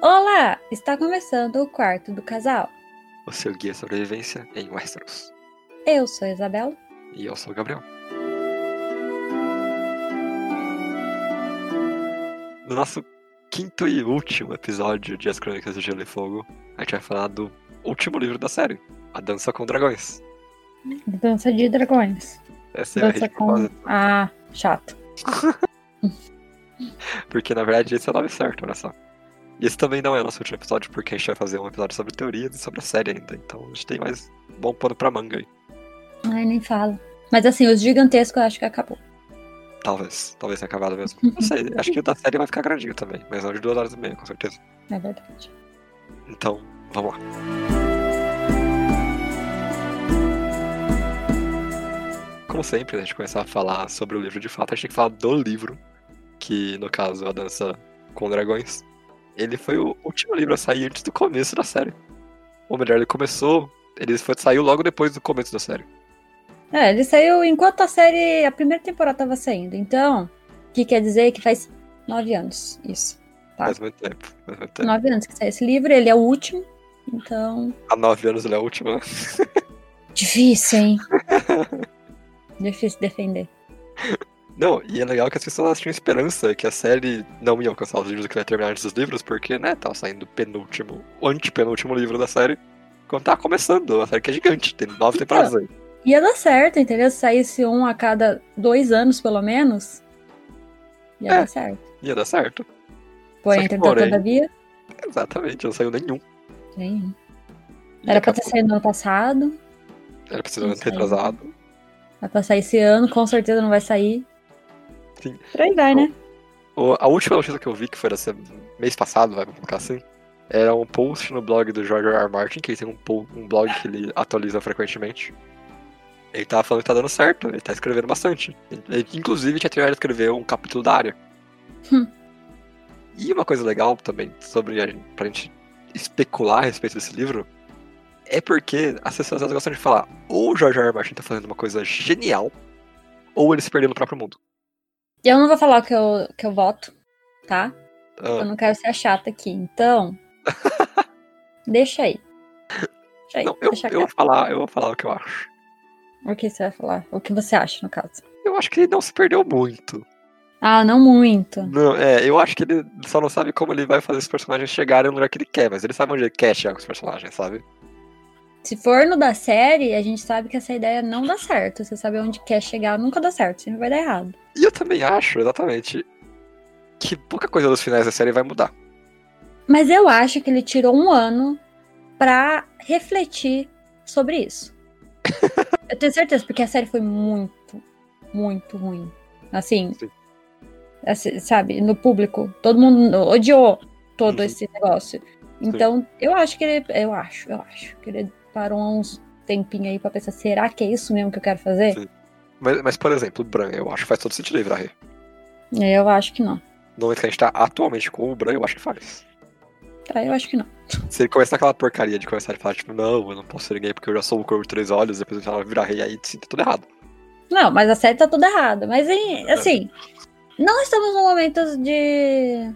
Olá! Está começando o quarto do casal. O seu guia sobrevivência em Westeros. Eu sou a Isabela. E eu sou o Gabriel. No nosso quinto e último episódio de As Crônicas do Gelo e Fogo, a gente vai falar do último livro da série, A Dança com Dragões. Dança de dragões. Essa é a rede com. Ah, chato. porque na verdade esse é o nome certo, olha só. E esse também não é o nosso último episódio, porque a gente vai fazer um episódio sobre teorias e sobre a série ainda. Então a gente tem mais bom pano pra manga aí. Ai, nem fala. Mas assim, os gigantescos eu acho que acabou. Talvez, talvez tenha acabado mesmo. Não sei, acho que o da série vai ficar grandinho também, mas não de duas horas e meia, com certeza. É verdade. Então, vamos lá. Como sempre, antes de começar a falar sobre o livro de fato, a gente tem que falar do livro, que no caso, A Dança com Dragões. Ele foi o último livro a sair antes do começo da série. Ou melhor, ele começou. Ele foi, saiu logo depois do começo da série. É, ele saiu enquanto a série, a primeira temporada tava saindo. Então, o que quer dizer que faz nove anos isso. Tá. Faz muito tempo. Faz muito tempo. Nove anos que saiu esse livro, ele é o último. Então, Há nove anos ele é o último, né? difícil, hein? difícil defender. Não, e é legal que as pessoas tinham esperança que a série não ia alcançar os livros que vai terminar antes dos livros, porque, né, tava saindo o penúltimo, o antepenúltimo livro da série, quando tava começando, a série que é gigante, tem nove temporadas aí. Ia dar certo, entendeu? Se saísse um a cada dois anos, pelo menos, ia É. dar certo. Ia dar certo. Porém, que, entretanto, todavia, Exatamente, não saiu nenhum. E Era pra ter saído no ano passado, Era não ter saiu. atrasado. Vai pra sair esse ano, com certeza não vai sair. Sim. Por aí vai, né? O- a última notícia que eu vi, que foi desse mês passado, vai colocar assim, era um post no blog do George R. R. Martin, que ele tem um, um blog que ele atualiza frequentemente. Ele tava falando que tá dando certo, ele tá escrevendo bastante. Ele, inclusive, tinha terminado de escrever um capítulo da área. Hum. E uma coisa legal também, sobre a, gente- pra gente especular a respeito desse livro, é porque as pessoas elas gostam de falar ou o George R. R. Martin tá fazendo uma coisa genial, ou ele se perdeu no próprio mundo. E eu não vou falar o que eu, que eu voto, tá? Ah, Eu não quero ser a chata aqui. Então, deixa aí. Deixa aí, não, eu, deixa eu vou falar, eu vou falar o que eu acho. O que você vai falar? O que você acha, no caso? Eu acho que ele não se perdeu muito. Ah, não muito. Não, é, eu acho que ele só não sabe como ele vai fazer os personagens chegarem no lugar que ele quer, mas ele sabe onde ele quer chegar com os personagens, sabe? Se for no da série, a gente sabe que essa ideia não dá certo. Você sabe onde quer chegar, nunca dá certo, sempre vai dar errado. E eu também acho, exatamente, que pouca coisa dos finais da série vai mudar. Mas eu acho que ele tirou um ano pra refletir sobre isso. eu tenho certeza, porque a série foi muito, muito ruim. Assim, Sim. assim, sabe, no público, todo mundo odiou todo Uhum. esse negócio. Então, eu acho que ele. Eu acho, eu acho que ele parou uns tempinho aí pra pensar, será que é isso mesmo que eu quero fazer? Sim. Mas, mas, por exemplo, o Bran, eu acho que faz todo sentido ele virar rei. Eu acho que não. No momento que a gente tá atualmente com o Bran, eu acho que faz. Tá, eu acho que não. Se ele começar aquela porcaria de começar a falar, tipo, não, eu não posso ser ninguém porque eu já sou o Corvo de Três Olhos, depois ele fala virar rei, aí sim, tá tudo errado. Não, mas a série tá toda errada. Mas em- assim, não estamos no momento de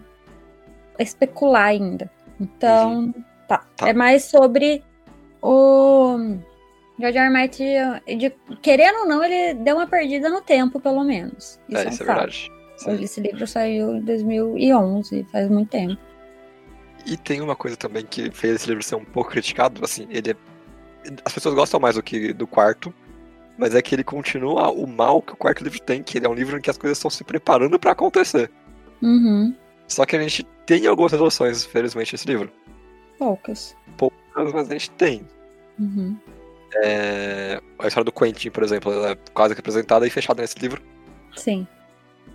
especular ainda. Então, tá. Tá. É mais sobre o George R. Martin, de- querendo ou não, ele deu uma perdida no tempo, pelo menos. Isso é, é, um isso é verdade. Sim. Esse livro saiu em 2011, faz muito tempo. E tem uma coisa também que fez esse livro ser um pouco criticado, assim, ele é... As pessoas gostam mais do que do quarto, mas é que ele continua o mal que o quarto livro tem, que ele é um livro em que as coisas estão se preparando pra acontecer. Uhum. Só que a gente tem algumas resoluções, felizmente, nesse livro. Poucas. Mas a gente tem. Uhum. É, A história do Quentin, por exemplo, ela é quase que apresentada e fechada nesse livro. Sim.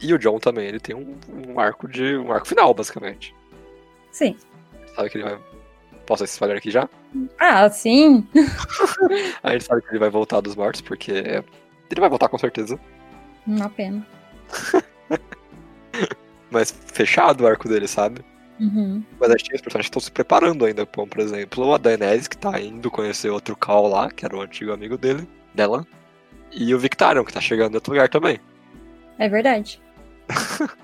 E o John também, ele tem um, um arco de. um arco final, basicamente. Sim. Sabe que ele vai. Posso spoiler aqui já? Ah, sim. A gente sabe que ele vai voltar dos mortos, porque ele vai voltar com certeza. Uma pena. Mas fechado o arco dele, sabe? Uhum. Mas a gente tem os personagens que estão se preparando ainda. Como, por exemplo, a Daenerys, que tá indo conhecer outro Cal lá, que era o antigo amigo dele, dela. E o Victarion, que tá chegando em outro lugar também. É verdade.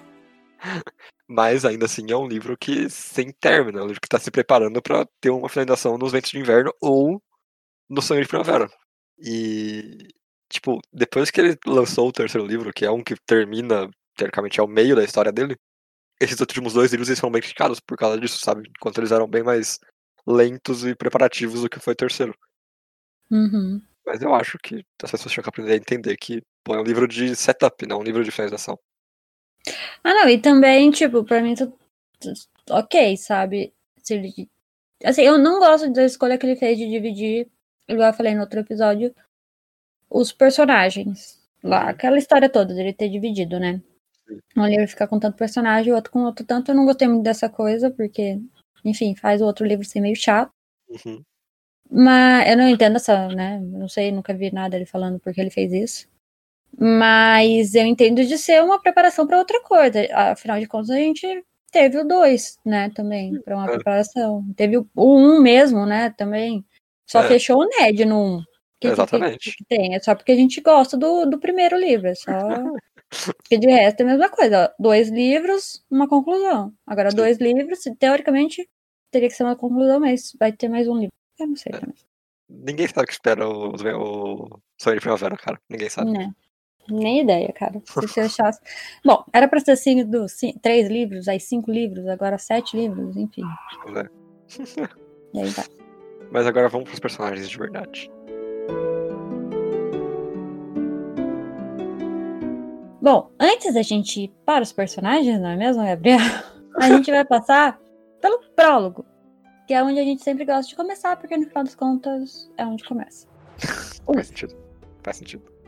Mas ainda assim é um livro que sem término, é um livro que tá se preparando para ter uma finalização nos ventos de inverno ou no sonho de primavera. E tipo, depois que ele lançou o terceiro livro, que é um que termina, teoricamente, ao meio da história dele, esses últimos dois livros eles foram bem criticados por causa disso, sabe? Enquanto eles eram bem mais lentos e preparativos do que foi o terceiro. Uhum. Mas eu acho que as pessoas tinham que aprender a entender que pô, é um livro de setup, não um livro de finalização. Ah, não, e também, tipo, pra mim, tu, ok, sabe? Se ele, assim, eu não gosto da escolha que ele fez de dividir, igual eu falei no outro episódio, os personagens. Lá, aquela história toda dele ter dividido, né? Um livro ficar com tanto personagem, o outro com outro tanto. Eu não gostei muito dessa coisa, porque, enfim, faz o outro livro ser meio chato. Uhum. Mas eu não entendo essa, né? Não sei, nunca vi nada ele falando porque ele fez isso. Mas eu entendo de ser uma preparação para outra coisa. Afinal de contas, a gente teve o 2, né? Também, para uma É. preparação. Teve o 1 um mesmo, né? Também. Só É. fechou o Ned no 1. Um. Que, Exatamente. Que, que tem? É só porque a gente gosta do, do primeiro livro. É só. Porque de resto é a mesma coisa. ó. Dois livros, uma conclusão. Agora, Sim. dois livros, teoricamente, teria que ser uma conclusão, mas vai ter mais um livro. Eu não sei É. também. Ninguém sabe o que espera o, o sonho de primavera, cara. Ninguém sabe. Né? Nem ideia, cara. Se você achasse. Bom, era pra ser cinco, ci- três livros, aí cinco livros, agora sete livros, enfim. né? E aí vai. Mas agora vamos pros personagens de verdade. Bom, antes da gente ir para os personagens, não é mesmo, Gabriel? A gente vai passar pelo prólogo, que é onde a gente sempre gosta de começar, porque no final das contas é onde começa. Faz sentido. Faz sentido.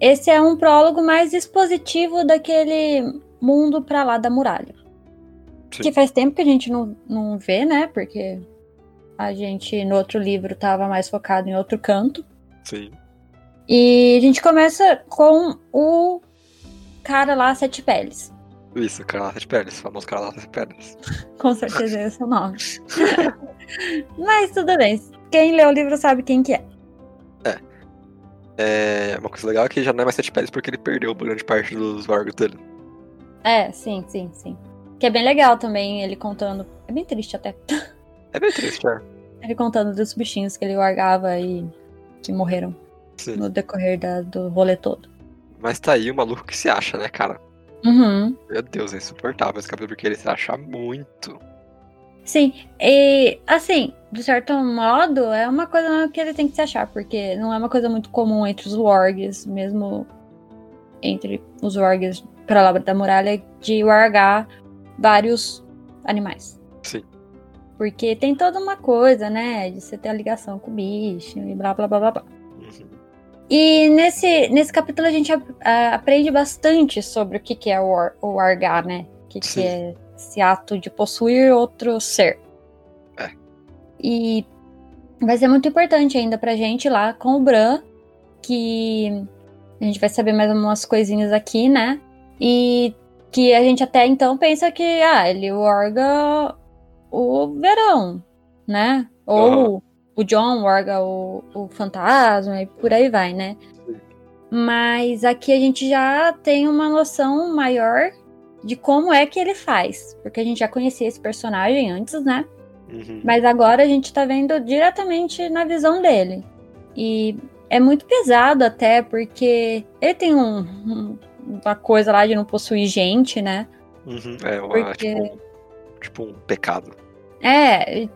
Esse é um prólogo mais expositivo daquele mundo pra lá da muralha. Sim. Que faz tempo que a gente não, não vê, né? Porque a gente no outro livro tava mais focado em outro canto. Sim. E a gente começa com o cara lá, Sete Peles. Isso, Carlota de Peles, famoso Carlota de Peles. Com certeza é esse o nome. Mas tudo bem. Quem lê o livro sabe quem que é. É, uma coisa legal é que já não é mais Sete Peles porque ele perdeu grande parte dos órgãos dele. É, sim, sim, sim. Que é bem legal também ele contando. É bem triste até. É bem triste, é. Ele contando dos bichinhos que ele largava e que morreram Sim. no decorrer da- do rolê todo. Mas tá aí o maluco que se acha, né, cara? Uhum. Meu Deus, é insuportável esse capítulo porque ele se acha muito. Sim, e assim, de certo modo, é uma coisa que ele tem que se achar, porque não é uma coisa muito comum entre os wargs, mesmo entre os wargs pra lá da muralha, de wargar vários animais. Sim. Porque tem toda uma coisa, né, de você ter a ligação com o bicho e blá blá blá blá blá. Uhum. E nesse, nesse capítulo a gente ap- a- aprende bastante sobre o que, que é o, war, o wargar, né? O que, que é esse ato de possuir outro ser. É. E vai ser muito importante ainda pra gente lá com o Bran, que a gente vai saber mais umas coisinhas aqui, né? E que a gente até então pensa que, ah, ele warga o verão, né? Ou o John warga o, o fantasma e por aí vai, né? Mas aqui a gente já tem uma noção maior de como é que ele faz. Porque a gente já conhecia esse personagem antes, né? Uhum. Mas agora a gente tá vendo diretamente na visão dele. E é muito pesado até, porque ele tem um, um- uma coisa lá de não possuir gente, né? Uhum. É uma, Porque- tipo, tipo um pecado. É, e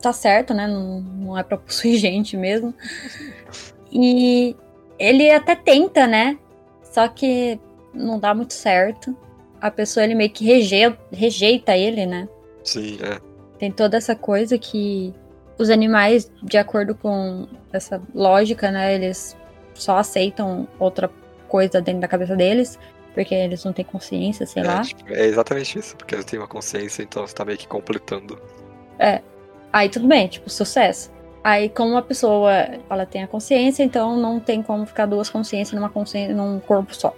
tá certo, né? Não, não é pra possuir gente mesmo. E ele até tenta, né? Só que não dá muito certo. A pessoa ele meio que rejeita, rejeita ele, né? Sim, é. Tem toda essa coisa que os animais, de acordo com essa lógica, né? Eles só aceitam outra coisa dentro da cabeça deles, porque eles não têm consciência, sei é, lá. tipo, é exatamente isso, porque eles têm uma consciência, então você tá meio que completando. Aí tudo bem, tipo, sucesso. Aí, como uma pessoa ela tem a consciência, então não tem como ficar duas consciências numa consciência, num corpo só.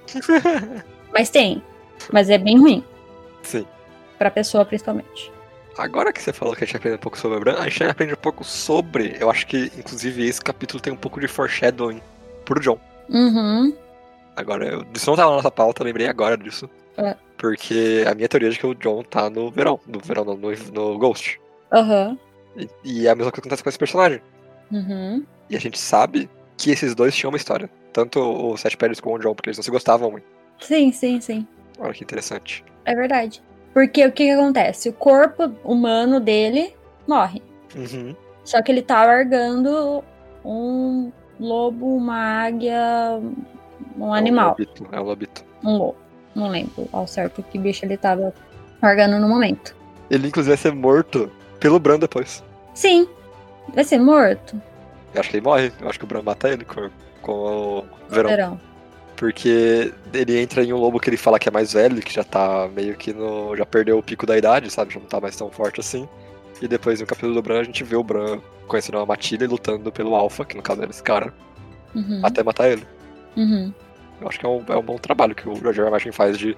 Mas tem. Mas é bem ruim, Sim. pra pessoa principalmente. Agora que você falou que a gente aprende um pouco sobre a Bran, a gente aprende um pouco sobre. Eu acho que, inclusive, esse capítulo tem um pouco de foreshadowing pro John. Uhum. Agora, eu, isso não tava na nossa pauta, lembrei agora disso. É. Porque a minha teoria é de que o John tá no verão. No verão, não, no, no Ghost. Aham. E, e é a mesma coisa que acontece com esse personagem. Uhum. E a gente sabe que esses dois tinham uma história. Tanto o Seth Pérez como o John, porque eles não se gostavam muito. Sim, sim, sim. Olha que interessante. É verdade. Porque o que, que acontece? O corpo humano dele morre. Uhum. Só que ele tá largando um lobo, uma águia, um É um animal. lobito, É um lobito. Um lobo. Não lembro ao certo que bicho ele tava largando no momento. Ele, inclusive, vai ser morto pelo Bran depois. Sim. Vai ser morto. Eu acho que ele morre. Eu acho que o Bran mata ele com, com o verão. Verão. Porque ele entra em um lobo que ele fala que é mais velho, que já tá meio que no. já perdeu o pico da idade, sabe? Já não tá mais tão forte assim. E depois no capítulo do Bran a gente vê o Bran conhecendo uma Matilha e lutando pelo Alpha, que no caso era esse cara, Uhum. até matar ele. Uhum. Eu acho que é um, é um bom trabalho que o George R. R. Martin faz de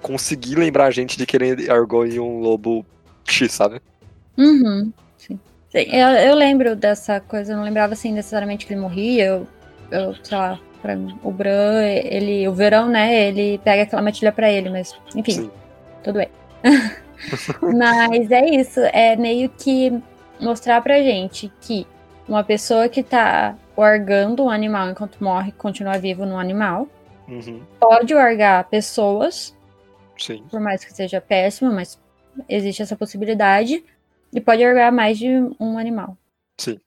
conseguir lembrar a gente de que ele argou em um lobo X, sabe? Uhum. Sim. Eu, eu lembro dessa coisa, eu não lembrava assim necessariamente que ele morria. Eu, eu sei lá, pra mim, o Bran, ele, o verão, né? Ele pega aquela matilha pra ele, mas enfim, Sim. tudo bem. mas é isso, é meio que mostrar pra gente que uma pessoa que tá orgando um animal enquanto morre, continua vivo no animal, Uhum. pode orgar pessoas, Sim. por mais que seja péssimo, mas existe essa possibilidade. E pode orgar mais de um animal. Sim.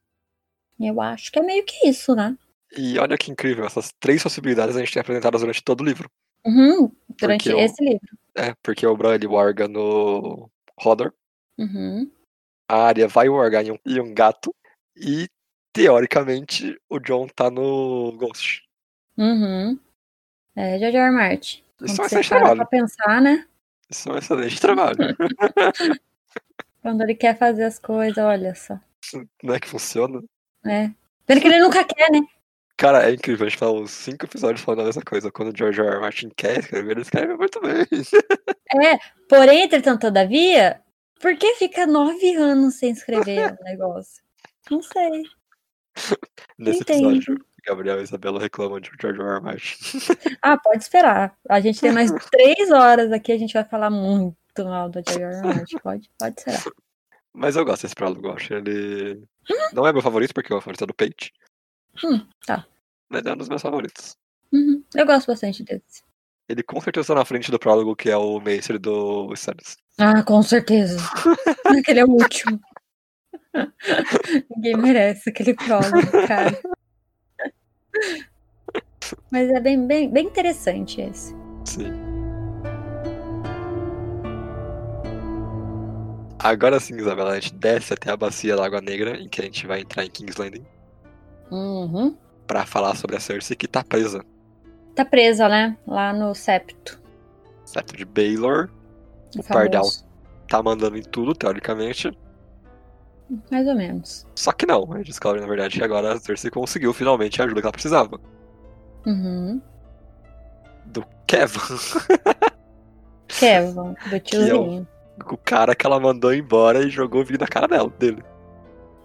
Eu acho que é meio que isso, né? E olha que incrível, essas três possibilidades a gente tem apresentadas durante todo o livro. Uhum, durante Porque esse livro. É, porque o Bran ele warga no Hodor, Uhum. a Arya vai wargar em um, em um gato, e teoricamente o John tá no Ghost. Uhum. É, George R. Martin. Isso é um excelente para pra trabalho. pensar, né? Isso é um excelente trabalho. Quando ele quer fazer as coisas, olha só. Não é que funciona? né? Pena que ele nunca quer, né? Cara, é incrível, a gente tá uns cinco episódios falando a mesma coisa. Quando o George R. R. Martin quer escrever, ele escreve muito bem. É, porém, entretanto, todavia, por que fica nove anos sem escrever o negócio? Não sei. Nesse Entendo. episódio, Gabriel e Isabela reclamam de George R. R. Martin. Ah, pode esperar. A gente tem mais três horas aqui, a gente vai falar muito mal do George R. R. Martin. Pode, pode esperar. Mas eu gosto desse prólogo, eu acho ele. Não é meu favorito, porque o favorito é do Page. Hum, tá. Mas é um dos meus favoritos. Uhum, Eu gosto bastante desse. Ele com certeza tá na frente do prólogo, que é o mestre do Stannis. Ah, com certeza. Aquele é o último. Ninguém merece aquele prólogo, cara. Mas é bem, bem, bem interessante esse. Sim. Agora sim, Isabela, a gente desce até a bacia da Água Negra, em que a gente vai entrar em King's Landing, Uhum. pra falar sobre a Cersei que tá presa. Tá presa, né? Lá no septo. Certo? De Baylor, o O Pardal. tá mandando em tudo, teoricamente. Mais ou menos. Só que não, a gente descobre, na verdade, que agora a Cersei conseguiu finalmente a ajuda que ela precisava. Uhum. Do Kevin, Kevin, do tiozinho. O cara que ela mandou embora e jogou o vinho na cara dela, dele.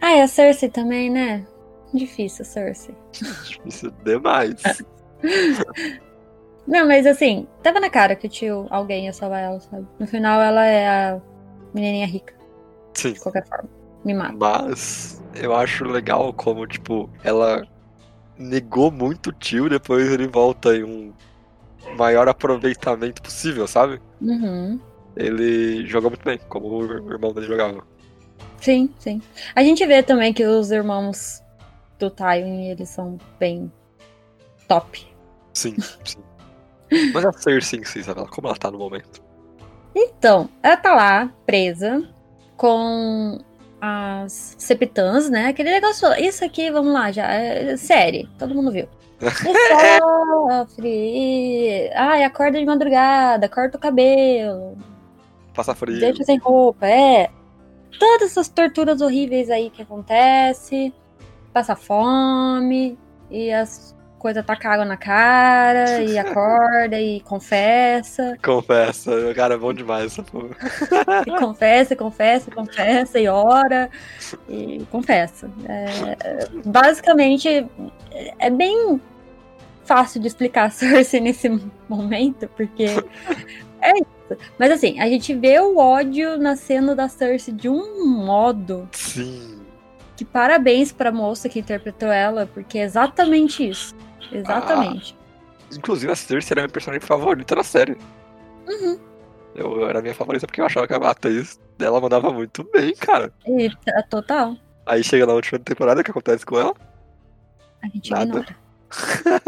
Ah, e a Cersei também, né? Difícil, Cersei. Difícil demais. Não, mas assim, tava na cara que o tio, alguém ia salvar ela, sabe? No final, ela é a menininha rica, Sim. de qualquer forma. Mimada. Mas eu acho legal como, tipo, ela negou muito o tio, depois ele volta em um maior aproveitamento possível, sabe? Uhum. Ele joga muito bem, como o irmão dele jogava. Sim, sim. A gente vê também que os irmãos do Tywin, eles são bem top. Sim, sim. Mas a Cersei em si, Isabela, como ela tá no momento? Então, ela tá lá, presa, com as septãs, né? Aquele negócio, isso aqui, vamos lá, já, é série, todo mundo viu. Sofre, ai, acorda de madrugada, corta o cabelo, Passa frio. deixa sem roupa, é. Todas essas torturas horríveis aí que acontece, passa fome, e as coisas tacam água na cara, e acorda e confessa. Confessa, cara, é bom demais essa porra. E confessa, confessa, confessa, e ora, e confessa. É, basicamente, é bem fácil de explicar a Cersei nesse momento, porque é. Mas assim, a gente vê o ódio nascendo da Cersei de um modo Sim. que parabéns pra moça que interpretou ela, porque é exatamente isso. Exatamente. Inclusive a Cersei era a minha personagem favorita na série. Uhum. Eu era a minha favorita porque eu achava que a atriz dela mandava muito bem, cara. E, total. Aí chega na última temporada, o que acontece com ela? A gente Nada. ignora.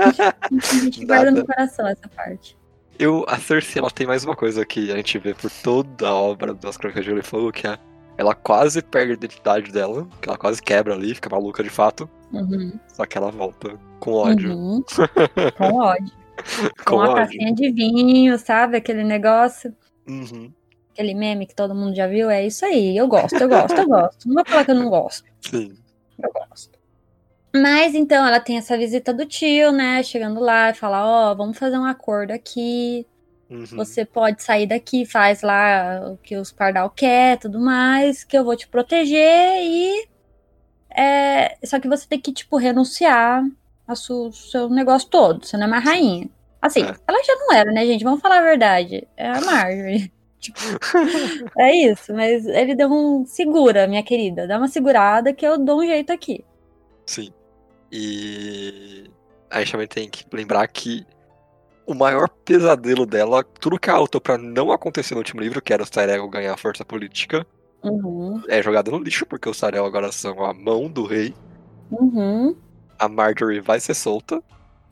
A gente guarda Nada. no coração essa parte. Eu, a Cersei, ela tem mais uma coisa que a gente vê por toda a obra das Crônicas de Gelo e Fogo, que é ela quase perde a identidade dela, que ela quase quebra ali, fica maluca de fato, Uhum. só que ela volta com ódio. Uhum. Com ódio. Com Com a ódio. tacinha de vinho, sabe? Aquele negócio. Uhum. Aquele meme que todo mundo já viu. É isso aí. Eu gosto, eu gosto, eu gosto. Não vou falar que eu não gosto. Sim. Eu gosto. Mas então ela tem essa visita do tio, né? Chegando lá e fala: Ó, vamos fazer um acordo aqui. Uhum. Você pode sair daqui, faz lá o que os pardal quer, tudo mais, que eu vou te proteger e. É, só que você tem que, tipo, renunciar ao seu, seu negócio todo. Você não é mais rainha. Assim, É. ela já não era, né, gente? Vamos falar a verdade. É a Marjorie. Tipo, é isso, mas ele deu um. Segura, minha querida. Dá uma segurada que eu dou um jeito aqui. Sim. E a gente também tem que lembrar que o maior pesadelo dela, tudo que ela lutou pra não acontecer no último livro, que era o Tyrell ganhar força política, Uhum, é jogado no lixo, porque os Tyrell agora são a mão do rei. uhum. A Marjorie vai ser solta.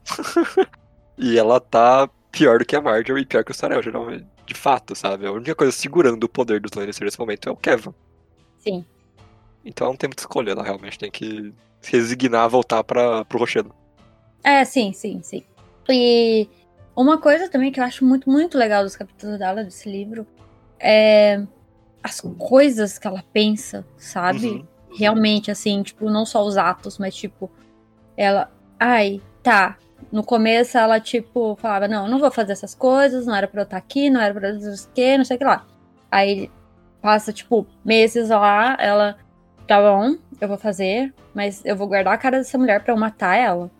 e ela tá pior do que a Marjorie e pior que o Tyrell, geralmente. De fato, sabe? A única coisa segurando o poder dos Lannister nesse momento é o Kevin. Sim. Então ela não tem muita escolha, ela realmente tem que se resignar a voltar pra, pro Rochedo. É, sim, sim, sim. E uma coisa também que eu acho muito, muito legal dos capítulos dela, desse livro, é as coisas que ela pensa, sabe? Uhum. Realmente, assim, tipo, não só os atos, mas tipo, ela. Ai, tá. No começo ela, tipo, falava, não, não vou fazer essas coisas, não era pra eu estar aqui, não era pra eu fazer o quê, não sei o que lá. Aí passa, tipo, meses lá, ela. Tá bom, eu vou fazer, mas eu vou guardar a cara dessa mulher pra eu matar ela.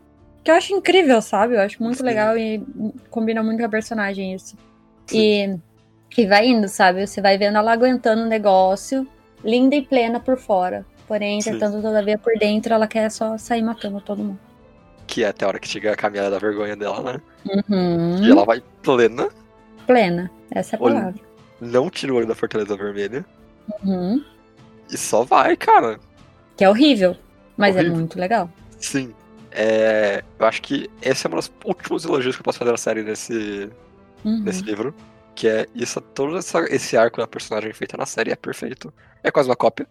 Que eu acho incrível, sabe? Eu acho muito Sim. legal e combina muito com a personagem isso. E, e vai indo, sabe? Você vai vendo ela aguentando o negócio, linda e plena por fora. Porém, tentando todavia por dentro, ela quer só sair matando todo mundo. Que é até a hora que chega a caminhada da vergonha dela, né? Uhum. E ela vai plena, Plena. Essa é a Olha. palavra. não tira o olho da Fortaleza Vermelha. Uhum. E só vai, cara. Que é horrível, mas é Horrível. muito legal. Sim. É, eu acho que esse é um dos últimos elogios que eu posso fazer na série nesse, Uhum. nesse livro. Que é isso, todo essa- esse arco da personagem feita na série é perfeito. É quase uma cópia.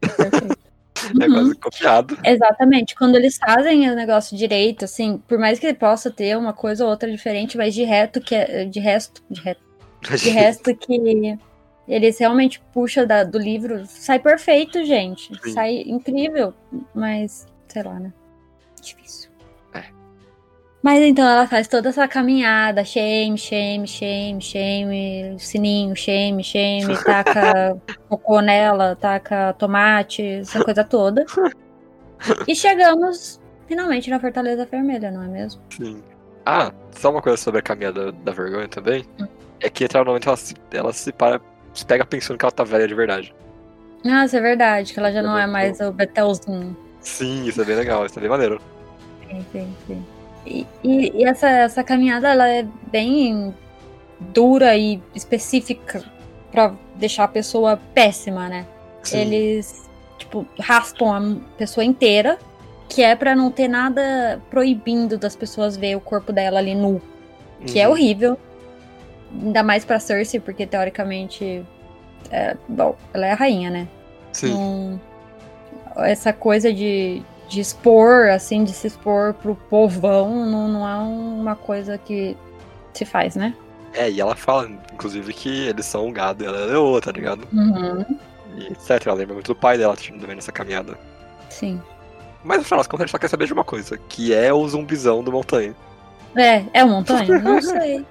Perfeito. É Uhum. quase copiado. Exatamente. Quando eles fazem o negócio direito, assim, por mais que possa ter uma coisa ou outra diferente, mas de reto que é, de resto, de reto, de resto que eles realmente puxam da- do livro, sai perfeito, gente. Sim. Sai incrível, mas sei lá, né? Difícil. É. Mas então ela faz toda essa caminhada, shame, shame, shame, shame, sininho, shame, shame, taca cocô nela, taca tomate, essa coisa toda. E chegamos finalmente na Fortaleza Vermelha, não é mesmo? Sim. Ah, só uma coisa sobre a caminhada da vergonha também. Hum. É que literalmente ela se, ela se para, se pega pensando que ela tá velha de verdade. Nossa, é verdade, que ela já É não é mais o Betelzinho. Sim, isso é bem legal, isso é bem maneiro. Sim, sim, sim. E, e- e essa, essa caminhada, ela é bem dura e específica pra deixar a pessoa péssima, né? Sim. Eles, tipo, raspam a pessoa inteira, que é pra não ter nada proibindo das pessoas ver o corpo dela ali nu, que é Uhum. horrível. Ainda mais pra Cersei, porque teoricamente, é, bom, ela é a rainha, né? Sim. Não- essa coisa de, de expor, assim, de se expor pro povão, não, não é uma coisa que se faz, né? É, e ela fala, inclusive, que eles são um gado e ela é leoa, tá ligado? Uhum. E etc. Ela lembra muito do pai dela também nessa caminhada. Sim. Mas no final das contas a gente só quer saber de uma coisa, que é o zumbizão do montanha. É, é o montanha? Não sei.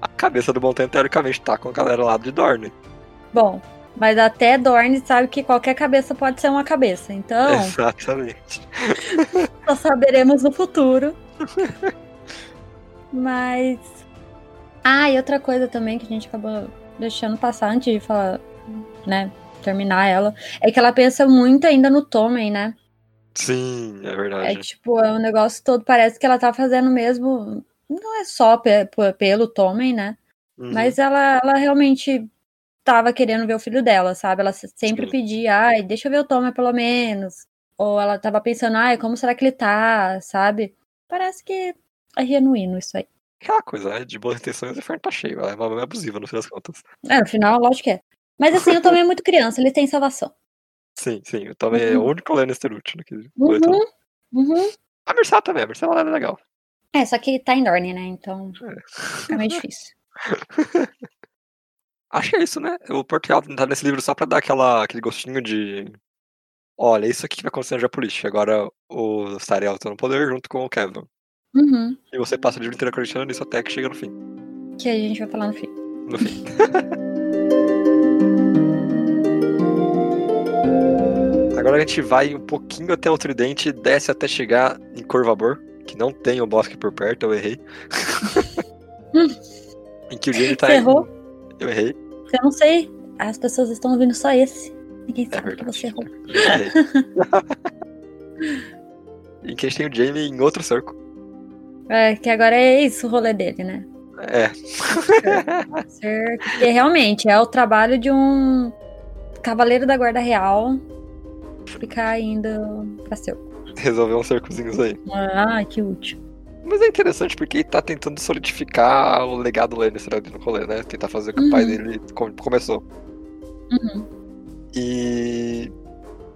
A cabeça do montanha, teoricamente, tá com a galera lá de Dorne. Bom, mas até Dorne sabe que qualquer cabeça pode ser uma cabeça. Então, Exatamente. só saberemos no futuro Mas. Ah, e outra coisa também que a gente acabou deixando passar antes de falar, né? Terminar ela, é que ela pensa muito ainda no Tommen, né? Sim, é É verdade. tipo, é um negócio todo, parece que ela tá fazendo mesmo. Não é só pe- pe- pelo Tommen, né? Uhum. Mas ela, ela realmente tava querendo ver o filho dela, sabe? Ela se- sempre Sim. pedia, ai, deixa eu ver o Tommen pelo menos. Ou ela tava pensando, ai, como será que ele tá, sabe? Parece que é genuíno isso aí. Aquela coisa, né? De boas intenções, o inferno tá cheio. Ela é uma mãe abusiva, no fim das contas. É, no final, lógico que é. Mas assim, o Tommen é muito criança, ele tem salvação. Sim, sim. Eu também é o Uhum. único Lannister útil naquele. Uhum, uhum. A Mercedes também, a Mercedes é legal. É, só que tá em Dorne, né? Então É. fica meio difícil. Acho que é isso, né? O Portugal tá nesse livro só pra dar aquela, aquele gostinho de. Olha, isso aqui que vai acontecer na Geopolítica. Agora o Stariel tá no poder junto com o Kevin. Uhum. E você passa o livro inteiro acreditando nisso até que chega no fim. Que a gente vai falar no fim. No fim. Agora a gente vai um pouquinho até o Tridente, desce até chegar em Corvabor, que não tem o bosque por perto, eu errei. em que o Jamie tá Você errou? Eu errei. Eu não sei. As pessoas estão ouvindo só esse. Ninguém É sabe que verdade. você errou. Errei. em que a gente tem o Jamie em outro cerco. É, que agora é isso o rolê dele, né? É. Ser... Porque realmente é o trabalho de um cavaleiro da guarda real ficar indo pra seu. Resolver uns cercozinhos aí. Ah, que útil. Mas é interessante porque ele tá tentando solidificar o legado Lannister ali no rolê, né? Tentar fazer o que o pai Uhum. dele com- começou. Uhum. E.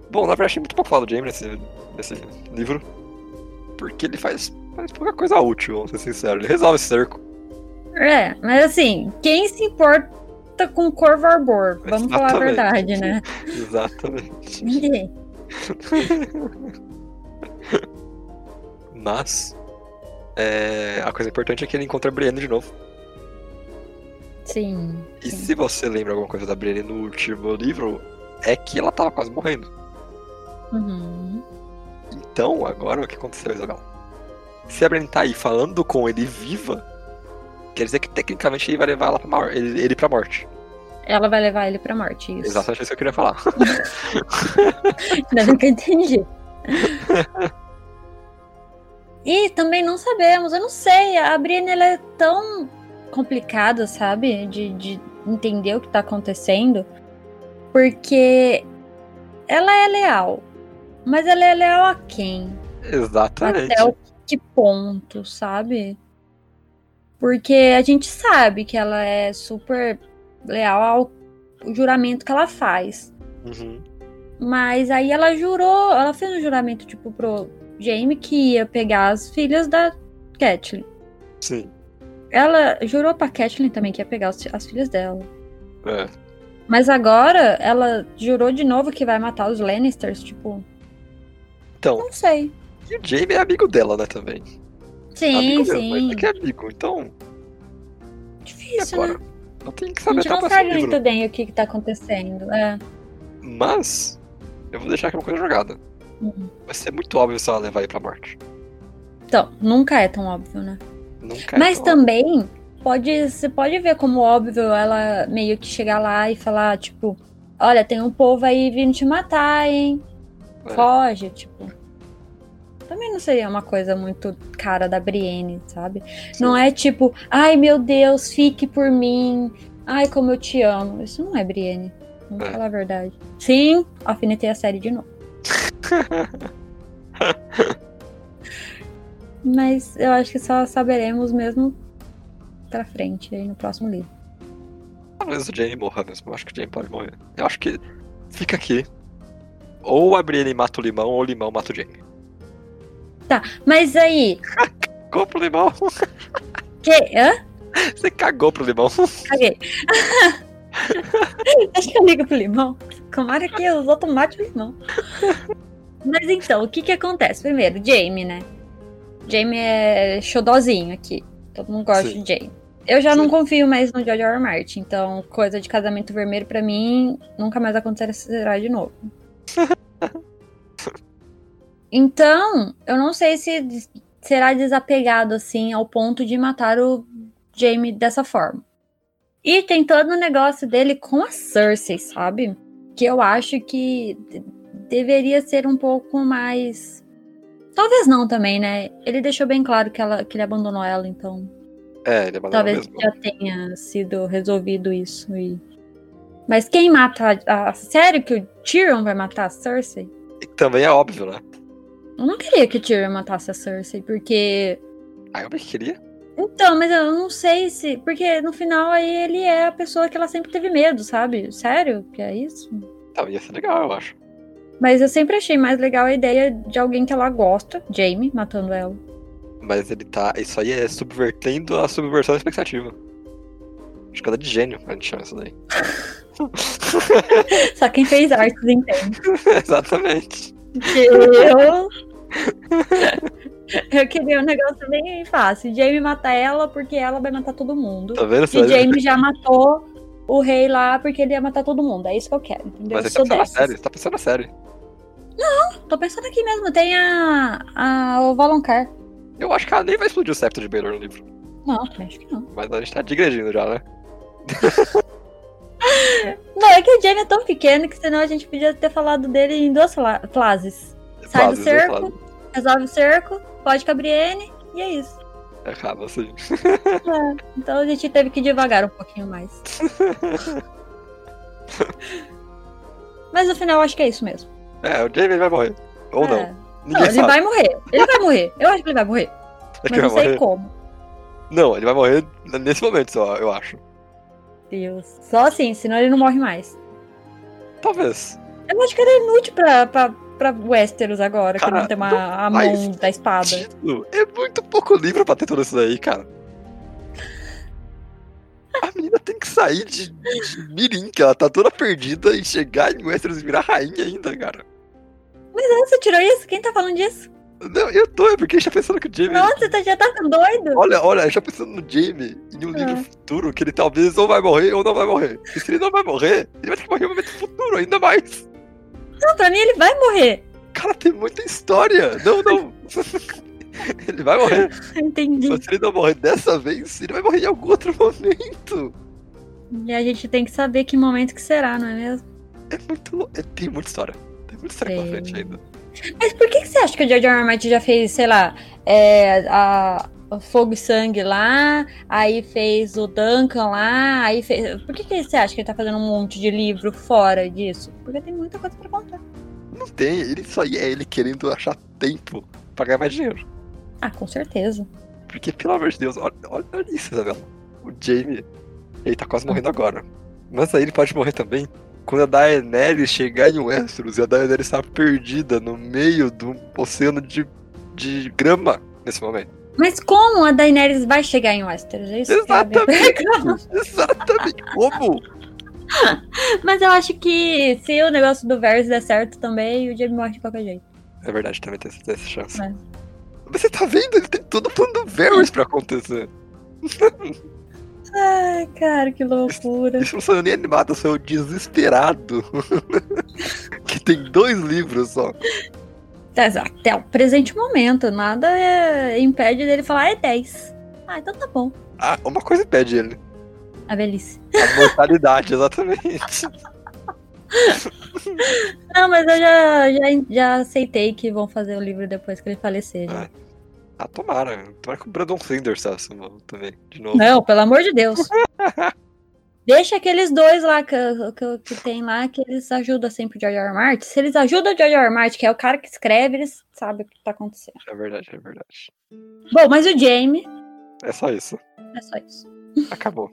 Bom, na verdade, achei muito pouco falar do Jamie nesse, nesse livro. Porque ele faz, faz pouca coisa útil, vamos ser sinceros. Ele resolve esse cerco. É, mas assim, quem se importa com Corvo Arbor? Vamos falar a Exatamente. verdade, né? Exatamente. Ninguém. Mas. é, a coisa importante é que ele encontra a Brienne de novo. Sim. E sim. se você lembra alguma coisa da Brienne no último livro, é que ela tava quase morrendo. Uhum. Então, agora o que aconteceu, Isabel? Se a Brienne tá aí falando com ele viva, quer dizer que tecnicamente ele vai levar ela pra morte, ele, ele pra morte. Ela vai levar ele pra morte, isso. Exatamente isso que eu queria falar. Que eu entendi. E também não sabemos, eu não sei, a Brienne ela é tão complicada, sabe? De, de entender o que tá acontecendo. Porque ela é leal. Mas ela é leal a quem? Exatamente. Até o que ponto, sabe? Porque a gente sabe que ela é super leal ao juramento que ela faz. Uhum. Mas aí ela jurou, ela fez um juramento, tipo, pro Jaime que ia pegar as filhas da Catelyn. Sim. Ela jurou pra Catelyn também que ia pegar as, as filhas dela. É. Mas agora ela jurou de novo que vai matar os Lannisters, tipo, Então, não sei. e o Jaime é amigo dela, né, também. Sim, amigo sim. mas é que é amigo, então. Difícil, agora? né? Eu tenho que A saber gente até o não sabe muito bem o que, que tá acontecendo. É. Mas, eu vou deixar aqui uma coisa jogada. Uhum. Vai ser muito óbvio se ela levar ele pra morte. Então, nunca é tão óbvio, né? Nunca é Mas tão também pode, você pode ver como óbvio ela meio que chegar lá e falar, tipo, olha, tem um povo aí vindo te matar, hein? É. Foge, tipo. Também não seria uma coisa muito cara da Brienne, sabe? Sim. Não é tipo, ai meu Deus, fique por mim. Ai, como eu te amo. Isso não é Brienne. Vamos falar a verdade. Sim, alfinetei a série de novo. Mas eu acho que só saberemos mesmo pra frente, aí no próximo livro. Talvez o Jamie morra mesmo. Eu acho que o Jamie pode morrer. Eu acho que fica aqui. Ou a Brienne mata o limão, ou o limão mata o Jamie. Mas aí, Cagou pro limão. que. Hã? Você cagou pro limão. Caguei. Acho que eu ligo pro limão. Tomara que os outros matem o limão. Mas então, o que que acontece? Primeiro, Jamie, né? Jamie é xodozinho aqui. Todo mundo gosta Sim. de Jamie. Eu já não Sim. confio mais no George R. R. Martin, então coisa de casamento vermelho pra mim nunca mais acontecerá de novo. Então, eu não sei se será desapegado assim ao ponto de matar o Jaime dessa forma. E tem todo o negócio dele com a Cersei, sabe? Que eu acho que deveria ser um pouco mais. Talvez não também, né? Ele deixou bem claro que, ela, que ele abandonou ela, então. É, ele abandonou Talvez mesmo. já tenha sido resolvido isso. E... Mas quem mata. A... a- Sério que o Tyrion vai matar a Cersei? E também é óbvio, né? Eu não queria que o Tyrion matasse a Cersei, porque. Ah, eu queria. Então, mas eu não sei se. Porque no final aí ele é a pessoa que ela sempre teve medo, sabe? Sério? Que é isso? Então, ia ser legal, eu acho. Mas eu sempre achei mais legal a ideia de alguém que ela gosta, Jaime, matando ela. Mas ele tá. Isso aí é subvertendo a subversão da expectativa. Escada de gênio, a gente chama isso daí. Só quem fez artes entende. Exatamente. Eu. Eu queria um negócio bem fácil. Jaime mata ela porque ela vai matar todo mundo. Tá vendo? E Jaime já matou o rei lá porque ele ia matar todo mundo. É isso que eu quero, entendeu? Mas você tá pensando série, você tá pensando na série. Tô pensando aqui mesmo. Tem a. a o Valonqar. Eu acho que ela nem vai explodir o septo de Baylor no livro. Não, acho que não. Mas a gente tá digredindo já, né? Não, é que o Jaime é tão pequeno que senão a gente podia ter falado dele em duas frases. Sai do cerco. Resolve o cerco, pode Cabriene, e é isso. Acaba assim. Então a gente teve que devagar um pouquinho mais. Mas no final acho que é isso mesmo. É, o Jamie vai morrer. Ou É. não. Não, Ninguém ele sabe. vai morrer. Ele vai morrer. Eu acho que ele vai morrer. É Mas não sei morrer. como. Não, ele vai morrer nesse momento só, eu acho. Deus. Só assim, senão ele não morre mais. Talvez. Eu acho que ele é inútil pra, pra, pra Westeros agora, que Cara, não tem uma, não a mão da espada. Tito, é muito pouco livro pra ter tudo isso daí, cara. A menina tem que sair de, de Mirim, que ela tá toda perdida, e chegar em Westeros e virar rainha ainda, cara. Onde você tirou isso? Quem tá falando disso? Não, eu tô, é porque a gente tá pensando que o Jamie. Nossa, você já tá doido? Olha, olha, a gente tá pensando no Jamie em um livro Ah. futuro que ele talvez ou vai morrer ou não vai morrer. E se ele não vai morrer, ele vai ter que morrer em um momento futuro, ainda mais. Não, pra mim ele vai morrer. Cara, tem muita história. Não, não. ele vai morrer. Entendi. Se ele não morrer dessa vez, ele vai morrer em algum outro momento. E a gente tem que saber que momento que será, não é mesmo? É muito. É, tem muita história. Tem muita história pra frente ainda. Mas por que, que você acha que o George R. Martin já fez, sei lá, é, a, Fogo e Sangue lá, aí fez o Duncan lá, aí fez... Por que, que você acha que ele tá fazendo um monte de livro fora disso? Porque tem muita coisa pra contar. Não tem. Ele, isso aí é ele querendo achar tempo pra ganhar mais dinheiro. Ah, com certeza. Porque, pelo amor de Deus, olha, olha isso, Isabela. O Jamie, ele tá quase morrendo agora. Mas aí ele pode morrer também quando a Daenerys chegar em Westeros e a Daenerys está perdida no meio do oceano de, de grama nesse momento. Mas como a Daenerys vai chegar em Westeros? É isso é pergunta. Exatamente como? Mas eu acho que se o negócio do Varys der certo também, o Jamie morre de qualquer jeito. É verdade, também tem essa- chance. É. Mas você tá vendo? Ele tem todo o plano do Varys pra acontecer. Ai, cara, que loucura. Isso não sou nem animado, eu sou o desesperado. que tem dois livros só. Até o presente momento, nada é- impede dele falar, é 10. Ah, então tá bom. Ah, uma coisa impede ele. A velhice. A mortalidade, exatamente. Não, mas eu já, já, já aceitei que vão fazer o livro depois que ele falecer. Ah, Ah, tomara. Tomara que o Brandon Sanders faça também, de novo. Não, pelo amor de Deus. Deixa aqueles dois lá que, que, que tem lá, que eles ajudam sempre o George R. R. Martin. Se eles ajudam o George R. R. Martin, que é o cara que escreve, eles sabem o que tá acontecendo. É verdade, é verdade. Bom, mas o Jamie, É só isso. é só isso. Acabou.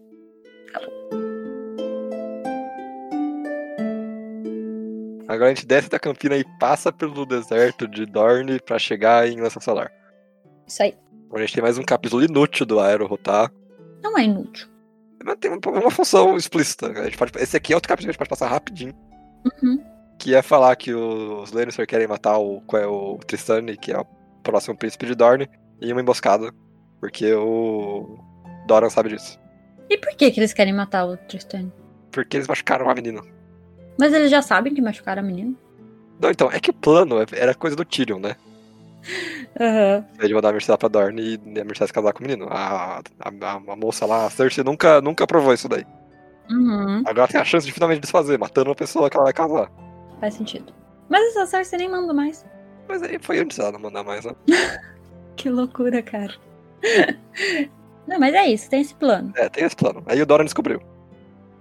Agora a gente desce da campina e passa pelo deserto de Dorne pra chegar em Lança Solar. Isso aí. Agora a gente tem mais um capítulo inútil do Aero rotar. Não é inútil. Mas tem uma, função explícita. A gente pode, esse aqui é outro capítulo que a gente pode passar rapidinho. Uhum. Que é falar que os Lannister querem matar o, é o Tristane, que é o próximo príncipe de Dorne, em uma emboscada. Porque o Doran sabe disso. E por que, que eles querem matar o Tristan? Porque eles machucaram a menina. Mas eles já sabem que machucaram a menina. Não, então, é que o plano era coisa do Tyrion, né? Aham. Ele vai dar a Mercedes pra Dorne e a Mercedes casar com o menino. A, a, a, moça lá, a Cersei, nunca, nunca aprovou isso daí. Uhum. Agora tem a chance de finalmente desfazer, matando uma pessoa que ela vai casar. Faz sentido. Mas essa Cersei nem manda mais. Mas aí foi antes dela não mandar mais, né? Que loucura, cara. Não, mas é isso, tem esse plano. É, tem esse plano. Aí o Doran descobriu.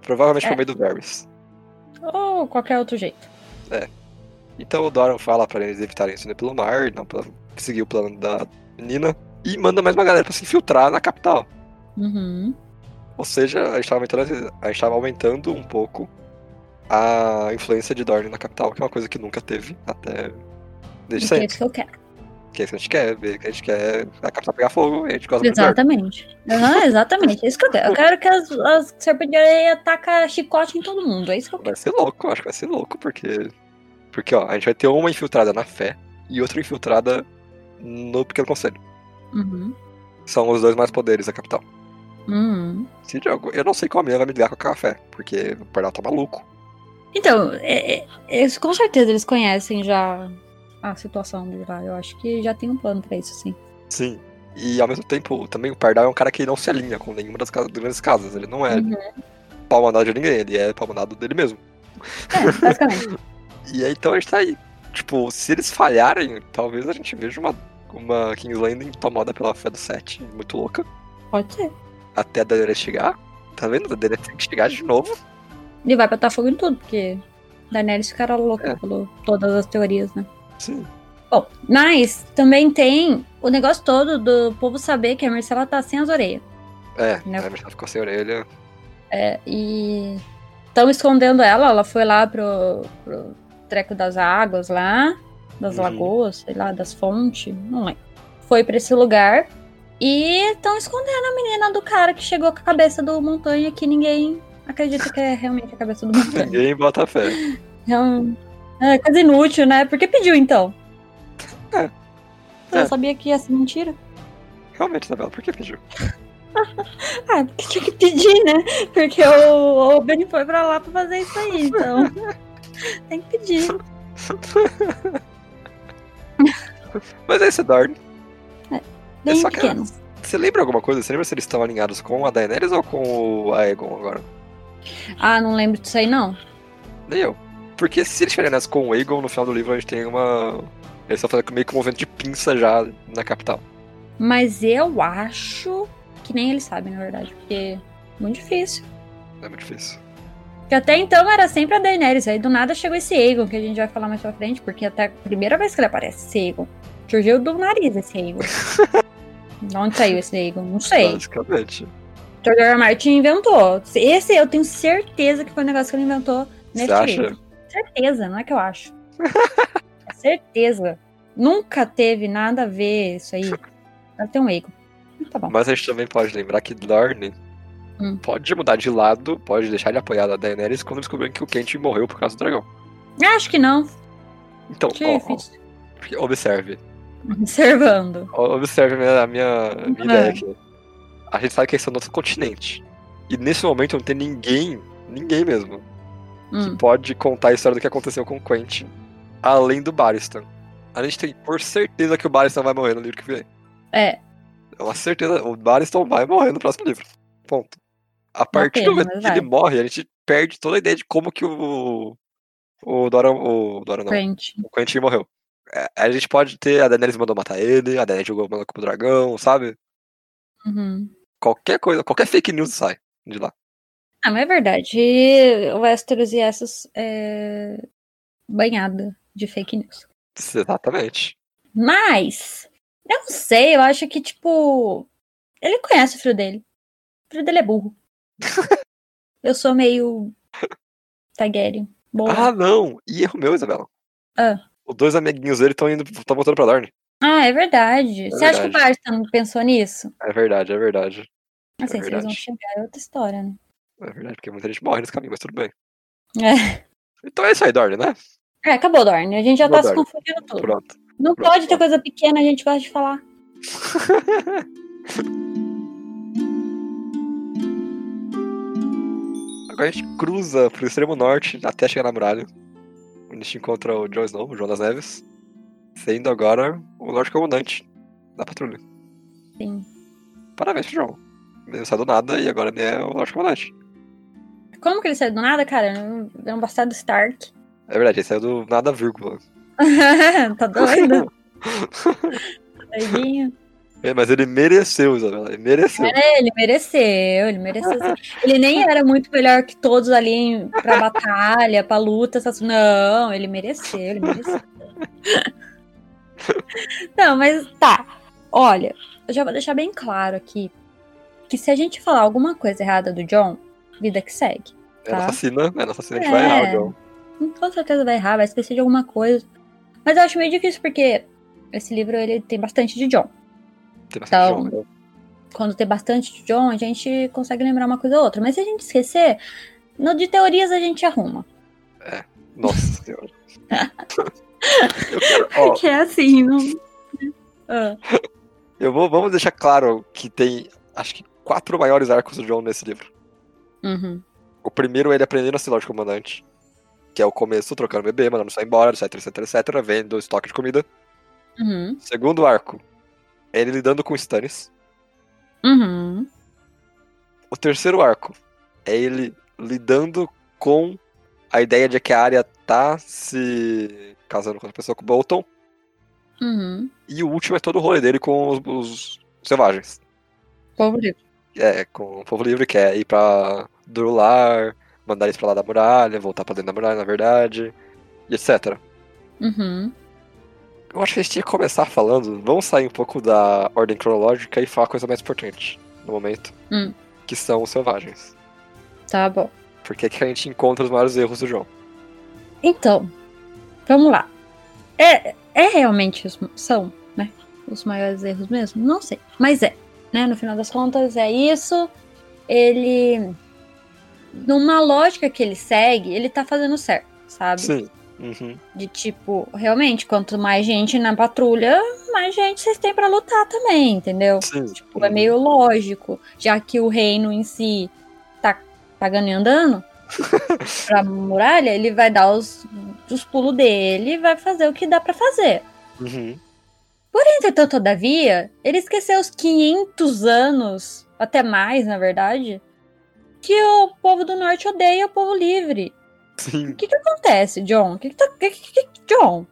Provavelmente É. por meio do Varys. Ou qualquer outro jeito. Então o Doran fala pra eles evitarem isso pelo mar, não pra seguir o plano da menina. E manda mais uma galera pra se infiltrar na capital. Uhum. Ou seja, a gente tava aumentando, a gente aumentando um pouco a influência de Dorne na capital, que é uma coisa que nunca teve até desde é sempre. isso que eu quero. Que é isso que a gente quer, ver que a gente quer a capital pegar fogo e a gente gosta. Exatamente. Aham, exatamente. É isso que eu quero. Eu quero que as, as serpentes de areia atacam chicote em todo mundo. É isso que eu quero. Vai ser louco, acho que vai ser louco, porque. Porque, ó, a gente vai ter uma infiltrada na fé e outra infiltrada no Pequeno Conselho. Uhum. São os dois mais poderes da capital. Uhum. Se eu não sei como a minha vai me ligar com a café, porque o Pardal tá maluco. Então, é- é- com certeza eles conhecem já a situação de lá. Eu acho que já tem um plano pra isso, sim. Sim. E ao mesmo tempo, também o Pardal é um cara que não se alinha com nenhuma das casas- grandes casas. Ele não é Uhum. pau mandado de ninguém, ele é pau mandado dele mesmo. É, basicamente. E aí então a gente tá aí. Tipo, se eles falharem, talvez a gente veja uma, uma King's Landing tomada pela fé do Sete, muito louca. Pode ser. Até a Daenerys chegar. Tá vendo? A Daenerys tem que chegar de novo. E vai botar fogo em tudo, porque Daenerys ficará louca É. por todas as teorias, né? Sim. Bom, mas também tem o negócio todo do povo saber que a Marcela tá sem as orelhas. É, Né? a Mercedes ficou sem orelha. É, e estão escondendo ela. Ela foi lá pro, pro treco das águas lá, das Uhum. lagoas, sei lá, das fontes, não lembro. Foi pra esse lugar e estão escondendo a menina do cara que chegou com a cabeça do montanha que ninguém acredita que é realmente a cabeça do montanha. Ninguém bota fé. É, um- é coisa inútil, né? Por que pediu então? É. Eu É. sabia que ia ser mentira. Realmente, Isabela, por que pediu? Ah, porque tinha que pedir, né? Porque o, o Benny foi pra lá pra fazer isso aí, então. Tem que pedir. Mas é esse Dorne. Bem só que- pequeno. Você lembra alguma coisa? Você lembra se eles estão alinhados com a Daenerys ou com o Aegon agora? Ah, não lembro disso aí, não. Nem eu. Porque se eles estiverem nessa com o Aegon, no final do livro a gente tem uma. Eles estão fazendo meio que um movimento de pinça já na capital. Mas eu acho que nem eles sabem, na verdade, porque é muito difícil. É muito difícil. Porque até então era sempre a Daenerys, aí do nada chegou esse Aegon, que a gente vai falar mais pra frente, porque até a primeira vez que ele aparece, esse Aegon, surgiu do nariz esse Aegon. de onde saiu esse Aegon? Não sei. Basicamente. George R. Martin inventou. Esse eu tenho certeza que foi um negócio que ele inventou nesse Você acha? Certeza, não é que eu acho. é certeza. Nunca teve nada a ver isso aí. Deve ter um Aegon. Tá bom. Mas a gente também pode lembrar que Dorne Hum. pode mudar de lado, pode deixar de apoiar a Daenerys quando descobrir que o Kent morreu por causa do dragão. Acho que não. Então, Que ó, ó, observe. Observando. Observe a minha, a minha, Ah. ideia aqui. A gente sabe que eles são do outro continente. E nesse momento não tem ninguém, ninguém mesmo, que Hum. pode contar a história do que aconteceu com o Quentin, além do Barristan. A gente tem por certeza que o Barristan vai morrer no livro que vem. É, É uma certeza, o Barristan vai morrer no próximo livro. Ponto. A partir do momento que ele morre, a gente perde toda a ideia de como que o. O Dora. O Dora não. frente. O Quentin morreu. É, a gente pode ter. A Daenerys mandou matar ele, a Daenerys jogou mandou pro dragão, sabe? Uhum. Qualquer coisa, qualquer fake news sai de lá. Ah, mas é verdade. O Westeros e essas é banhada de fake news. Exatamente. Mas, eu não sei, eu acho que, tipo, ele conhece o filho dele. O filho dele é burro. eu sou meio Targaryen. Boa. Ah, não! E erro meu, Isabela. Ah. Os dois amiguinhos dele estão indo. estão voltando pra Dorne. Ah, é verdade. Você acha que o verdade. Barstan pensou nisso? É verdade, é verdade. Assim, se eles vão verdade. chegar, é outra história, né? É verdade, porque muita gente morre nesse caminho, mas tudo bem. É. Então é isso aí, Dorne, né? É, acabou, Dorne. A gente já Acabou, tá se confundindo tudo. Pronto. Não Pronto, pode ter coisa pequena, a gente gosta de falar. a gente cruza pro extremo norte até chegar na muralha. Onde a gente encontra o Jon Snow, o João das Neves. Sendo agora o, Lorde Comandante da patrulha. Sim. Parabéns pro John. Ele saiu do nada e agora ele é o Lorde Comandante. Como que ele saiu do nada, cara? Ele É um bastardo Stark. É verdade, ele saiu do nada, vírgula. tá doido? Doidinho. É, mas ele mereceu, Isabela. Ele mereceu. É, ele mereceu, ele mereceu. Ele nem era muito melhor que todos ali pra batalha, pra luta. Essas... Não, ele mereceu, ele mereceu. Não, mas tá. Olha, eu já vou deixar bem claro aqui que se a gente falar alguma coisa errada do John, vida que segue. É Tá. nossa assassina, é assassina, É. vai errar John. Com certeza vai errar, vai esquecer de alguma coisa. Mas eu acho meio difícil porque esse livro ele tem bastante de John. Tem bastante Então, John, né? quando tem bastante de John, a gente consegue lembrar uma coisa ou outra. Mas se a gente esquecer, no de teorias a gente arruma. Nossa senhora. quero, ó, Que é assim, não. Ah, eu vou, vamos deixar claro que tem, acho que quatro maiores arcos do John nesse livro. uhum, O primeiro é ele aprendendo a ser Lorde Comandante, que é o começo, trocando bebê, mandando sair embora, etc, etc, etc, vendo estoque de comida. uhum, Segundo arco, é ele lidando com Stannis. uhum, O terceiro arco é ele lidando com a ideia de que a área tá se casando com outra pessoa com o Bolton. uhum. E o último é todo o rolê dele com os, os selvagens. Povo livre. É, com o povo livre, que é ir pra Durular, mandar eles pra lá da muralha, voltar pra dentro da muralha, na verdade, e etc. Uhum. Eu acho que a gente tinha que começar falando, vamos sair um pouco da ordem cronológica e falar a coisa mais importante no momento, Hum. que são os selvagens. Tá bom. Porque é que a gente encontra os maiores erros do João. Então, vamos lá. É, é realmente os, são, né? Os maiores erros mesmo? Não sei. Mas é, né? No final das contas, é isso. Ele. Numa lógica que ele segue, ele tá fazendo certo, sabe? Sim. Uhum. De tipo, realmente, quanto mais gente na patrulha, mais gente vocês têm pra lutar também, entendeu? Sim. Tipo, é Uhum. meio lógico, já que o reino em si tá pagando e andando pra muralha, ele vai dar os, os pulos dele e vai fazer o que dá pra fazer. Uhum. Entretanto, todavia, ele esqueceu os 500 anos, até mais, na verdade, que o povo do norte odeia o povo livre. Sim. O que que acontece, John? O que que tá... que- que- que- John,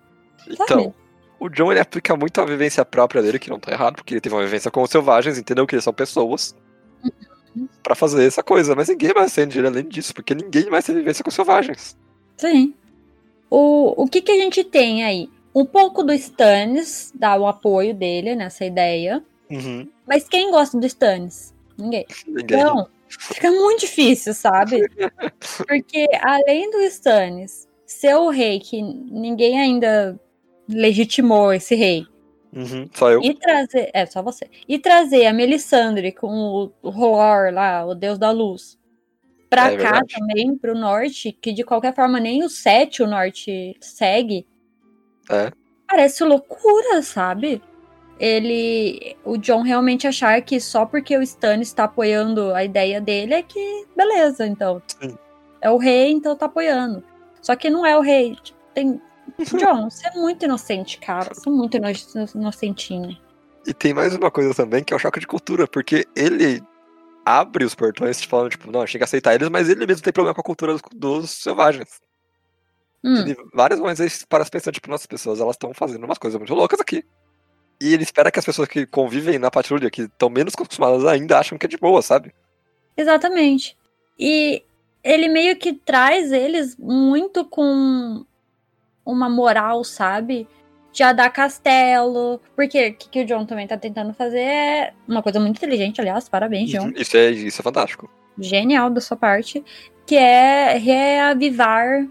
Então, o John ele aplica muito a vivência própria dele, que não tá errado, porque ele teve uma vivência com os selvagens, entendeu que eles são pessoas. Uhum. Pra fazer essa coisa, mas ninguém mais entende ele além disso, porque ninguém mais tem vivência com selvagens. Sim. O, o que, que a gente tem aí? Um pouco do Stannis, dá o apoio dele nessa ideia. Uhum. Mas quem gosta do Stannis? Ninguém. Ninguém. Então, fica muito difícil, sabe? Porque além do Stannis ser o rei, que ninguém ainda legitimou esse rei, Uhum. Só eu. e trazer. É, só você. E trazer a Melisandre com o, o Rolor lá, o deus da luz, pra É cá verdade. também, pro norte, que de qualquer forma nem o sete o norte segue. É. Parece loucura, sabe? Ele. O John realmente achar que só porque o Stannis tá apoiando a ideia dele é que. Beleza, então. Sim. É o rei, então tá apoiando. Só que não é o rei. Tipo, Tem. John, você é muito inocente, cara. Você é muito ino- inocentinho. E tem mais uma coisa também, que é o choque de cultura, porque ele abre os portões falando, tipo, não, a tem que aceitar eles, mas ele mesmo tem problema com a cultura dos, dos selvagens. Hum, Ele, várias vezes para pensando, tipo, nossas pessoas, elas estão fazendo umas coisas muito loucas aqui. E ele espera que as pessoas que convivem na patrulha, que estão menos acostumadas ainda, acham que é de boa, sabe? exatamente. E ele meio que traz eles muito com uma moral, sabe? Já dá castelo. Porque o que, o John também tá tentando fazer é uma coisa muito inteligente, aliás. Parabéns, John. Isso é, isso é fantástico. Genial da sua parte. Que é reavivar,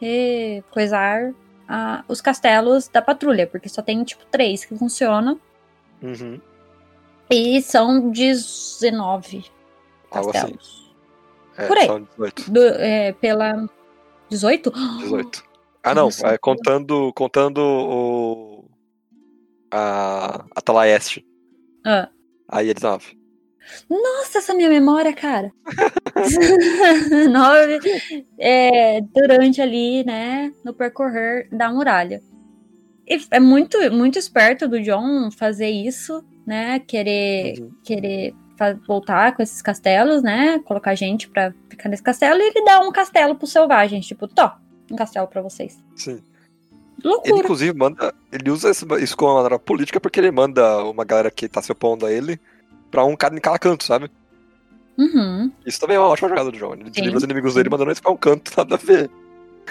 recoisar ah, os castelos da patrulha. Porque só tem, tipo, três que funcionam. Uhum. E são 19 Algo assim. castelos. É, Por aí. São 18. Do- é, pela 18? 18. Ah, não, é, contando, contando o. A. A Talaeste. Ah. Aí é 19. Nossa, essa minha memória, cara. Nove é, durante ali, né, no percorrer da muralha. e é muito, muito esperto do John fazer isso, né? Querer, Uhum. querer voltar com esses castelos, né? Colocar gente pra ficar nesse castelo e ele dá um castelo pros selvagens, tipo, tó, um castelo pra vocês. Sim. Ele, Loucura. inclusive, manda. Ele usa isso como uma política porque ele manda uma galera que tá se opondo a ele pra um cara em cada canto, sabe? Uhum. Isso também é uma ótima jogada do John. Ele desliga os inimigos dele mandando eles pra um canto, nada a ver.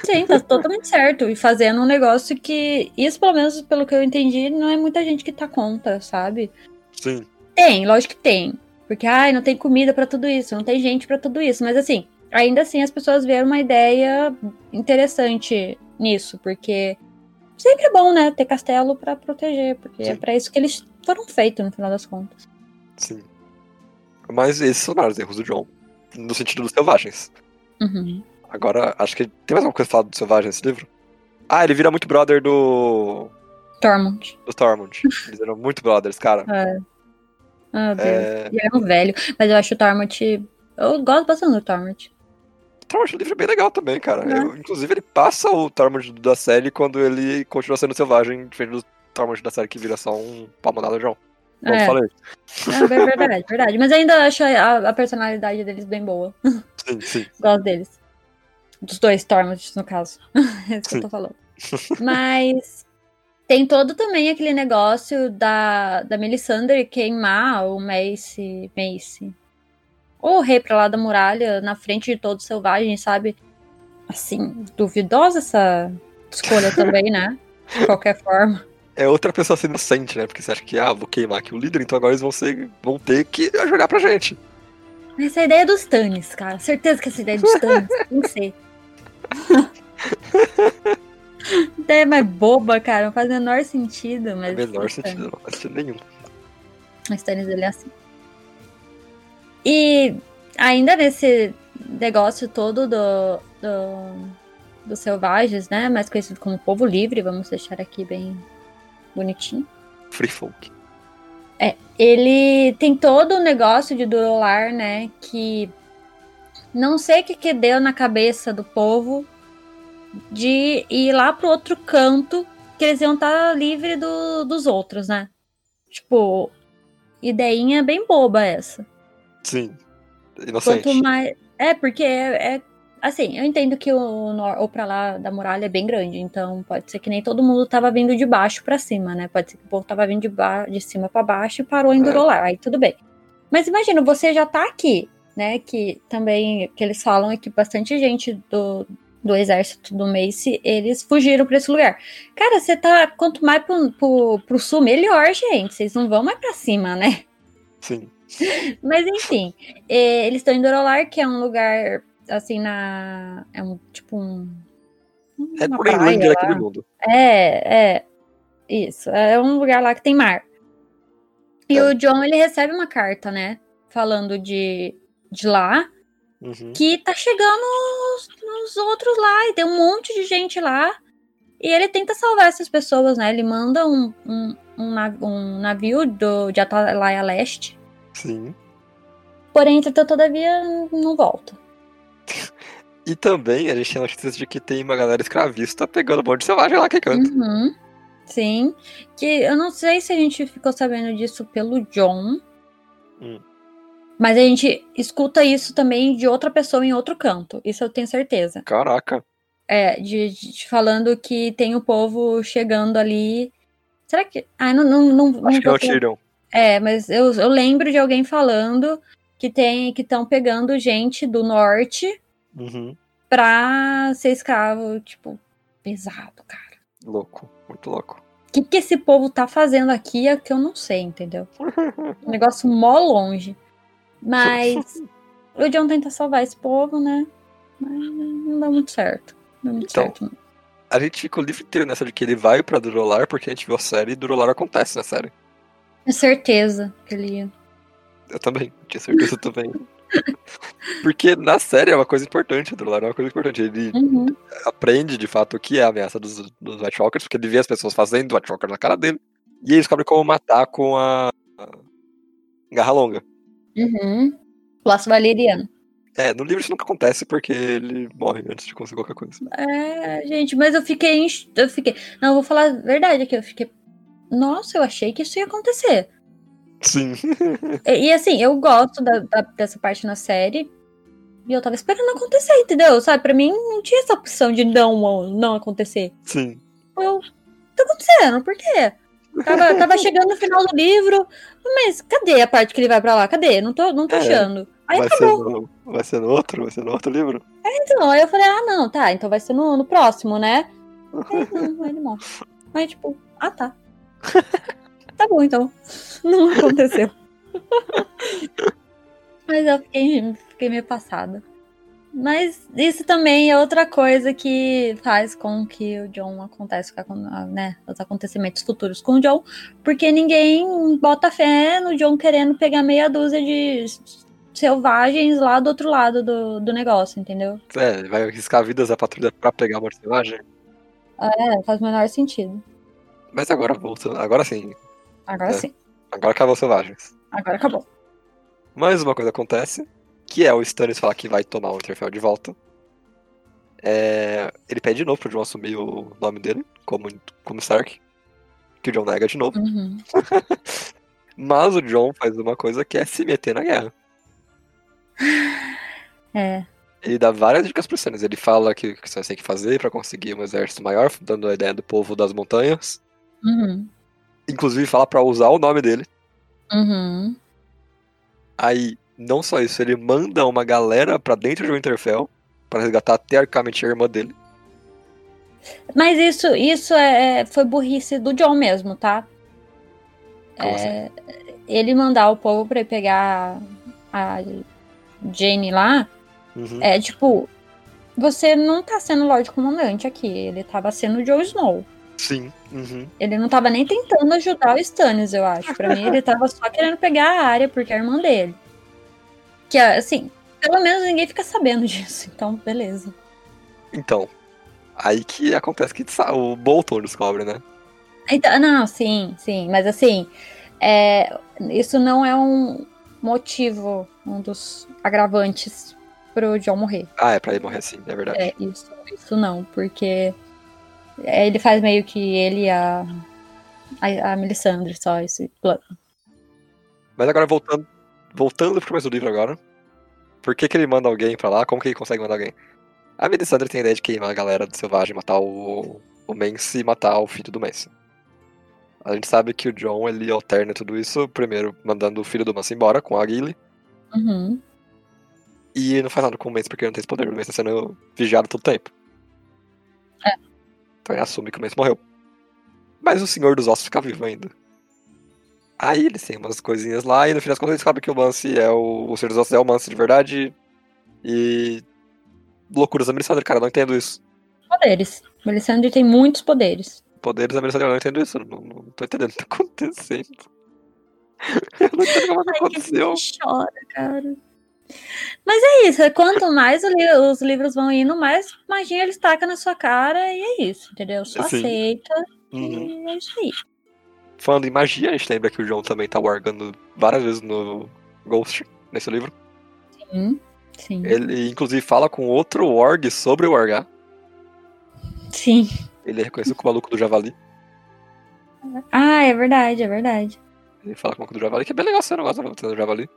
Sim, tá totalmente certo. E fazendo um negócio que. Isso, pelo menos, pelo que eu entendi, não é muita gente que tá contra, sabe? Sim. Tem, lógico que tem. Porque, ai, não tem comida pra tudo isso, não tem gente pra tudo isso. Mas, assim, ainda assim as pessoas vêem uma ideia interessante nisso. Porque sempre é bom, né? Ter castelo pra proteger. Porque é Sim. pra isso que eles foram feitos, no final das contas. Sim. Mas esses são os erros do John. No sentido dos selvagens. Uhum. Agora, acho que tem mais alguma coisa falar do selvagem nesse livro? Ah, ele vira muito brother do. Tormund. do Tormund. Eles eram muito brothers, cara. Ah, Deus. É... Ele é um velho. Mas eu acho o Tormund. Eu gosto bastante do Tormund. O Tormund, o livro é bem legal também, cara. É. Eu- inclusive, ele passa o Tormund da série quando ele continua sendo selvagem, diferente do Tormund da série que vira só um palmonado John. É. falei. É ver- verdade, verdade. Mas ainda acho a, a personalidade deles bem boa. Sim, sim. Gosto deles. Dos dois Tormund, no caso. é isso que Sim. eu tô falando. Mas tem todo também aquele negócio da, da Melisandre queimar o Mace. Mace. O rei pra lá da muralha, na frente de todos os selvagens, sabe? Assim, duvidosa essa escolha também, né? De qualquer forma. É outra pessoa sendo inocente, né? Porque você acha que, ah, vou queimar aqui o líder, então agora eles vão, ser, vão ter que jogar pra gente. Essa é a ideia dos Tannis, cara. Certeza que essa ideia é dos Tannis. Que ser. ideia mais boba, cara. Não faz o menor sentido. Mas É menor sentido, não faz sentido nenhum. Os Tannis, ele é assim. E ainda nesse negócio todo do, do, dos selvagens, né? Mais conhecido como povo livre. Vamos deixar aqui bem bonitinho. Free folk. ele tem todo o negócio de Durolar, né? Que não sei o que, que deu na cabeça do povo de ir lá pro outro canto, que eles iam estar livre do, dos outros, né? Tipo, ideinha bem boba essa. Sim. Inocente. Quanto mais. É, porque é. é- Assim, eu entendo que o, nor- o pra lá da muralha é bem grande, então pode ser que nem todo mundo tava vindo de baixo pra cima, né? Pode ser que o povo tava vindo de, ba de cima pra baixo e parou em É. Durolar, aí tudo bem. Mas imagina, você já tá aqui, né? Que também, que eles falam é que bastante gente do, do exército do Mace, eles fugiram pra esse lugar. Cara, você tá, quanto mais pro, pro, pro sul, melhor, gente. Vocês não vão mais pra cima, né? Sim. Mas enfim, eh, eles estão em Dorolar, que é um lugar assim na. É um tipo um. É praia Greenland lá. daquele mundo. É, é. Isso. É um lugar lá que tem mar. E É. o John, ele recebe uma carta, né? Falando de, de lá, Uhum. que tá chegando os, os outros lá, e tem um monte de gente lá. E ele tenta salvar essas pessoas, né? Ele manda um, um, um navio do, de Atalaia Leste. Sim. Porém, entretanto, todavia, não volta. E também a gente tem notícias de que tem uma galera escravista pegando um monte de selvagem lá que canta. Uhum. Sim. Que eu não sei se a gente ficou sabendo disso pelo John. Hum. Mas a gente escuta isso também de outra pessoa em outro canto. Isso eu tenho certeza. Caraca. É, de, de- falando que tem o povo chegando ali. Será que. Ah, não, não, não, não Acho que é o Tyrion. É, mas eu, eu lembro de alguém falando que tem que estão pegando gente do norte Uhum. pra ser escravo, tipo, pesado, cara. Louco. Muito louco. O que, que esse povo tá fazendo aqui é que eu não sei, entendeu? Um negócio mó longe. Mas o John tenta salvar esse povo, né? Mas não dá muito certo. Não dá muito Então. certo. não. A gente fica o livro inteiro nessa de que ele vai pra Durolar porque a gente viu a série e Durolar acontece na série. É certeza que ele ia. Eu também, tinha certeza também. Porque na série é uma coisa importante, Durolar é uma coisa importante. Ele Uhum. aprende de fato o que é a ameaça dos, dos White Walkers, porque ele vê as pessoas fazendo White Walker na cara dele. E ele descobre como matar com a, garra longa. Uhum. Laço valeriano. É, no livro isso nunca acontece porque ele morre antes de conseguir qualquer coisa. É, gente, mas eu fiquei. Eu fiquei. Não, eu vou falar a verdade aqui. Eu fiquei. Nossa, eu achei que isso ia acontecer. Sim. E, e, assim, eu gosto da- da- dessa parte na série. E eu tava esperando acontecer, entendeu? Sabe, pra mim não tinha essa opção de não, não acontecer. Sim. Eu. Tá acontecendo, por quê? Tava, tava chegando no final do livro. Mas cadê a parte que ele vai pra lá? Cadê? Não tô, não tô É. achando. Aí Vai ser, acabou. no, vai ser no outro? Vai ser no outro livro? Então, aí eu falei, ah, não, tá, então vai ser no, no próximo, né? Aí, não, ele morre. Aí, tipo, ah, tá. tá bom, então. Não aconteceu. Mas eu fiquei, fiquei meio passada. Mas isso também é outra coisa que faz com que o John acontece, com a- né, os acontecimentos futuros com o John, porque ninguém bota fé no John querendo pegar meia dúzia de selvagens lá do outro lado do, do negócio, entendeu? É, vai arriscar vidas da patrulha pra pegar uma selvagem. É, faz o menor sentido. Mas agora voltando. Agora sim. Agora É. sim. Agora acabou selvagens. Agora acabou. Mais uma coisa acontece, que é o Stannis falar que vai tomar o Winterfell de volta. É, ele pede de novo pro John assumir o nome dele, como, como Stark. Que o John nega de novo. Uhum. Mas o John faz uma coisa que é se meter na guerra. É. Ele dá várias dicas pro Stannis. Ele fala que o que você tem que fazer pra conseguir um exército maior, dando a ideia do povo das montanhas. Uhum. Inclusive fala pra usar o nome dele. Uhum. Aí, não só isso, ele manda uma galera pra dentro de Winterfell pra resgatar teoricamente a irmã dele. Mas isso, isso é, foi burrice do John mesmo, tá? Como É, ele mandar o povo pra pegar a Jane lá, Uhum. é tipo, você não tá sendo Lorde Comandante aqui, ele tava sendo o Jon Snow. Sim. Uhum. Ele não tava nem tentando ajudar o Stannis, eu acho. Pra mim, ele tava só querendo pegar a área, porque é a irmã dele. Que, assim, pelo menos ninguém fica sabendo disso. Então, beleza. Então, aí que acontece que o Bolton descobre, né? Então, não, sim, sim. Mas, assim, é, isso não é um motivo, um dos agravantes pro John morrer. Ah, é pra ele morrer assim, é verdade. É, isso, isso não, porque ele faz meio que ele e a, a, a Melisandre só esse plano. Mas agora voltando, voltando pro começo do livro agora. Por que, que ele manda alguém pra lá? Como que ele consegue mandar alguém? A Melisandre tem a ideia de queimar a galera do Selvagem, matar o, o Mance e matar o filho do Mance. A gente sabe que o John, ele alterna tudo isso, primeiro mandando o filho do Mance embora com a Gilly, Uhum. e não faz nada com o Mance porque ele não tem esse poder, o Mance tá sendo vigiado todo tempo. É. Então ele assume que o Mance morreu. Mas o Senhor dos Ossos fica vivo ainda. Aí eles têm umas coisinhas lá, e no fim das contas eles descobrem que o Mance é o. O Senhor dos Ossos é o Mance de verdade. E. Loucuras da Melisandre, cara, não entendo isso. Poderes. Melisandre tem muitos poderes. Poderes da Melisandre, eu não entendo isso. Não, não tô entendendo o que tá acontecendo. eu não entendo como Ai, que aconteceu. gente chora, cara. Mas é isso, é quanto mais li- os livros vão indo, mais magia eles tacam na sua cara e é isso, entendeu? Só Sim. aceita Uhum. e é isso aí. Falando em magia, a gente lembra que o João também tá wargando várias vezes no Ghost, nesse livro. Sim, sim. Ele, inclusive, fala com outro warg sobre o wargar. Sim. Ele é reconhecido como o maluco do Javali. Ah, é verdade, é verdade. Ele fala com o maluco do Javali, que é bem legal esse negócio do Javali.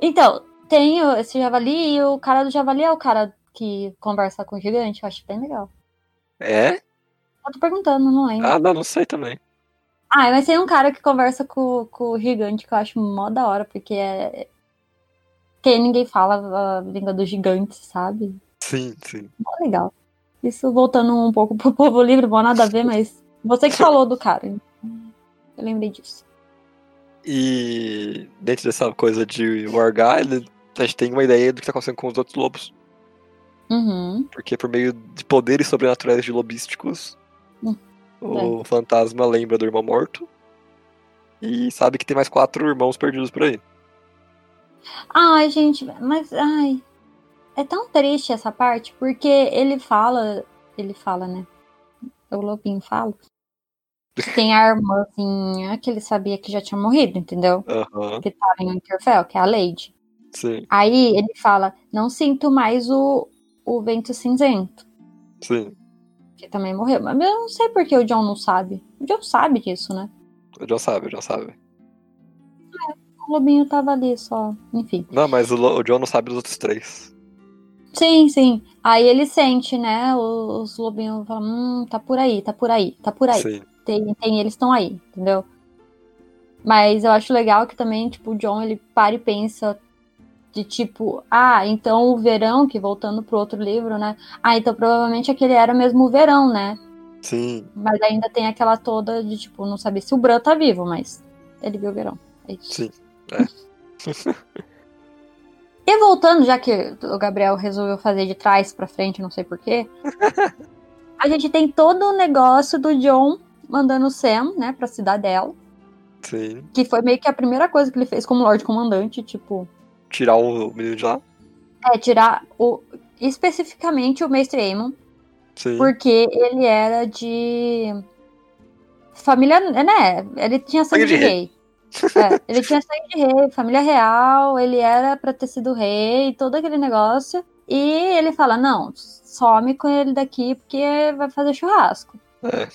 Então, tem esse javali e o cara do javali é o cara que conversa com o gigante, eu acho bem legal. É? Eu tô perguntando, não lembro. Ah, não, não sei também. Ah, mas tem um cara que conversa com, com o gigante que eu acho mó da hora, porque é. Porque ninguém fala a língua dos gigantes, sabe? Sim, sim. Mó legal. Isso voltando um pouco pro povo livre, bom nada a ver, mas você que falou do cara. então Eu lembrei disso. E dentro dessa coisa de wargar, ele, a gente tem uma ideia do que tá acontecendo com os outros lobos. Uhum. Porque por meio de poderes sobrenaturais de lobísticos, Hum, o fantasma lembra do irmão morto. E sabe que tem mais quatro irmãos perdidos por aí. Ai, gente, mas ai. É tão triste essa parte, porque ele fala. Ele fala, né? O Lobinho fala. Tem a irmãzinha que ele sabia que já tinha morrido, entendeu? Aham. Que tava em Winterfell, que é a Lady. Sim, Aí ele fala, não sinto mais o, o vento cinzento, sim. que também morreu. Mas eu não sei por que o John não sabe. O John sabe disso, né? O John sabe, o John sabe. O lobinho tava ali só. Enfim. Não, mas o, o John não sabe dos outros três. Sim, sim. Aí ele sente, né? Os, os lobinhos falam, hum, tá por aí, tá por aí, tá por aí. Sim, Tem, tem, eles estão aí, entendeu? Mas eu acho legal que também, tipo, o John, ele para e pensa de tipo, ah, então o verão, que voltando pro outro livro, né? Ah, então provavelmente aquele era mesmo o verão, né? sim. Mas ainda tem aquela toda de, tipo, não saber se o Bran tá vivo, mas ele viu o verão. É isso. Sim, E voltando, já que o Gabriel resolveu fazer de trás pra frente, não sei porquê, a gente tem todo o negócio do John mandando o Sam, né, pra cidadela, Sim. que foi meio que a primeira coisa que ele fez como Lorde Comandante, tipo, Tirar o menino de lá. é tirar o especificamente o Mestre Aemon, Sim. porque ele era de família, né? Ele tinha sangue, de rei. É, ele tinha sangue de rei, família real, ele era pra ter sido rei, todo aquele negócio. E ele fala: não, some com ele daqui porque vai fazer churrasco. É.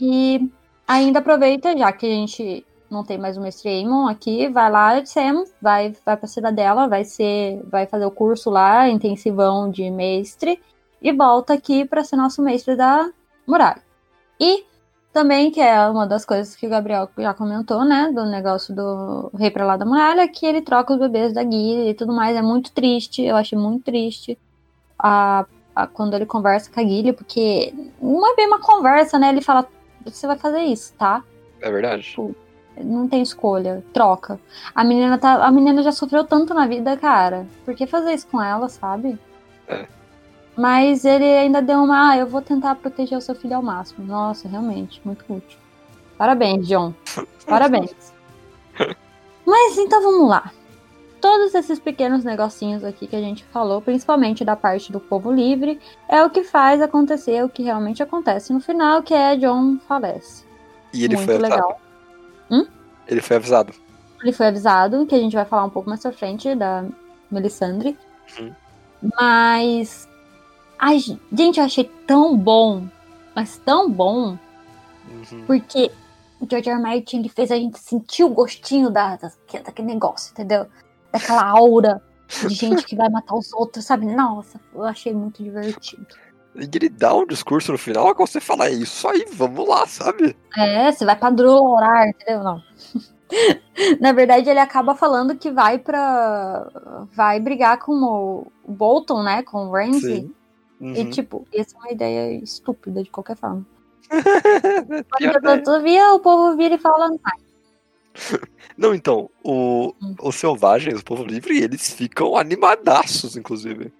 E ainda aproveita, já que a gente não tem mais o Mestre Aemon aqui, vai lá, Sam, vai, vai pra cidadela, vai ser, vai fazer o curso lá, intensivão de mestre, e volta aqui pra ser nosso mestre da muralha. E também, que é uma das coisas que o Gabriel já comentou, né, do negócio do rei pra lá da muralha, que ele troca os bebês da Guilherme e tudo mais, é muito triste, eu achei muito triste. A, a- quando ele conversa com a Guilherme, porque não é bem uma conversa, né, ele fala, você vai fazer isso, tá? É verdade. Não tem escolha, troca. A menina tá, a menina já sofreu tanto na vida, cara. Por que fazer isso com ela, sabe? É. Mas ele ainda deu uma, ah, eu vou tentar proteger o seu filho ao máximo. Nossa, realmente, muito útil. Parabéns, John. Parabéns. Mas então vamos lá. Todos esses pequenos negocinhos aqui que a gente falou, principalmente da parte do povo livre, é o que faz acontecer o que realmente acontece no final, que é John falece. E ele muito foi avisado. Legal. Ele foi avisado. Ele foi avisado, que a gente vai falar um pouco mais pra frente da Melisandre. Uhum. Mas. Ai, gente, eu achei tão bom. Mas tão bom. Uhum. Porque o George. R. Martin ele fez a gente sentir o gostinho da, da- daquele negócio, entendeu? Daquela aura de gente que vai matar os outros, sabe? Nossa, eu achei muito divertido. E ele dá um discurso no final que você fala, é isso aí, vamos lá, sabe? É, você vai pra Drolar, entendeu? Não. Na verdade, ele acaba falando que vai pra. vai brigar com o Bolton, né? Com o Ramsey. Sim. E, Uhum. tipo, essa é uma ideia estúpida de qualquer forma. Ideia. todavia o povo vira e fala. Não, então, o, Hum. os selvagens, o povo livre, eles ficam animadaços, inclusive.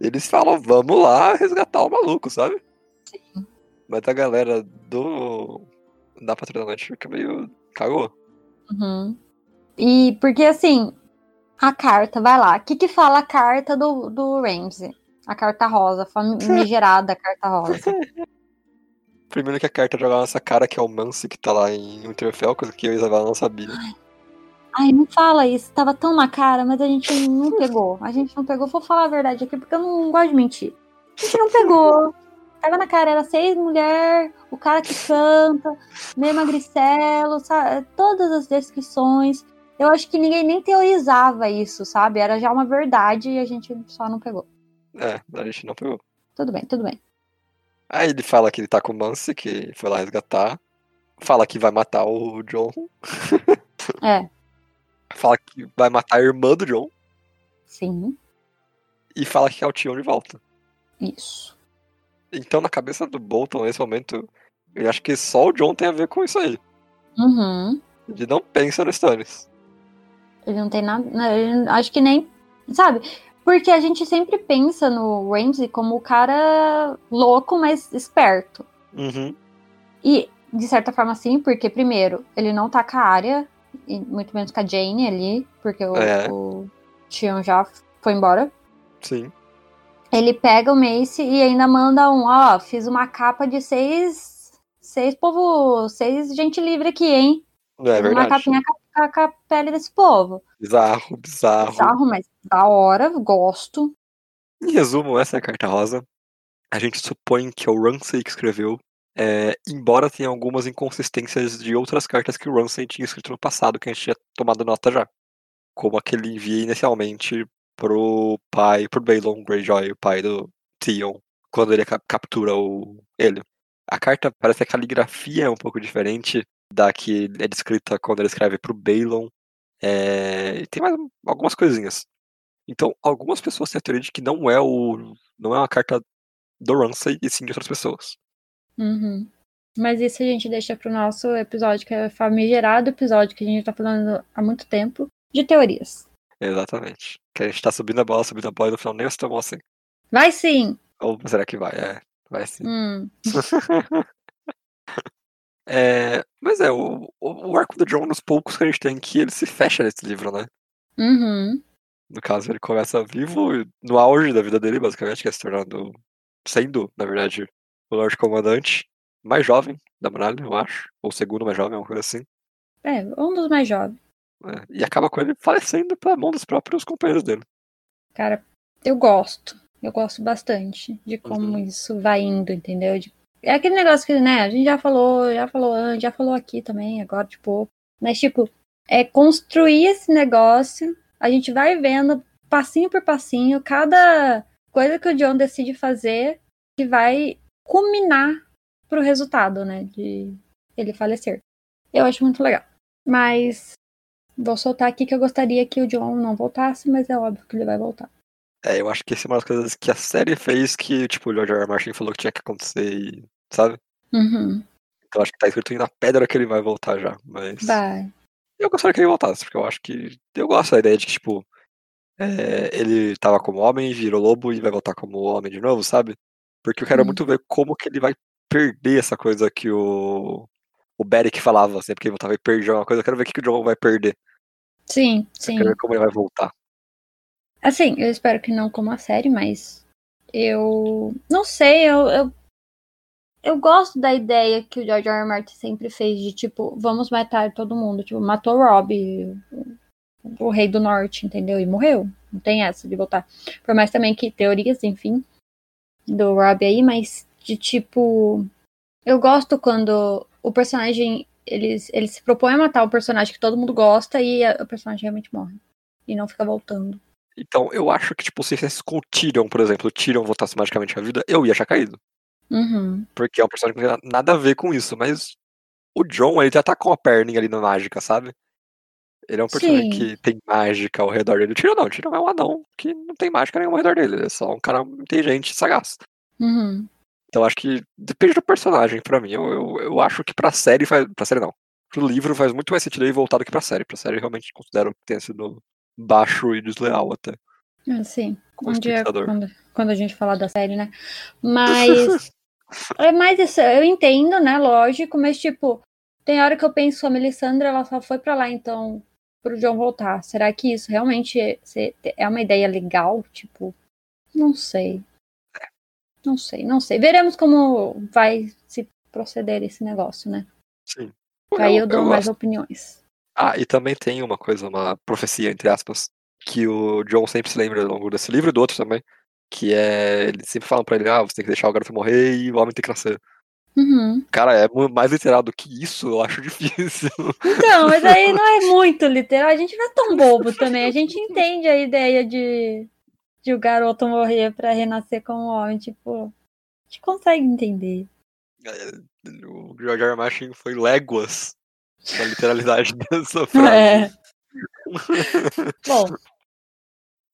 Eles falam, vamos lá resgatar o maluco, sabe? Sim. Mas a galera do. da Patrulha da Noite fica meio. cagou. Uhum. E porque assim, a carta, vai lá. O que, que fala a carta do, do Ramsey? A carta rosa, famigerada carta rosa. Primeiro que a carta joga na nossa cara, que é o Mance que tá lá em Winterfell, coisa que eu e a Isabela não sabia. Ai, não fala isso, tava tão na cara, mas a gente não pegou. A gente não pegou, vou falar a verdade aqui, porque eu não gosto de mentir. A gente não pegou. Tava na cara, era seis mulher, o cara que canta, meio magricelo, sabe? Todas as descrições. Eu acho que ninguém nem teorizava isso, sabe? Era já uma verdade e a gente só não pegou. É, a gente não pegou. Tudo bem, tudo bem. Aí ele fala que ele tá com o Mance, que foi lá resgatar. Fala que vai matar o John. É, Fala que vai matar a irmã do John. sim, E fala que quer o Tion de volta. isso. Então, na cabeça do Bolton, nesse momento, eu acho que só o John tem a ver com isso aí. Uhum. Ele não pensa no Stannis. Ele não tem nada. ele- acho que nem. Sabe? Porque a gente sempre pensa no Ramsey como o cara louco, mas esperto. Uhum. E, de certa forma, sim, porque, primeiro, ele não tá com a área, e muito menos com a Jane ali, porque o, É. o Tion já foi embora. Sim. Ele pega o Mace e ainda manda um, ó, fiz uma capa de seis. Seis povo. Seis gente livre aqui, hein? Não é Fiz uma verdade. capinha com a, com a pele desse povo. Bizarro, bizarro. Bizarro, mas da hora, gosto. Em resumo, essa é a carta rosa. A gente supõe que é o Ramsey que escreveu, é, embora tenha algumas inconsistências de outras cartas que o Ramsey tinha escrito no passado, que a gente tinha tomado nota já. Como aquele envia inicialmente pro pai, pro Balon Greyjoy, o pai do Theon, quando ele captura o, ele. A carta parece que a caligrafia é um pouco diferente da que é descrita quando ele escreve pro Balon. É, e tem mais algumas coisinhas. Então, algumas pessoas têm a teoria de que não é o. não é uma carta do Ramsay, e sim de outras pessoas. Uhum. Mas isso a gente deixa pro nosso episódio, que é o famigerado episódio que a gente tá falando há muito tempo, de teorias. Exatamente. Que a gente tá subindo a bola, subindo a bola e no final nem tão assim. Vai sim! Ou será que vai? É, vai sim. Hum. é, mas é, o, o arco do John, nos poucos que a gente tem aqui, ele se fecha nesse livro, né? Uhum. No caso, ele começa vivo, no auge da vida dele, basicamente, que é se tornando, sendo, na verdade, o Lorde Comandante, mais jovem da muralha, eu acho. Ou segundo mais jovem, uma coisa assim. É, um dos mais jovens. É, e acaba com ele falecendo pela mão dos próprios companheiros dele. Cara, eu gosto. Eu gosto bastante de como Uhum. isso vai indo, entendeu? De- É aquele negócio que, né, a gente já falou, já falou antes, já falou aqui também, agora pouco. Mas, tipo, é construir esse negócio, a gente vai vendo passinho por passinho, cada coisa que o John decide fazer que vai culminar pro resultado, né, de ele falecer. Eu acho muito legal. Mas vou soltar aqui que eu gostaria que o John não voltasse, mas é óbvio que ele vai voltar. É, eu acho que essa é uma das coisas que a série fez que, tipo, o George R. R. Martin falou que tinha que acontecer e, sabe? Uhum. Então acho que tá escrito aí na pedra que ele vai voltar já, mas... Vai. Eu gostaria que ele voltasse, porque eu acho que... Eu gosto da ideia de que, tipo, é, ele tava como homem, virou lobo e vai voltar como homem de novo, sabe? Porque eu quero Hum. muito ver como que ele vai perder essa coisa que o... O Beric falava sempre que ele voltava e perdia uma coisa. Eu quero ver o que, que o John vai perder. Sim, Eu sim. quero ver como ele vai voltar. Assim, eu espero que não como a série, mas eu não sei, eu, eu, eu gosto da ideia que o George R. R. Martin sempre fez de tipo, vamos matar todo mundo. Tipo, matou o, o rei do norte, entendeu? E morreu. Não tem essa de voltar. Por mais também que teorias, enfim, do Robb aí, mas de tipo. Eu gosto quando o personagem. Ele, ele se propõe a matar o personagem que todo mundo gosta e a- o personagem realmente morre. E não fica voltando. Então, eu acho que, tipo, se fizesse com o Tyrion, por exemplo, o Tyrion voltasse magicamente à vida, eu ia achar caído. Uhum. Porque é um personagem que não tem nada a ver com isso, mas o John, ele já tá com a perninha ali na mágica, sabe? Ele é um personagem Sim. que tem mágica ao redor dele. O Tyrion não, o Tyrion é um anão que não tem mágica nenhuma ao redor dele. Ele é só um cara inteligente e sagaz. Uhum. Então acho que depende do personagem pra mim. Eu, eu, eu acho que pra série faz. Pra série não. Pro livro faz muito mais sentido ele voltar do que pra série. Pra série eu realmente considero que tenha sido baixo e desleal até. Assim, Como um dia, quando, quando a gente falar da série, né? Mas. é mais isso, eu entendo, né? Lógico, mas tipo, tem hora que eu penso, a Melisandre, ela só foi pra lá, então, pro John voltar. Será que isso realmente é, é uma ideia legal? Tipo, não sei. Não sei, não sei. Veremos como vai se proceder esse negócio, né? Sim. Aí eu dou mais gosto. opiniões. Ah, e também tem uma coisa, uma profecia, entre aspas, que o John sempre se lembra ao longo desse livro e do outro também. Que é. Eles sempre falam pra ele, ah, você tem que deixar o garoto morrer e o homem tem que nascer. Uhum. Cara, é mais literal do que isso, eu acho difícil. Então, mas aí não é muito literal. A gente não é tão bobo também. A gente entende a ideia de, de o garoto morrer pra renascer como homem. Tipo, a gente consegue entender. o George R. R. Martin foi léguas na literalidade dessa frase. É. Bom,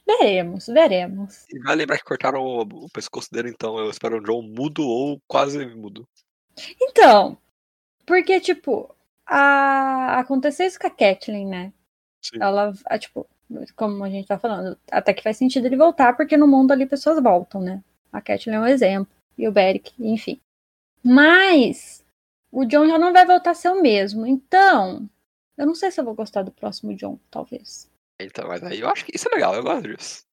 veremos, veremos. E vai lembrar que cortaram o, o pescoço dele, então eu espero um John mudo ou quase mudo. Então, porque, tipo, a... aconteceu isso com a Kathleen, né? Sim. Ela, a, tipo, como a gente tá falando, até que faz sentido ele voltar, porque no mundo ali pessoas voltam, né? A Kathleen é um exemplo, e o Beric, enfim. Mas o John já não vai voltar a ser o mesmo. Então, eu não sei se eu vou gostar do próximo John, talvez. Então, mas aí eu acho que isso é legal, eu gosto disso.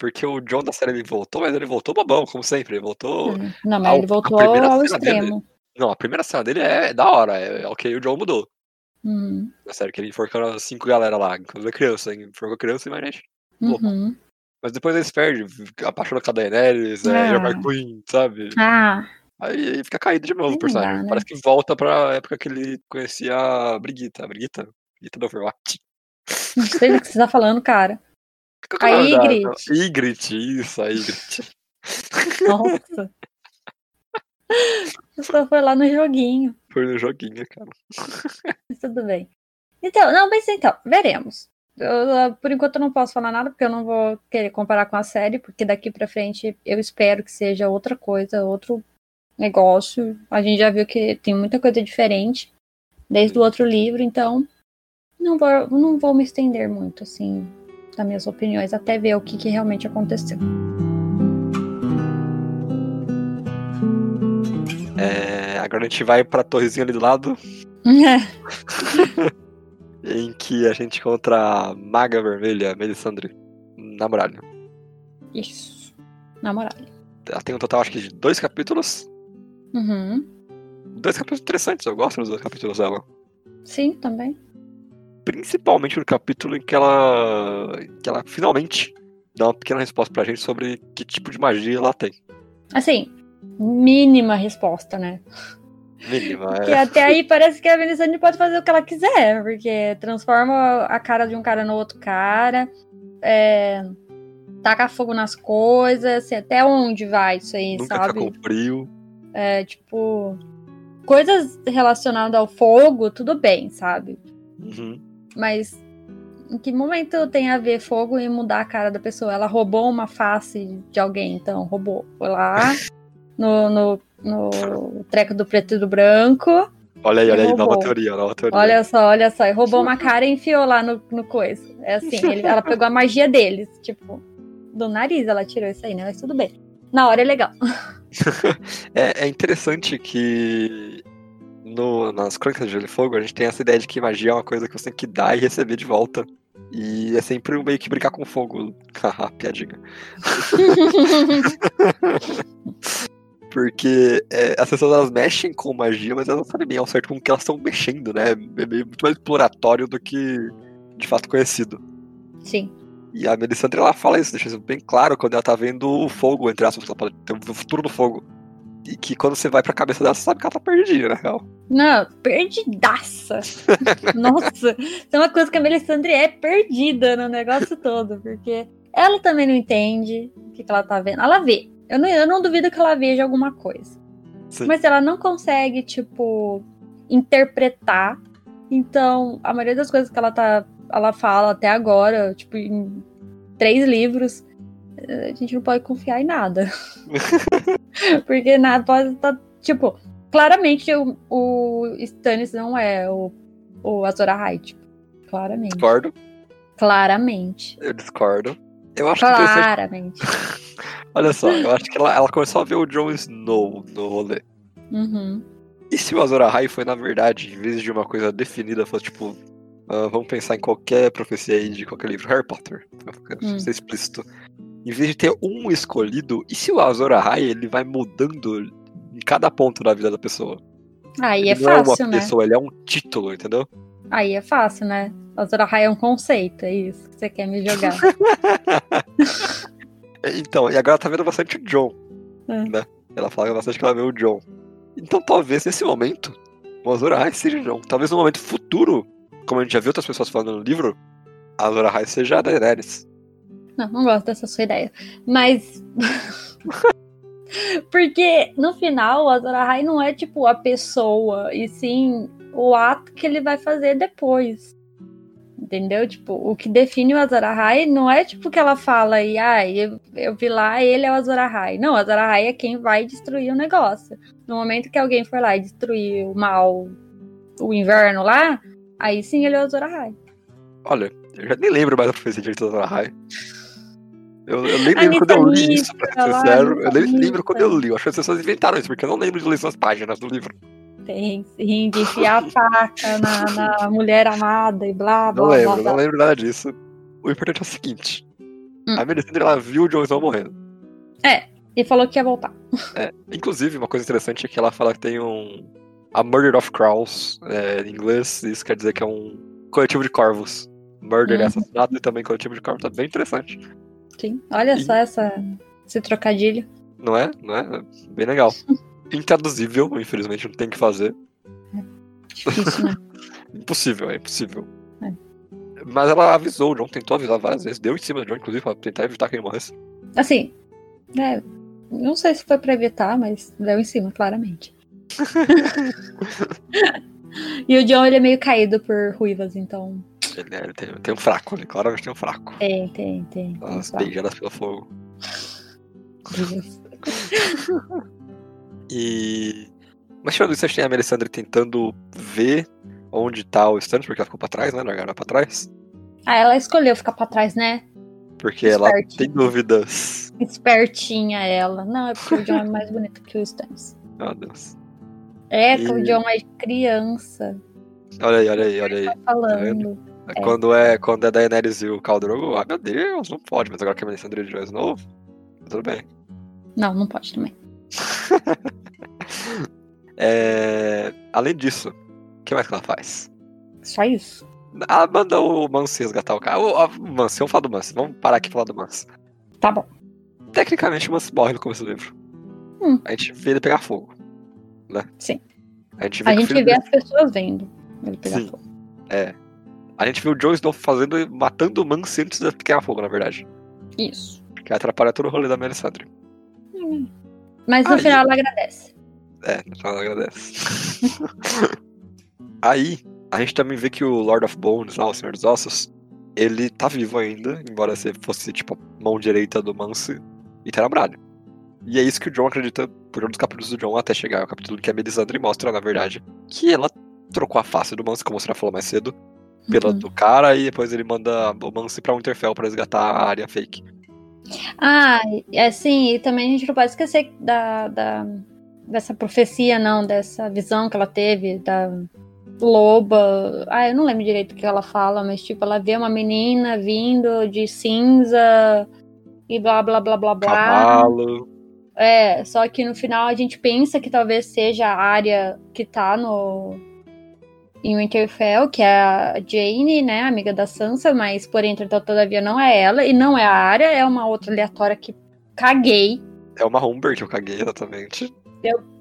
Porque o John da série ele voltou, mas ele voltou bobão, como sempre. Ele voltou. Não, mas ao- ele voltou ao cena dele- extremo. Não, a primeira cena dele é da hora. É, ok, o John mudou. Uhum. Na série, que ele enforcando as cinco galera lá, inclusive criança, hein? enforcou criança e mais gente. Uhum. Mas depois eles perdem, apaixona com a Daenerys, é, Ah. Irma Queen, sabe? Ah, Aí, aí fica caído de novo o personagem. dá, né? Parece que volta pra época que ele conhecia a Brigitte. A Brigitte? Brigitte do Overwatch. não sei do que você tá falando, cara. A Ygritte. Ygritte, isso, a Ygritte. Nossa. Só foi lá no joguinho. Foi no joguinho, cara. Tudo bem. Então, não, mas então, veremos. Eu, por enquanto eu não posso falar nada, porque eu não vou querer comparar com a série, porque daqui pra frente eu espero que seja outra coisa, outro negócio. A gente já viu que tem muita coisa diferente desde o outro livro, então não vou, não vou me estender muito, assim, das minhas opiniões, até ver o que, que realmente aconteceu. É, agora a gente vai pra torrezinha ali do lado, em que a gente encontra a Maga Vermelha, Melisandre, na muralha. Isso. Na moral. Ela tem um total, acho que, de dois capítulos. Uhum. Dois capítulos interessantes, eu gosto dos dois capítulos dela. Sim, também. Principalmente no capítulo em que ela. que ela finalmente dá uma pequena resposta pra gente sobre que tipo de magia ela tem. Assim, mínima resposta, né? Mínima, Porque é. até aí parece que a Melisandre pode fazer o que ela quiser, porque transforma a cara de um cara no outro cara, é, taca fogo nas coisas, assim, até onde vai isso aí, Nunca sabe? com frio. É, tipo, coisas relacionadas ao fogo, tudo bem, sabe? Uhum. Mas em que momento tem a ver fogo e mudar a cara da pessoa? Ela roubou uma face de alguém, então, roubou. Foi lá no, no, no treco do preto e do branco. Olha aí, olha aí, nova teoria, nova teoria. Olha só, olha só. E roubou uma cara e enfiou lá no, no coisa. É assim, ele- ela pegou a magia deles. Tipo, do nariz ela tirou isso aí, né? Mas tudo bem. Na hora é legal. É, é interessante que no, nas Crônicas de Gelo e Fogo a gente tem essa ideia de que magia é uma coisa que você tem que dar e receber de volta. E é sempre meio que brincar com fogo. Haha, piadinha. Porque é, as pessoas elas mexem com magia, mas elas não sabem bem ao certo com o que elas estão mexendo, né? É meio, muito mais exploratório do que de fato conhecido. Sim. E a Melisandre ela fala isso, deixa isso bem claro quando ela tá vendo o fogo, entre aspas, ela ter o futuro do fogo. E que quando você vai pra cabeça dela, você sabe que ela tá perdidinha, na real. Não, perdidaça. Nossa, tem uma coisa que a Melisandre é perdida no negócio todo, porque ela também não entende o que, que ela tá vendo. Ela vê. Eu não, eu não duvido que ela veja alguma coisa. Sim. Mas ela não consegue, tipo, interpretar. Então, a maioria das coisas que ela tá. Ela fala até agora, tipo, em três livros, eh, a gente não pode confiar em nada. Porque nada pode estar. tipo, claramente o, o Stannis não é o, o Azor Ahai, tipo. Claramente. Discordo, Claramente. eu discordo. Eu acho interessante. Claramente. Olha só, eu acho que ela, ela começou a ver o Jon Snow no rolê. Uhum. E se o Azor Ahai foi, na verdade, em vez de uma coisa definida, fosse tipo. ah, vamos pensar em qualquer profecia aí de qualquer livro. Harry Potter. Pra Hum. ser explícito. Em vez de ter um escolhido, e se o Azor Ahai ele vai mudando em cada ponto da vida da pessoa? Aí é ele não é fácil, uma né? pessoa, ele é um título, entendeu? Aí é fácil, né? Azor Ahai é um conceito, é isso que você quer me jogar. Então, e agora ela tá vendo bastante o John. É. Né? Ela fala bastante que ela vê o John. Então talvez nesse momento, o Azor Ahai seja o John. Talvez no momento futuro, como a gente já viu outras pessoas falando no livro, a Azor Ahai seja a Daenerys. Não, não gosto dessa sua ideia. Mas. Porque no final, o Azor Ahai não é tipo a pessoa, e sim o ato que ele vai fazer depois. Entendeu? Tipo, o que define o Azor Ahai não é tipo que ela fala aí, ah, eu, eu vi lá, ele é o Azor Ahai. Não, o Azor Ahai é quem vai destruir o negócio. No momento que alguém for lá e destruir o mal, o inverno lá, aí sim ele é o Azor Ahai. Olha, eu já nem lembro mais a profecia de Azor Ahai. Eu, eu lembro quando eu li isso, pra ser sincero. Eu nem lembro quando eu li. Eu acho que as pessoas inventaram isso, porque eu não lembro de ler essas páginas do livro. Tem sim, de enfiar a faca na, na mulher amada e blá, blá, Não lembro, blá. não lembro nada disso. O importante é o seguinte. Hum. A Melisandre, ela viu o Jon Snow morrendo. E falou que ia voltar. É, inclusive, uma coisa interessante é que ela fala que tem um, a Murder of Crows, é, em inglês, isso quer dizer que é um coletivo de corvos. Murder é Uhum. assassinato e também coletivo de corvos, tá bem interessante. Sim. Olha E- só essa, esse trocadilho. Não é? Não é? É Bem legal. Intraduzível, infelizmente, não tem o que fazer. Difícil, né? Impossível, é impossível. É. Mas ela avisou, o John tentou avisar várias vezes, deu em cima do John, inclusive, pra tentar evitar que ele morresse. Assim, é, não sei se foi pra evitar, mas deu em cima, claramente. e o John, ele é meio caído por ruivas, então Ele, ele tem, tem um fraco, ele claramente tem um fraco. tem, tem, tem. As beijadas pelo fogo. E. Mas tirando isso, a gente tem a Melisandre tentando ver onde tá o Stannis, porque ela ficou pra trás, né? Largaram ela pra trás. Ah, ela escolheu ficar pra trás, né? Porque ela Espertinha. tem dúvidas. Espertinha ela. Não, é porque o John é mais bonito que o Stannis. Meu Deus. É, que o John é criança. Olha aí, olha aí, olha aí. Tá falando. É. Quando é, quando é Daenerys e o Khal Drogo, ah meu Deus, não pode. Mas agora que a Melisandre de Jones novo, tudo bem. Não, não pode também. É, Além disso, o que mais que ela faz? Só isso. Ela manda o Mance resgatar o cara. O, o Mance, vamos falar do Mance. Vamos parar aqui e falar do Mance. Tá bom. Tecnicamente, o Mance morre no começo do livro. Hum. A gente vê ele pegar fogo. Né? Sim. A gente vê, A gente vê dele- as pessoas vendo ele pegar Sim. fogo. É. A gente vê o Jon Snow fazendo, matando o Mance antes de pegar fogo, na verdade. Isso. Que atrapalha todo o rolê da Melisandre. Hum. Mas no Aí- final ela agradece. É, no final ela agradece. Aí, a gente também vê que o Lord of Bones, lá, o Senhor dos Ossos, ele tá vivo ainda, embora você fosse, tipo, a mão direita do Mance e Tenebralho. E é isso que o John acredita por um dos capítulos do John até chegar ao capítulo que a Melisandre mostra, na verdade, que ela trocou a face do Mance, como você já falou mais cedo, pela Uhum. do cara, e depois ele manda o Mance pra Winterfell pra resgatar a área fake. Ah, é sim, e também a gente não pode esquecer da, da, dessa profecia, não, dessa visão que ela teve da loba. Ah, eu não lembro direito o que ela fala, mas tipo, ela vê uma menina vindo de cinza e blá blá blá blá blá. Cavalo. É, só que no final a gente pensa que talvez seja a área que tá no. Em Winterfell, que é a Jane, né, amiga da Sansa, mas por entretanto todavia não é ela, e não é a área, é uma outra aleatória que caguei. É uma Humber que eu caguei, exatamente.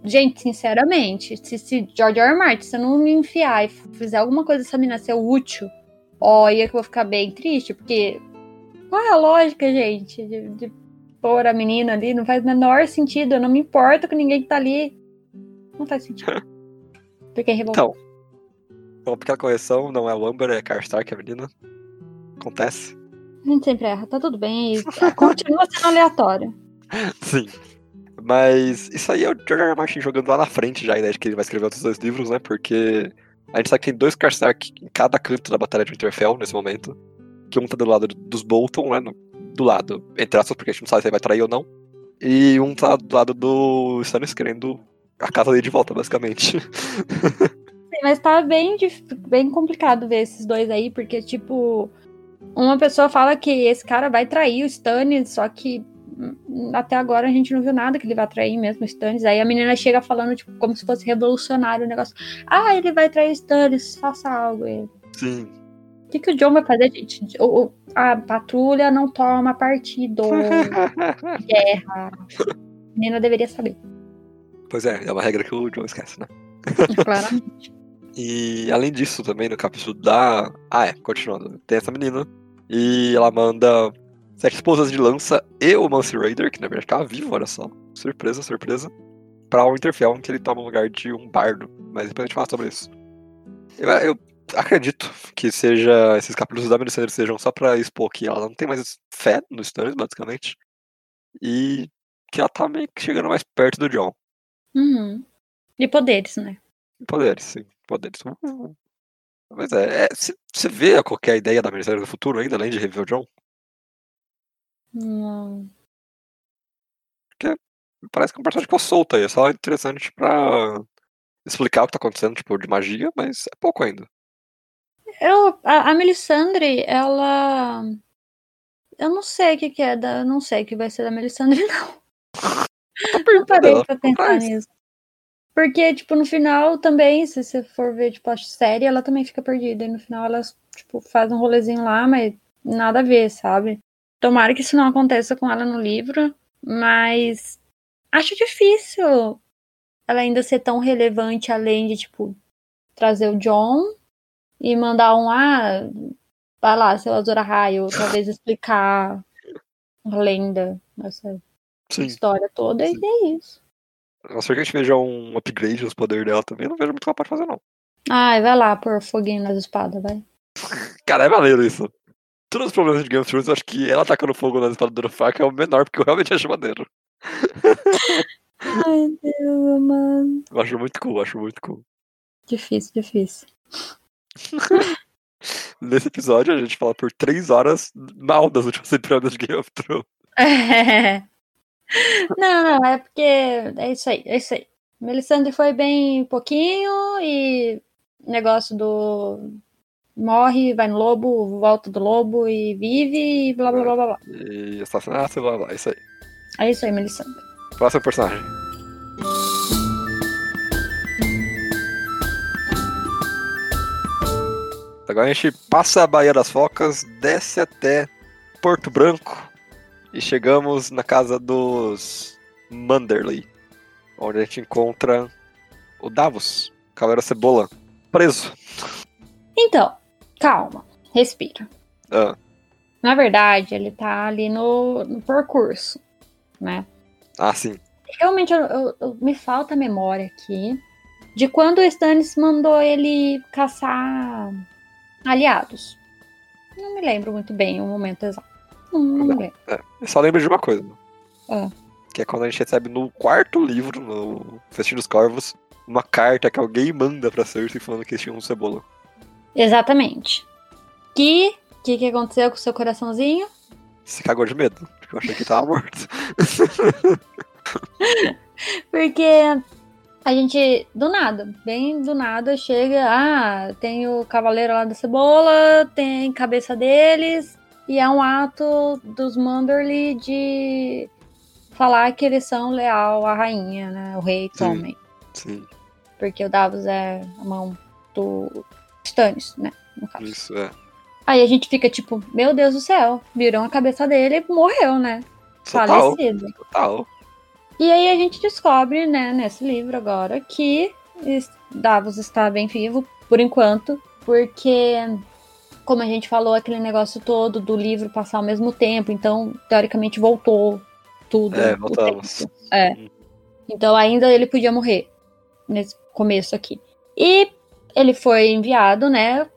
Gente, sinceramente, se, se George R. R. Martin, se eu não me enfiar e fizer alguma coisa dessa menina ser útil, olha que eu vou ficar bem triste, porque qual é a lógica, gente, de, de pôr a menina ali? Não faz o menor sentido, eu não me importo com ninguém que tá ali. Não faz sentido. Fiquei revoltada. Então, uma pequena correção, não é o Amber, é Karstark, a menina. Acontece. A gente sempre erra, tá tudo bem. Continua sendo aleatório. Sim. Mas isso aí é o George R. R. Martin jogando lá na frente já, a ideia de que ele vai escrever outros dois livros, né? Porque a gente sabe que tem dois Karstark em cada canto da Batalha de Winterfell nesse momento. Que um tá do lado dos Bolton, né? Do lado, entre aspas, porque a gente não sabe se ele vai trair ou não. E um tá do lado do Stannis querendo a casa dele de volta, basicamente. Mas tá bem, bem complicado ver esses dois aí, porque, tipo, uma pessoa fala que esse cara vai trair o Stannis, só que hum, até agora a gente não viu nada que ele vai trair mesmo o Stannis. Aí a menina chega falando, tipo, como se fosse revolucionário o negócio. Ah, ele vai trair o Stannis, faça algo. E Sim. O que, que o John vai fazer, gente? O- a patrulha não toma partido. Guerra. A menina deveria saber. pois é, é uma regra que o John esquece, né? Claramente. E além disso, também no capítulo da. Ah, é, continuando. Tem essa menina. E ela manda sete esposas de lança e o Mance Raider, que na verdade tava vivo, olha só. Surpresa, surpresa. Pra o Winterfell, em que ele toma o lugar de um bardo. Mas depois a gente fala sobre isso. Eu, eu acredito que seja esses capítulos da Melisandre sejam só pra expor que ela não tem mais fé nos Stannis, basicamente. E que ela tá meio que chegando mais perto do John. Uhum. E poderes, né? Poderes, sim. Poderes. Uh. Mas é, é, você vê qualquer ideia da Melisandre no futuro ainda, além de reviver o John? Não. Parece que é um personagem que ficou solto aí. É só interessante pra explicar o que tá acontecendo, tipo, de magia, mas é pouco ainda. Eu, a, a Melisandre, ela. Eu não sei o que, que é da. Eu não sei o que vai ser da Melisandre, não. Tá Não parei pra pensar nisso. Porque, tipo, no final também, se você for ver, tipo, a série, ela também fica perdida. E no final elas, tipo, fazem um rolezinho lá, mas nada a ver, sabe? Tomara que isso não aconteça com ela no livro, mas acho difícil ela ainda ser tão relevante além de, tipo, trazer o John e mandar um, ah, vai lá, seu Azura Raio, talvez explicar a lenda dessa Sim. história toda, Sim. e é isso. A não ser que a gente veja um upgrade nos poderes dela também, eu não vejo muito o que ela pode fazer, não. Ai, vai lá pôr foguinho nas espadas, vai. Cara, é maneiro isso. Todos os problemas de Game of Thrones, eu acho que ela tacando fogo nas espadas do Durafak é o menor, porque eu realmente acho maneiro. Ai, Deus, mano. Eu acho muito cool, acho muito cool. Difícil, difícil. Nesse episódio, a gente fala por três horas mal das últimas temporadas de Game of Thrones. É. Não, não, é porque é isso aí, é isso aí. Melisandre foi bem pouquinho e negócio do morre, vai no lobo, volta do lobo e vive e blá blá blá blá blá. E assassinato, blá blá, isso aí. É isso aí, Melisandre. Próximo personagem. Agora a gente passa a Baía das Focas, desce até Porto Branco e chegamos na casa dos Manderley, onde a gente encontra o Davos, Cavaleiro Cebola, preso. Então, calma, respira. Ah, Na verdade, ele tá ali no, no percurso, né? ah, sim. Realmente, eu- eu- eu- me falta a memória aqui de quando o Stannis mandou ele caçar aliados. Não me lembro muito bem o momento exato. Não, não me lembro. Eu só lembro de uma coisa. Ah. Que é quando a gente recebe no quarto livro, no Festim dos Corvos, uma carta que alguém manda pra Cersei falando que eles tinham um cebola. Exatamente. Que que, que aconteceu com o seu coraçãozinho? Se cagou de medo, porque eu achei que tava morto. Porque a gente, do nada, bem do nada, chega. Ah, tem o cavaleiro lá da cebola, tem cabeça deles, e é um ato dos Manderly de falar que eles são leal à rainha, né? O rei. Tommen. Sim, Porque o Davos é a mão do Stannis, né? No caso. isso é. Aí a gente fica tipo, meu Deus do céu, viram a cabeça dele e morreu, né? Total, Falecido. total. E aí a gente descobre, né, nesse livro agora, que Davos está bem vivo, por enquanto, porque, como a gente falou, aquele negócio todo do livro passar ao mesmo tempo, então, teoricamente, voltou tudo. É, voltamos. É. Então, ainda ele podia morrer nesse começo aqui. E ele foi enviado, né,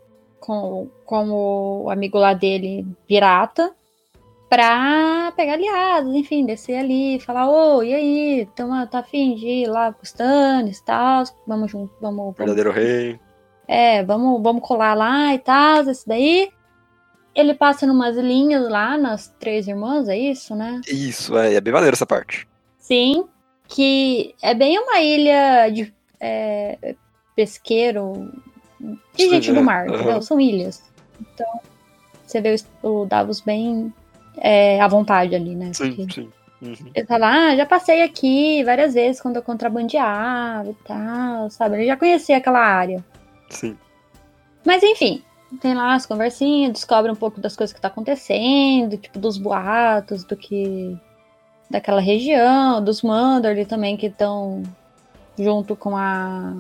com, como o amigo lá dele, pirata, pra pegar aliados, enfim, descer ali, falar, ô, e aí, tamo, tá afim de ir lá pro Stannis e tal, vamos junto, vamos, vamos, Verdadeiro rei. É, vamos, vamos colar lá e tal, esse daí. Ele passa numas linhas lá, nas Três Irmãs, é isso, né? Isso, é, é bem maneiro essa parte. Sim, que é bem uma ilha de é, pesqueiro de gente do é. mar, entendeu? São ilhas. Então, você vê o, o Davos bem é, à vontade ali, né? Sim, Porque sim. Uhum. Ele fala, ah, já passei aqui várias vezes quando eu contrabandeava e tal, sabe? Ele já conhecia aquela área. Sim. Mas enfim, tem lá as conversinhas, descobre um pouco das coisas que tá acontecendo, tipo, dos boatos, do que. daquela região, dos Manderly também que estão junto com a.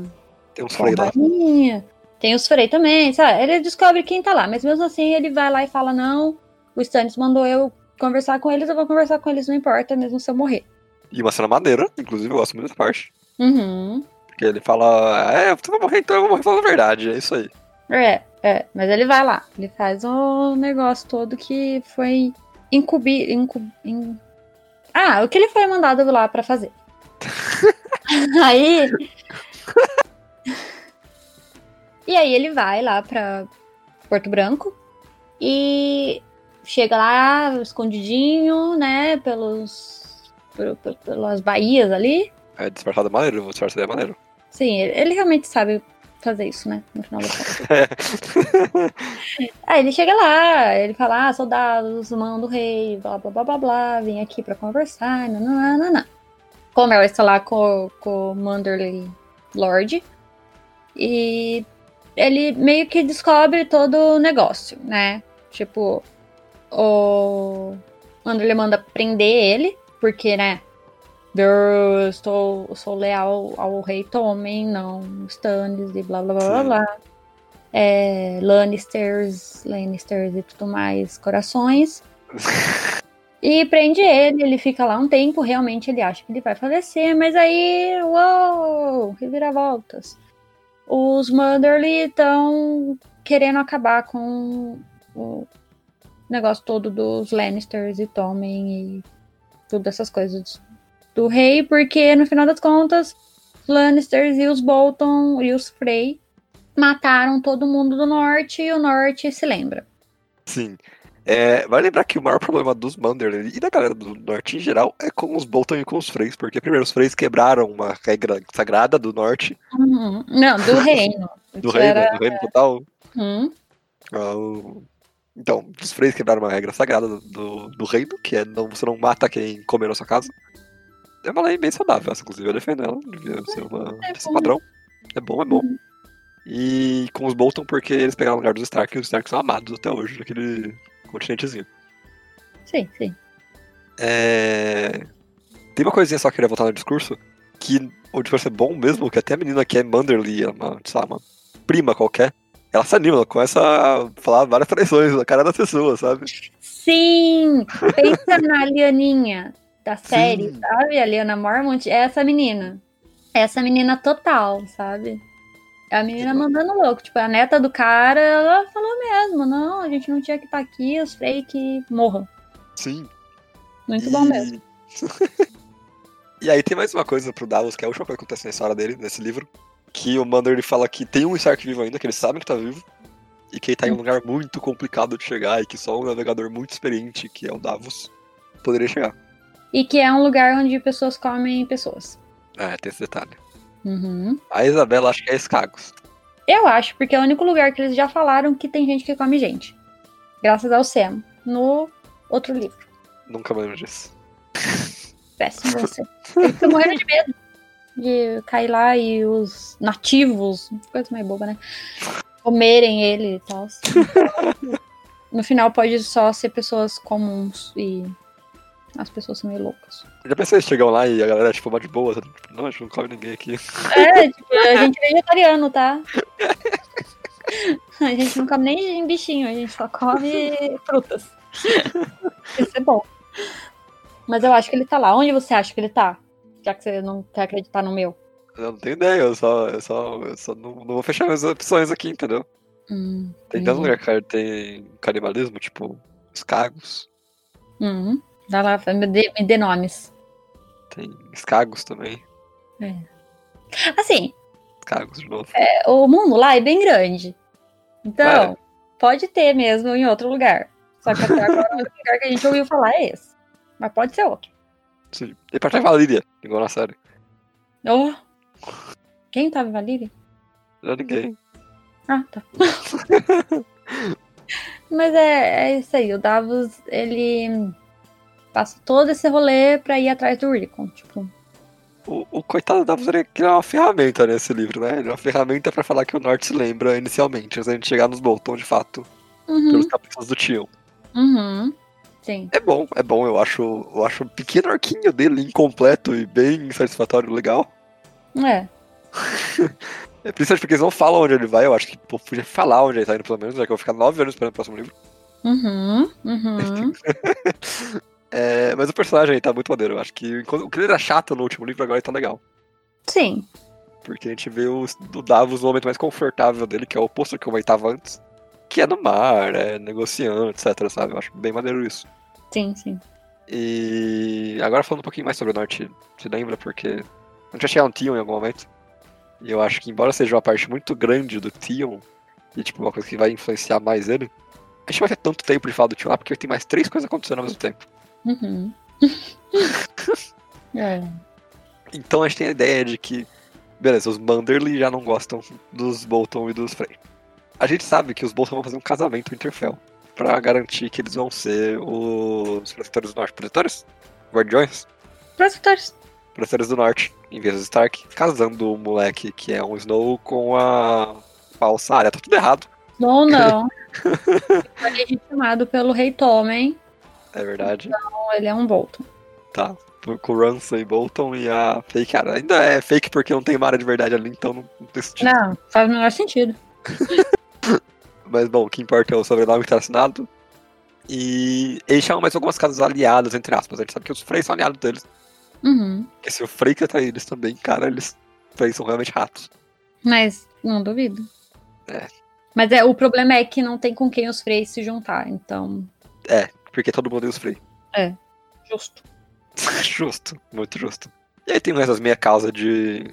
Tem uns a freio lá. Tem os Frey também, sabe? Ele descobre quem tá lá, mas mesmo assim ele vai lá e fala: não, o Stannis mandou eu conversar com eles, eu vou conversar com eles, não importa, mesmo se eu morrer. E uma cena maneira, inclusive eu gosto muito dessa parte. Uhum. Porque ele fala, é, você vai morrer, então eu vou morrer falando a verdade. É isso aí. É, é, mas ele vai lá, ele faz o negócio todo que foi incubir. Incub, in- Ah, o que ele foi mandado lá pra fazer. aí. e aí ele vai lá pra Porto Branco e chega lá escondidinho, né, pelos. pel- pel- pelas baías ali. É disfarçado é maneiro, o disfarçado é maneiro. Sim, ele, ele realmente sabe fazer isso, né? No final das contas. Aí ele chega lá, ele fala, ah, soldados, mão do rei, blá blá blá blá blá, vim aqui pra conversar, nananana. Conversa lá com, com o Manderly Lorde. E ele meio que descobre todo o negócio, né? Tipo, o Andor ele manda prender ele, porque, né? Eu estou, sou leal ao rei Tommen, não Stannis e blá blá blá blá blá. É, Lannisters, Lannisters e tudo mais, corações. E prende ele, ele fica lá um tempo, realmente ele acha que ele vai falecer, mas aí, uou, reviravoltas. Os Motherly estão querendo acabar com o negócio todo dos Lannisters e Tommen e tudo essas coisas do rei, porque no final das contas, Lannisters e os Bolton e os Frey mataram todo mundo do norte e o norte se lembra. Sim. É, vai lembrar que o maior problema dos Manderly e da galera do norte em geral é com os Bolton e com os Freys, porque primeiro os Freys quebraram uma regra sagrada do norte. Uhum. Não, do reino. do reino, era... do reino total. Uhum. Uh, então, os Freys quebraram uma regra sagrada do, do, do, reino, que é não, você não mata quem comer na sua casa. É uma lei bem saudável, essa, inclusive eu defendo ela, devia ser uma É esse padrão. É bom, é bom. Uhum. E com os Bolton, porque eles pegaram o lugar dos Stark, e os Stark são amados até hoje, naquele continentezinho. Sim, sim. É... Tem uma coisinha só que eu queria voltar no discurso, que o discurso é bom mesmo, que até a menina que é Manderly, uma, lá, uma prima qualquer, ela se anima, ela começa a falar várias traições na cara da pessoa, sabe? Sim! Pensa na Lianinha da série, Sim. sabe? A Liana Mormont é essa menina. É essa menina total, sabe? É a menina mandando louco. Tipo, a neta do cara, ela falou mesmo: não, a gente não tinha que estar aqui, os que morram. Sim. Muito bom mesmo. e aí tem mais uma coisa pro Davos, que é a última coisa que acontece na história dele, nesse livro, que o Mander ele fala que tem um Stark vivo ainda, que eles sabem que tá vivo, e que ele tá em um lugar muito complicado de chegar, e que só um navegador muito experiente, que é o Davos, poderia chegar. E que é um lugar onde pessoas comem pessoas. É, tem esse detalhe. Uhum. A Isabela acha que é Escagos. Eu acho, porque é o único lugar que eles já falaram que tem gente que come gente. Graças ao Sam. No outro livro. Nunca me lembro disso. Péssimo você. Ele fica morrendo de medo de cair lá e os nativos, coisa mais boba, né? Comerem ele e tal. No final pode só ser pessoas comuns e as pessoas são meio loucas. Já pensei em chegar lá e a galera, tipo, mó de boa? Tipo, não, a gente não come ninguém aqui. É, tipo, a gente é vegetariano, tá? A gente não come nem bichinho, a gente só come frutas. Isso é bom. Mas eu acho que ele tá lá. Onde você acha que ele tá? Já que você não quer acreditar no meu. Eu não tenho ideia, eu só, eu só, eu só não, não vou fechar minhas opções aqui, entendeu? Hum, Tem tanto lugar que tem canibalismo, tipo, escagos. Uhum. Dá lá, me dê, me dê nomes. Tem escagos também. Assim, Escagos de novo. é, o mundo lá é bem grande. Então, É. pode ter mesmo em outro lugar. Só que até agora o lugar que a gente ouviu falar é esse. Mas pode ser outro. Sim. E pra Valíria, igual na série. Oh. Quem tava em Valíria? Não é ninguém. Ah, tá. Mas é, é isso aí. O Davos, ele passa todo esse rolê pra ir atrás do Rickon. Tipo, O, o coitado do Davos ele é uma ferramenta nesse livro, né? Ele é uma ferramenta pra falar que o Norte se lembra inicialmente, antes da gente chegar nos Bolton de fato, uhum, pelos capítulos do Tion. uhum. Sim. É bom, é bom, eu acho, eu acho o pequeno arquinho dele incompleto e bem satisfatório, legal. É. É, principalmente porque eles não falam onde ele vai, eu acho que pô, podia falar onde ele tá indo, pelo menos, já que eu vou ficar nove anos esperando o próximo livro. Uhum, uhum. É, mas o personagem aí tá muito maneiro, eu acho que enquanto- o que ele era chato no último livro, agora ele tá legal. Sim. Porque a gente vê o, o Davos no momento mais confortável dele, que é o oposto do que eu estava antes. Que é no mar, é negociando, etc, sabe? Eu acho bem maneiro isso. Sim, sim. E agora falando um pouquinho mais sobre o Norte, se lembra? Porque a gente chegar no Tion em algum momento. E eu acho que, embora seja uma parte muito grande do Tion, e tipo, uma coisa que vai influenciar mais ele, a gente não vai ter tanto tempo de falar do Tion lá, porque tem mais três coisas acontecendo ao mesmo tempo. Uhum. é. Então a gente tem a ideia de que, beleza, os Manderly já não gostam dos Bolton e dos Frey. A gente sabe que os Bolton vão fazer um casamento em Winterfell pra garantir que eles vão ser os protetores do norte. Protetores? Guardiões? Protetores. para séries do norte, em vez do Stark, casando o moleque que é um Snow com a falsa área. Tá tudo errado. Não, não. Foi legitimado pelo Rei Tommen. É verdade. Então ele é um Bolton. Tá. Com o Ramsay Bolton e a fake. Cara, ainda é fake porque não tem Mara de verdade ali, então não, não tem sentido. Não, faz o menor sentido. Mas bom, o que importa é o sobrenome que tá assinado. E eles chamam mais algumas casas aliadas, entre aspas. A gente sabe que os Frey são aliados deles. Uhum. Porque se o Frey que tá eles também, cara, eles Frey são realmente ratos. Mas não duvido. É. Mas é, o problema é que não tem com quem os Freys se juntar, então. É, porque todo mundo é os Frey. É. Justo. justo, muito justo. E aí tem essas meia casa de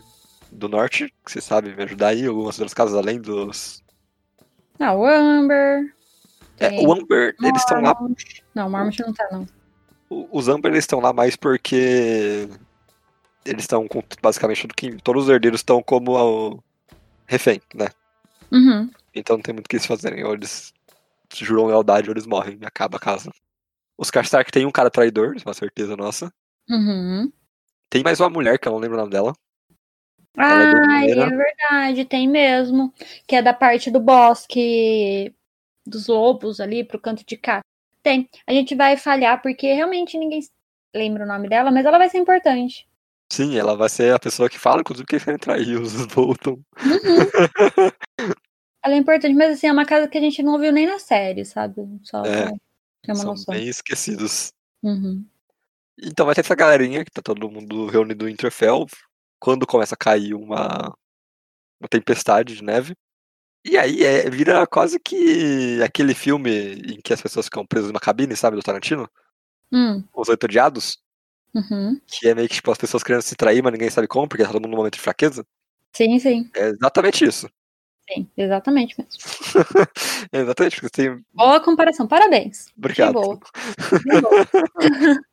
do norte, que você sabe me ajudar aí, algumas outras casas além dos. Ah, o Amber. É, o Amber, eles estão lá. Não, o Mormont não tá, não. Os Amber eles estão lá mais porque eles estão com basicamente tudo que. Todos os herdeiros estão como o refém, né? Uhum. Então não tem muito o que eles fazerem. Ou eles juram lealdade ou eles morrem e acaba a casa. Os Karstark tem um cara traidor, é uma certeza nossa. Uhum. Tem mais uma mulher, que eu não lembro o nome dela. Ah, é, é verdade, tem mesmo. Que é da parte do bosque dos lobos ali pro canto de cá. Tem. A gente vai falhar porque realmente ninguém lembra o nome dela, mas ela vai ser importante. Sim, ela vai ser a pessoa que fala, inclusive, que querem trair os Bolton. Uhum. ela é importante, mas assim, é uma casa que a gente não viu nem na série, sabe? Só é, ter são noção. bem esquecidos. Uhum. Então vai ter essa galerinha que tá todo mundo reunido em Interfell. Quando começa a cair uma, uma tempestade de neve. E aí é, vira quase que aquele filme em que as pessoas ficam presas numa cabine, sabe, do Tarantino? Hum. Os Oito Odiados. Uhum. Que é meio que tipo, as pessoas querendo se trair, mas ninguém sabe como, porque tá todo mundo num momento de fraqueza. Sim, sim. É exatamente isso. Sim, exatamente mesmo. exatamente, porque tem. Boa comparação, parabéns. Obrigado. Que boa. Que boa.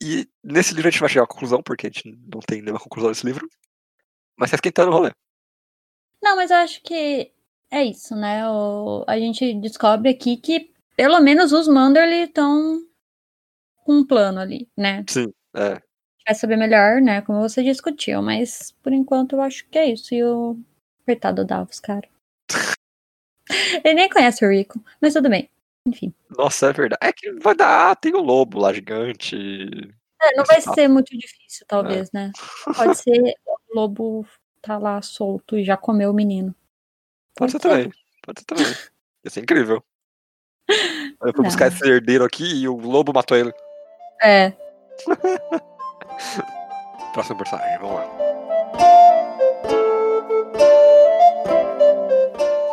E nesse livro a gente vai chegar à conclusão, porque a gente não tem nenhuma conclusão nesse livro. Mas tá esquentando o rolê. Não, mas eu acho que é isso, né? O, a gente descobre aqui que pelo menos os Manderly estão com um plano ali, né? Sim, é. Vai saber melhor, né? Como você discutiu, mas por enquanto eu acho que é isso. E o coitado Davos, cara. Ele nem conhece o Rico, mas tudo bem. Enfim. Nossa, é verdade. É que vai dar. Tem o lobo lá gigante. É, não vai ser muito difícil, talvez, é. né? Pode ser o lobo tá lá solto e já comeu o menino. Pode, Pode ser, ser também. Pode ser também. Ia ser incrível. Eu fui buscar esse herdeiro aqui e o lobo matou ele. É. Próximo personagem, vamos lá.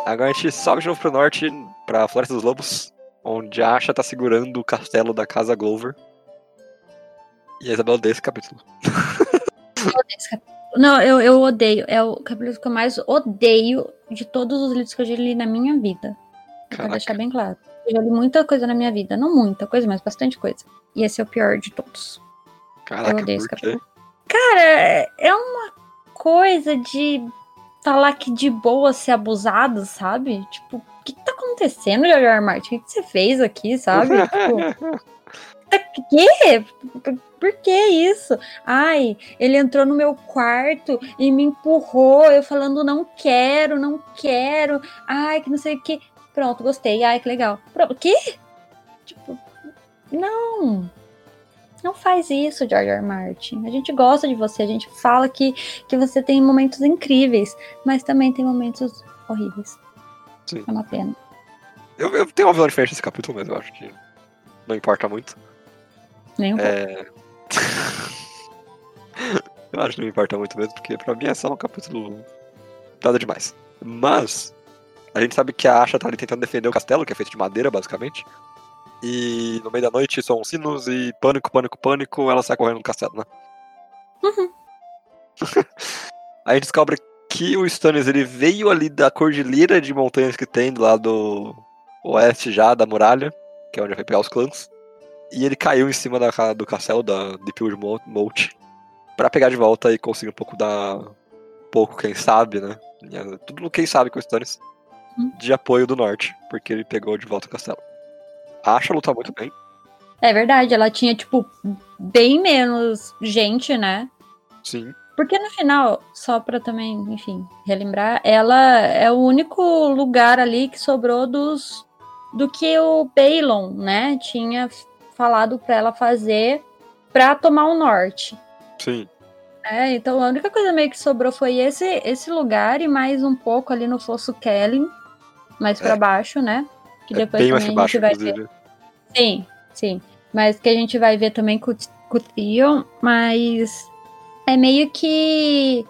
Agora a gente sobe de novo pro norte, pra Floresta dos Lobos, onde a Asha tá segurando o castelo da Casa Glover. E a Isabela odeia esse capítulo. Eu odeio esse capítulo. Não, eu, eu odeio. É o capítulo que eu mais odeio de todos os livros que eu já li na minha vida. Caraca. Pra deixar bem claro. Eu já li muita coisa na minha vida. Não muita coisa, mas bastante coisa. E esse é o pior de todos. Caraca, eu odeio esse capítulo. Cara, é uma coisa de tá lá que de boa ser abusado, sabe? Tipo, o que, que tá acontecendo, George Martin? O que, que você fez aqui, sabe? tipo, quê? Por que isso? Ai, ele entrou no meu quarto e me empurrou, eu falando não quero, não quero. Ai, que não sei o que. Pronto, gostei. Ai, que legal. Pronto, o quê? Tipo, não. Não faz isso, George R. Martin. A gente gosta de você, a gente fala que, que você tem momentos incríveis, mas também tem momentos horríveis. Sim. É uma pena. Eu, eu tenho uma visão diferente desse capítulo, mas eu acho que não importa muito. Nem um é... eu acho que não importa muito mesmo, porque pra mim é só um capítulo nada demais. Mas a gente sabe que a Asha tá ali tentando defender o castelo, que é feito de madeira, basicamente. E no meio da noite são sinos e pânico, pânico, pânico, ela sai correndo no castelo, né? Uhum. a gente descobre que o Stannis ele veio ali da cordilheira de montanhas que tem do lado oeste já da muralha, que é onde vai pegar os clãs. E ele caiu em cima da, do castelo da de Pilge Moat para pegar de volta e conseguir um pouco da. Um pouco, quem sabe, né? Tudo quem sabe com o Stannis. Uhum. De apoio do norte, porque ele pegou de volta o castelo. A Asha luta muito bem. É verdade, ela tinha, tipo, bem menos gente, né? Sim. Porque no final, só pra também, enfim, relembrar, ela é o único lugar ali que sobrou dos do que o Balon, né, tinha falado pra ela fazer pra tomar o norte. Sim. É, então a única coisa meio que sobrou foi esse esse lugar e mais um pouco ali no Fosso Kellen, mais pra É. baixo, né? Que É depois também pra a gente vai ver. Sim, sim. Mas que a gente vai ver também com, o- com o Theon, mas é meio que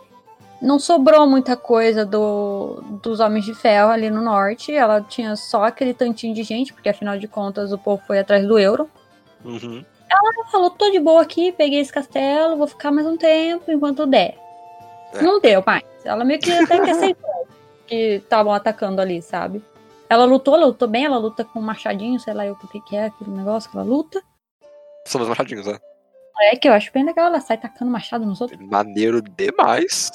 não sobrou muita coisa do, dos Homens de Ferro ali no norte. Ela tinha só aquele tantinho de gente, porque afinal de contas o povo foi atrás do euro. Uhum. Ela falou, tô de boa aqui, peguei esse castelo, vou ficar mais um tempo enquanto der. É. Não deu mais. Ela meio que até que aceitou que estavam atacando ali, sabe? Ela lutou, ela lutou bem, ela luta com um machadinho, sei lá eu o que, que é aquele negócio que ela luta. São os machadinhos, né? É que eu acho bem legal, ela sai tacando machado nos outros. Maneiro demais.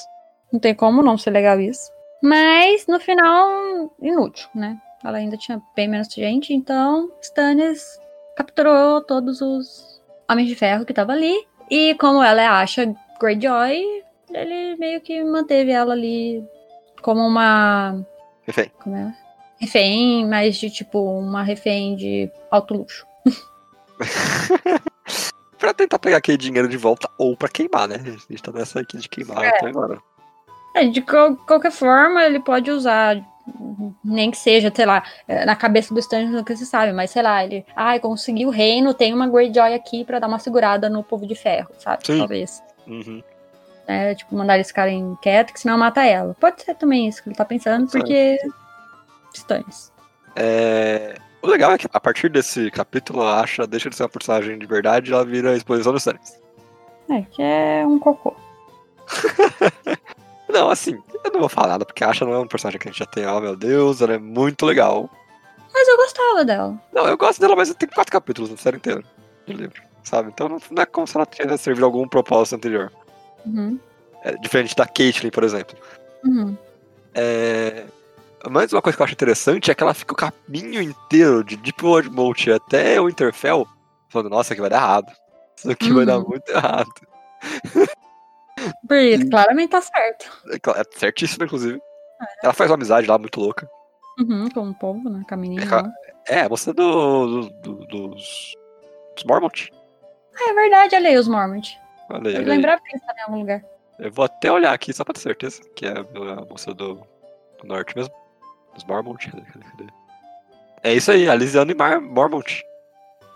Não tem como não ser legal isso. Mas no final, inútil, né? Ela ainda tinha bem menos gente, então Stannis capturou todos os Homens de Ferro que estavam ali. E como ela é a Asha Greyjoy, ele meio que manteve ela ali como uma. Enfim. Como é? Refém, mas de tipo, uma refém de alto luxo. pra tentar pegar aquele dinheiro de volta ou pra queimar, né? A gente tá nessa aqui de queimar É. até agora. É, de qual- qualquer forma, ele pode usar, nem que seja, sei lá, é, na cabeça do Stannis nunca se sabe, mas sei lá, ele, ai, conseguiu o reino, tem uma Greyjoy aqui pra dar uma segurada no povo de ferro, sabe? Sim. Talvez. Uhum. É, tipo, mandar eles ficarem quietos, que senão mata ela. Pode ser também isso que ele tá pensando, porque. Stannis. É, O legal é que a partir desse capítulo, a Asha deixa de ser uma personagem de verdade e ela vira a exposição dos Stannis. É, que é um cocô. Não, assim, eu não vou falar nada, porque a Asha não é um personagem que a gente já tem, oh meu Deus, ela é muito legal. Mas eu gostava dela. Não, eu gosto dela, mas tem quatro capítulos na série inteira de livro, sabe? Então não não é como se ela tivesse servido algum propósito anterior. Uhum. É diferente da Caitlyn, por exemplo. Uhum. É... Mas uma coisa que eu acho interessante é que ela fica o caminho inteiro de Deep World Moat até o Interfell falando, nossa, aqui vai dar errado. Isso aqui vai dar Uhum. muito errado. Porque claramente tá certo. É É certíssimo, inclusive. Ela faz uma amizade lá muito louca. Uhum, com o povo, né? Com a menina. É. É, moça do, do- do- dos, dos Mormont. Ah, é verdade, olha aí os Mormont. Olha aí, Eu lembrava que estava em algum lugar. Eu vou até olhar aqui só pra ter certeza que é a moça do, do norte mesmo. Dos Mormont. Cadê? É isso aí, a Lisiane Mar Mormont.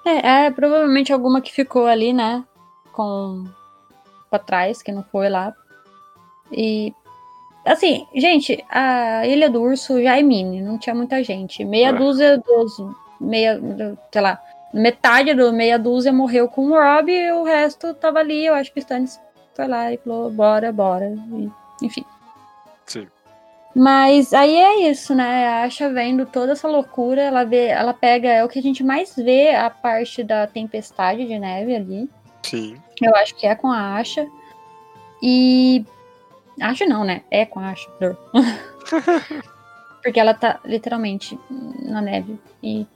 É, é, provavelmente alguma que ficou ali, né? Com. pra trás, que não foi lá. E. Assim, gente, a Ilha do Urso já é mini, não tinha muita gente. Meia É. dúzia dos. Meia. sei lá. Metade do meia dúzia morreu com o Rob e o resto tava ali. Eu acho que o Stannis foi lá e falou: bora, bora. E, enfim. Sim. Mas aí é isso, né? A Asha vendo toda essa loucura, ela vê, ela pega, é o que a gente mais vê a parte da tempestade de neve ali. Sim. Eu acho que é com a Asha. E acho não, né? É com a Asha. Porque ela tá literalmente na neve e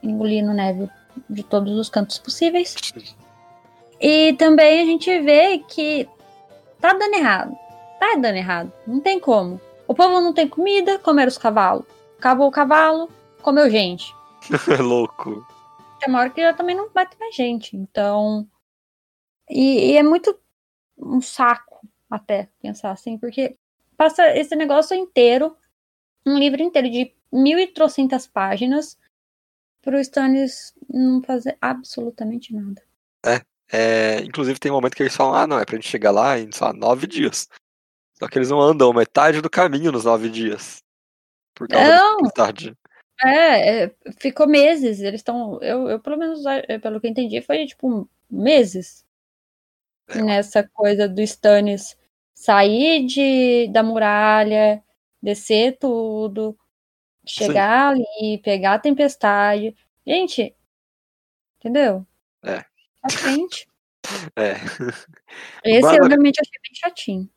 engolindo neve de todos os cantos possíveis. E também a gente vê que tá dando errado. Tá dando errado. Não tem como. O povo não tem comida, comeram os cavalos. Acabou o cavalo, comeu gente. Louco. Tem uma hora que já também não bate mais gente. Então. E, e é muito um saco até pensar assim, porque passa esse negócio inteiro, um livro inteiro de mil e trocentas páginas, pro Stannis não fazer absolutamente nada. É, inclusive tem um momento que eles falam, ah, não, é pra gente chegar lá em, sei lá, nove dias. Só que eles não andam metade do caminho nos nove dias. Por causa da Não. É, é, ficou meses. Eles estão. Eu, eu, pelo menos, pelo que eu entendi, foi tipo meses É. nessa coisa do Stannis sair de, da muralha, descer tudo, chegar ali, pegar a tempestade. Gente, entendeu? É. À frente. É. Esse Mas- eu realmente achei bem chatinho.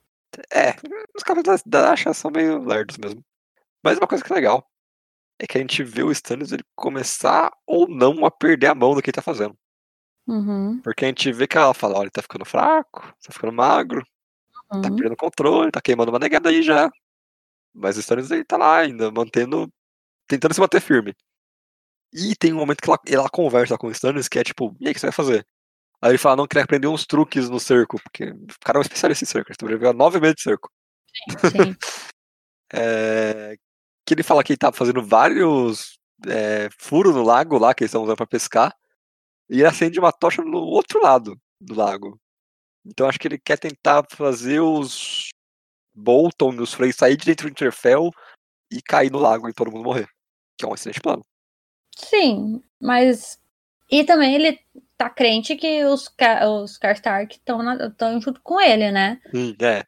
É, os caras da, da Asha são meio lerdos mesmo. Mas uma coisa que é legal é que a gente vê o Stannis ele começar ou não a perder a mão do que ele tá fazendo. Uhum. Porque a gente vê que ela fala, olha, ele tá ficando fraco, tá ficando magro. Tá Uhum. perdendo controle, tá queimando uma negada aí já. Mas o Stannis ele tá lá ainda, mantendo. tentando se manter firme. E tem um momento que ela, ela conversa com o Stannis que é tipo, e aí, o que você vai fazer? Aí ele fala, não, queria aprender uns truques no cerco, porque o cara é um especialista em cerco, ele sobreviveu a nove meses de cerco. Sim. É, que ele fala que ele tá fazendo vários é, furos no lago lá, que eles estão usando pra pescar, e ele acende uma tocha no outro lado do lago. Então acho que ele quer tentar fazer os Bolton e os Frey sair de dentro do Interfell e cair no lago e todo mundo morrer. Que é um excelente plano. Sim, mas. E também ele tá crente que os, os Karstark estão junto com ele, né? Sim, é.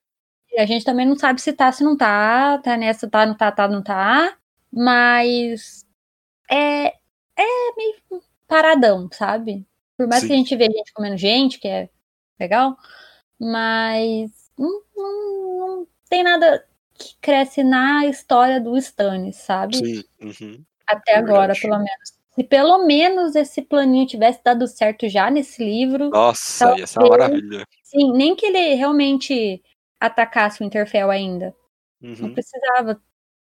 E a gente também não sabe se tá, se não tá, tá nessa, tá, não tá, tá, não tá. Mas é, é meio paradão, sabe? Por mais Sim. que a gente veja gente comendo gente, que é legal, mas não, não, não tem nada que cresce na história do Stannis, sabe? Sim. uhum. Até é agora, pelo menos. Se pelo menos esse planinho tivesse dado certo já nesse livro, Nossa, ia ser uma maravilha. sim, nem que ele realmente atacasse o Interfell ainda. Não Uhum. precisava,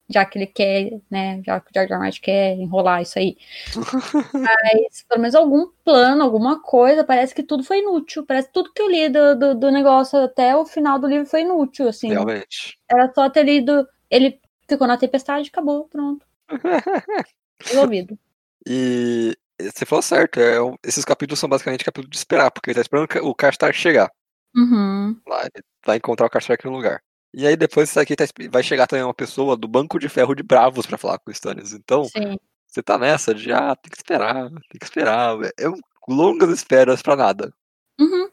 já que ele quer, né? Já que o George R. R. Martin quer enrolar isso aí. Mas pelo menos algum plano, alguma coisa, parece que tudo foi inútil. Parece que tudo que eu li do, do, do negócio até o final do livro foi inútil, assim. Realmente. Era só ter lido. Ele ficou na tempestade, acabou, pronto. Resolvido. E você falou certo, é, esses capítulos são basicamente capítulos de esperar, porque ele tá esperando o Karstark chegar. Uhum. Lá, ele vai encontrar o Karstark no lugar. E aí depois isso aqui tá vai chegar também uma pessoa do Banco de Ferro de Bravos pra falar com o Stannis. Então, Sim. você tá nessa de, ah, tem que esperar, tem que esperar. É longas esperas pra nada. Uhum.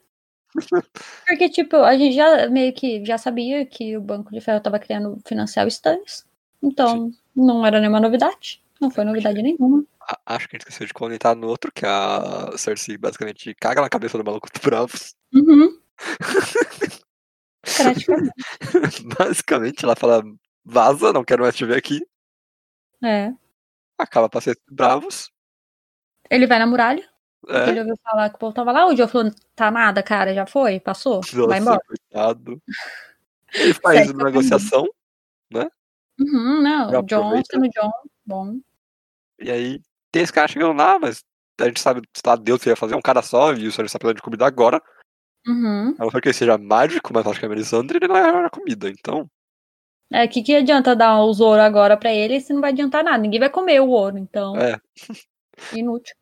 Porque, tipo, a gente já meio que já sabia que o Banco de Ferro tava querendo financiar o Stannis. Então, não era nenhuma novidade. Não foi novidade nenhuma. Acho que a gente esqueceu de comentar no outro, que a Cersei basicamente caga na cabeça do maluco do Bravos. Uhum. Praticamente. basicamente, ela fala, vaza, não quero mais te ver aqui. É. Acaba pra ser Bravos. Ele vai na muralha. É. Ele ouviu falar que o povo tava lá. O Joe falou: tá nada, cara, já foi, passou. vai Nossa, embora. coitado. Ele faz pra negociação, Uhum, não. John sendo John, bom. e aí tem esse cara chegando lá, mas a gente sabe se lá Deus ia fazer um cara só, e o senhor está precisando de comida agora. Uhum. A não ser que ele seja mágico, mas acho que é Melisandre, ele não é a comida, então. É, que que adianta dar os ouro agora pra ele se não vai adiantar nada? Ninguém vai comer o ouro, então. É. Inútil.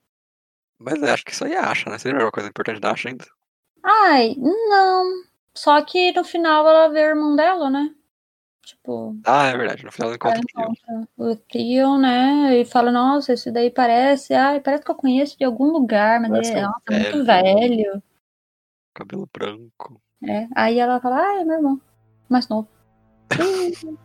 Mas é, acho que isso aí é acha, né? Você lembra uma coisa importante da acha ainda? Ai, não. Só que no final ela vê o irmão dela, né? Tipo, Ah, é verdade, no final. Tyrion. encontra o Theon, né? E fala, nossa, esse daí parece. Ai, parece que eu conheço de algum lugar, mas Parece ele nossa, é muito velho. Cabelo branco. É. Aí ela fala, ah, é meu irmão. Mais novo.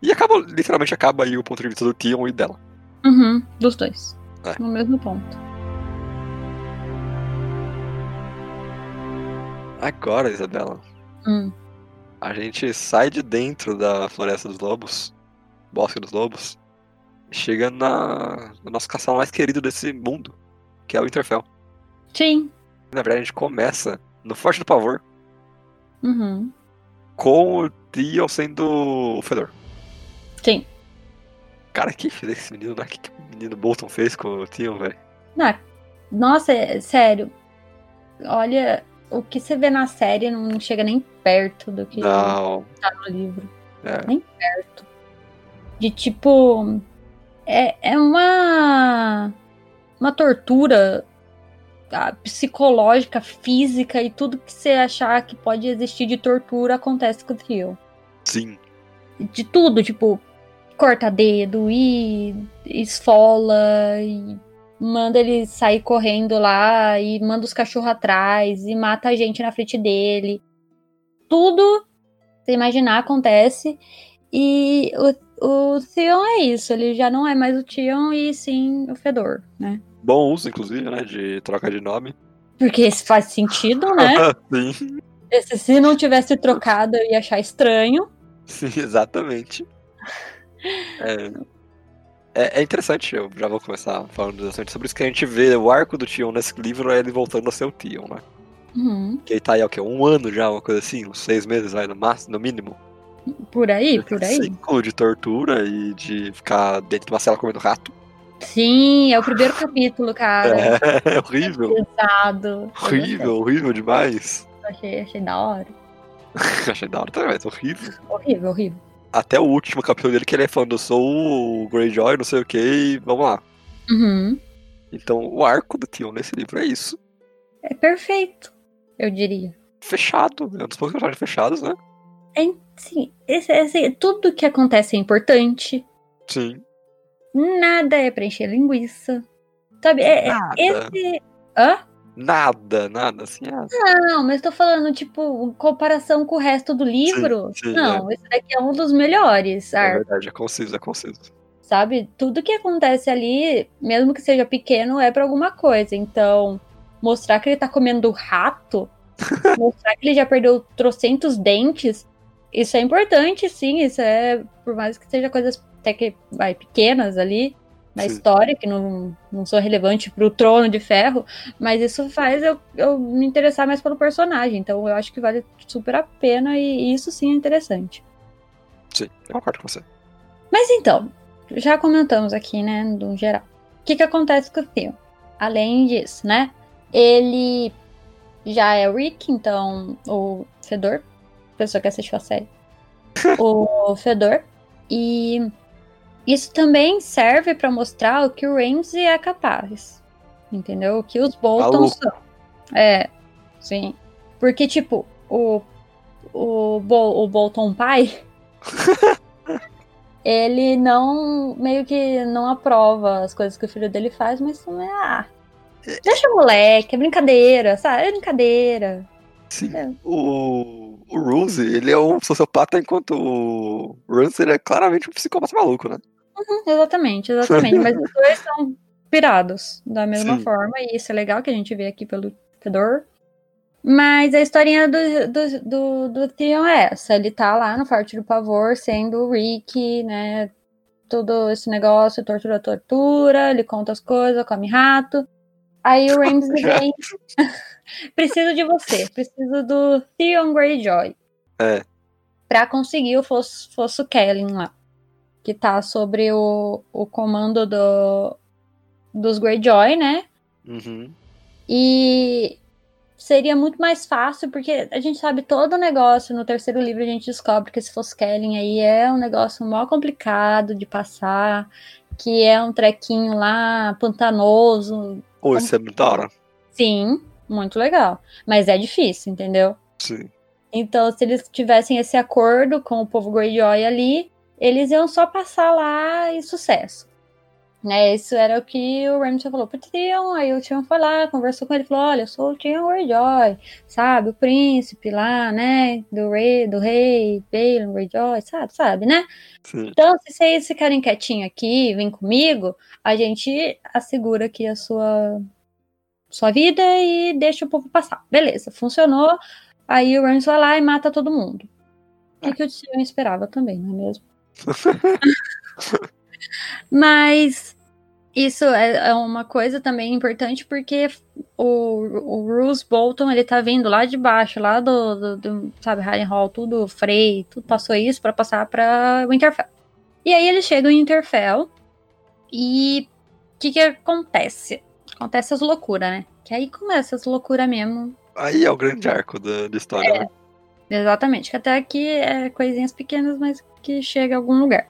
E acaba, literalmente acaba aí o ponto de vista do Tion e dela. uhum, dos dois. É. No mesmo ponto. Agora, Isabela, Hum. A gente sai de dentro da Floresta dos Lobos, Bosque dos Lobos, chega na, no nosso castelo mais querido desse mundo, que é o Winterfell. Sim. Na verdade, a gente começa no Forte do Pavor, Uhum. com o Tion sendo o Fedor. Sim. Cara, que fez esse menino, né? Que, que o menino Bolton fez com o Tion, velho? Ah, nossa, é- sério. Olha, o que você vê na série não chega nem perto do que Não. tá no livro. É. Nem perto. De tipo. É, é uma. Uma tortura psicológica, física e tudo que você achar que pode existir de tortura acontece com o trio. Sim. De tudo, tipo, corta dedo e esfola e manda ele sair correndo lá e manda os cachorros atrás e mata a gente na frente dele. Tudo você imaginar acontece. E o, o Theon é isso, ele já não é mais o Theon e sim o Fedor, né? Bom uso, inclusive, né? De troca de nome. Porque isso faz sentido, né? Sim. Esse, se não tivesse trocado, eu ia achar estranho. Sim, exatamente. É, é, é interessante, eu já vou começar falando bastante sobre isso, que a gente vê o arco do Tion nesse livro é ele voltando a ser o Tion, né? Uhum. Que ele tá aí, o quê? Um ano já, uma coisa assim, uns seis meses, vai, no máximo, no mínimo. Por aí, por aí. Ciclo de tortura e de ficar dentro de uma cela comendo rato. Sim, é o primeiro capítulo, cara. É, é horrível. Pesado. Eu Horrível, horrível demais. Achei, achei da hora. Achei da hora também, mas horrível. Horrível, horrível. Até o último capítulo dele que ele é falando, eu sou o Greyjoy, não sei o que, e vamos lá. Uhum. Então, o arco do Tion nesse livro é isso. É perfeito, eu diria. Fechado. É um dos poucos personagens fechados, né? É, sim, esse, esse, tudo que acontece é importante. Sim. Nada é pra encher linguiça. Sabe, é, é- Nada. esse. Hã? Nada, nada, assim. Ah, Não, mas tô falando, tipo, em comparação com o resto do livro. sim, não, esse daqui é um dos melhores é arcos, verdade, é conciso, é conciso. sabe? Tudo que acontece ali, mesmo que seja pequeno, é pra alguma coisa. Então, mostrar que ele tá comendo rato, mostrar que ele já perdeu trocentos dentes, isso é importante, sim. Isso é, por mais que seja coisas até que vai, pequenas ali na Sim. história, que não, não são relevantes pro trono de ferro, mas isso faz eu, eu me interessar mais pelo personagem. Então eu acho que vale super a pena e isso sim é interessante. Sim, eu concordo com você. Mas então, já comentamos aqui, né, no geral. O que, que acontece com o Theo? Além disso, né? Ele já é o Rick, então o Fedor, pessoa que assistiu a série, o Fedor. E isso também serve pra mostrar o que o Ramsey é capaz. Entendeu? O que os Bolton Maluco. são. É, sim. Porque, tipo, o, o, Bol- o Bolton pai ele não meio que não aprova as coisas que o filho dele faz, mas não é ah, deixa o moleque, é brincadeira, sabe? É brincadeira. Sim. É. O, o Rose, ele é um sociopata, enquanto o ele é claramente um psicopata maluco, né? Uhum, exatamente, exatamente. mas os dois são pirados da mesma Sim. forma, e isso é legal que a gente vê aqui pelo Fedor. Mas a historinha do, do, do, do Theon é essa. Ele tá lá no Forte do Pavor, sendo o Rick, né? Todo esse negócio, tortura, tortura. Ele conta as coisas, come rato. Aí o Ramsey vem. preciso de você. Preciso do Theon Greyjoy. É. Pra conseguir o Fosso, Fosso Kellen lá. Que tá sobre o, o comando do, dos Greyjoy, né? Uhum. E seria muito mais fácil, porque a gente sabe todo o negócio. No terceiro livro a gente descobre que esse Foskelling aí é um negócio mó complicado de passar, que é um trequinho lá pantanoso. Pô, isso é muito hora. Sim, muito legal. Mas é difícil, entendeu? Sim. Então, se eles tivessem esse acordo com o povo Greyjoy ali, eles iam só passar lá e sucesso. Né, isso era o que o Ramsay falou pro Theon, aí o Theon foi lá, conversou com ele, falou, olha, eu sou o Theon Greyjoy, sabe, o príncipe lá, né, do rei, do rei, Balon Greyjoy, sabe, sabe, né? Sim. Então, se vocês ficarem quietinhos aqui, vem comigo, a gente assegura aqui a sua, sua vida e deixa o povo passar. Beleza, funcionou. Aí o Ramsay vai lá e mata todo mundo. O que o Tyrion esperava também, não é mesmo? Mas isso é, é uma coisa também importante porque o, o Bruce Bolton, ele tá vindo lá de baixo, lá do, do, do sabe, Harrenhal, tudo, Frey, tudo passou isso pra passar pra Winterfell. E aí eles chegam em Winterfell e o que que acontece? Acontece as loucuras, né? Que aí começa as loucuras mesmo. Aí é o grande arco da, da história, né? Exatamente, que até aqui é coisinhas pequenas, mas que chega a algum lugar.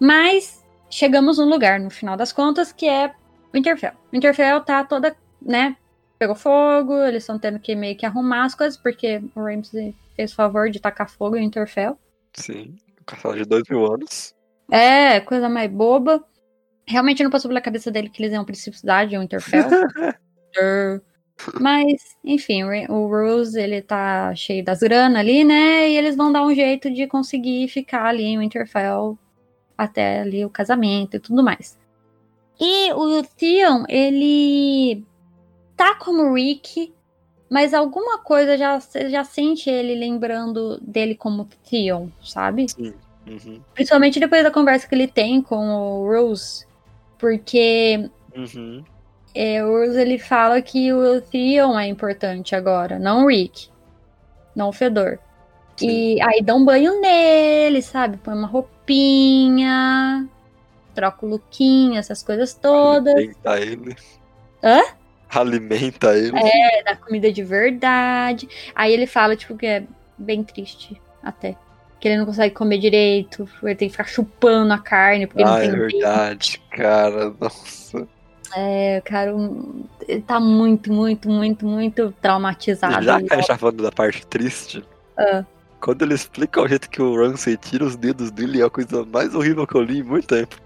Mas chegamos num lugar, no final das contas, que é Winterfell. Winterfell tá toda, né? Pegou fogo, eles estão tendo que meio que arrumar as coisas, porque o Ramsay fez o favor de tacar fogo em Winterfell. Sim. Castelo de dois mil anos. É, coisa mais boba. Realmente não passou pela cabeça dele que eles iam precisar de Winterfell. Mas, enfim, o Rose, ele tá cheio das grana ali, né? E eles vão dar um jeito de conseguir ficar ali em Winterfell até ali o casamento e tudo mais. E o Theon, ele tá como Rick, mas alguma coisa já, já sente ele lembrando dele como Theon, sabe? Uhum. Principalmente depois da conversa que ele tem com o Rose. Porque Uhum. É, o Urso ele fala que o Theon é importante agora, não o Rick. Não o Fedor. Sim. E aí dá um banho nele, sabe? Põe uma roupinha, troca o lookinho, essas coisas todas. Alimenta ele. Hã? Alimenta ele. É, dá comida de verdade. Aí ele fala, tipo, que é bem triste até. Que ele não consegue comer direito, ele tem que ficar chupando a carne, porque ah, ele é não tem verdade, cara. Nossa. É, cara, um- ele tá muito, muito, muito, muito traumatizado. Já que a gente tá falando da parte triste, Ah. quando ele explica o jeito que o Ramsay tira os dedos dele, é a coisa mais horrível que eu li em muito tempo.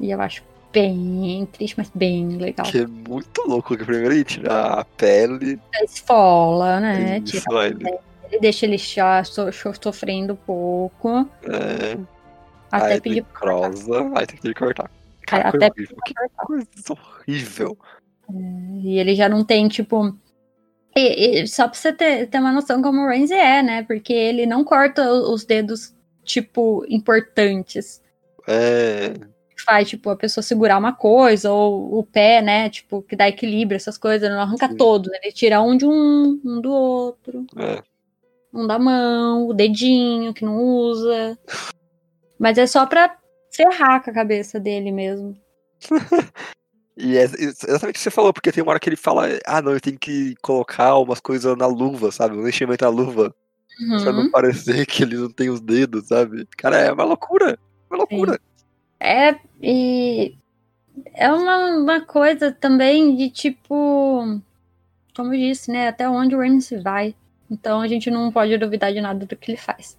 E eu acho bem triste, mas bem legal. Que é muito louco, que primeiro ele tira a pele. Esfola, né? isso, Tira ele deixa ele já so- so- sofrendo um pouco. é, Até aí pedir crosa, aí tem que cortar. Cara, Até coisa horrível. Que coisa horrível. E ele já não tem, tipo. e- e só pra você ter, ter uma noção como o Renzi é, né? Porque ele não corta os dedos, tipo, importantes. É, Faz, tipo, a pessoa segurar uma coisa, ou o pé, né? Tipo, que dá equilíbrio, essas coisas. Não arranca Sim. todos. Ele tira um de um, um do outro. é. Um da mão, o dedinho que não usa. Mas é só pra ferrar com a cabeça dele mesmo. E é exatamente o que você falou, porque tem uma hora que ele fala, ah não, eu tenho que colocar umas coisas na luva, sabe? Um enchimento na luva, pra não Uhum. parecer que ele não tem os dedos, sabe? Cara, é uma loucura. Uma loucura. É, e é uma, uma coisa também de tipo, como eu disse, né? Até onde o Ramsey vai. Então a gente não pode duvidar de nada do que ele faz.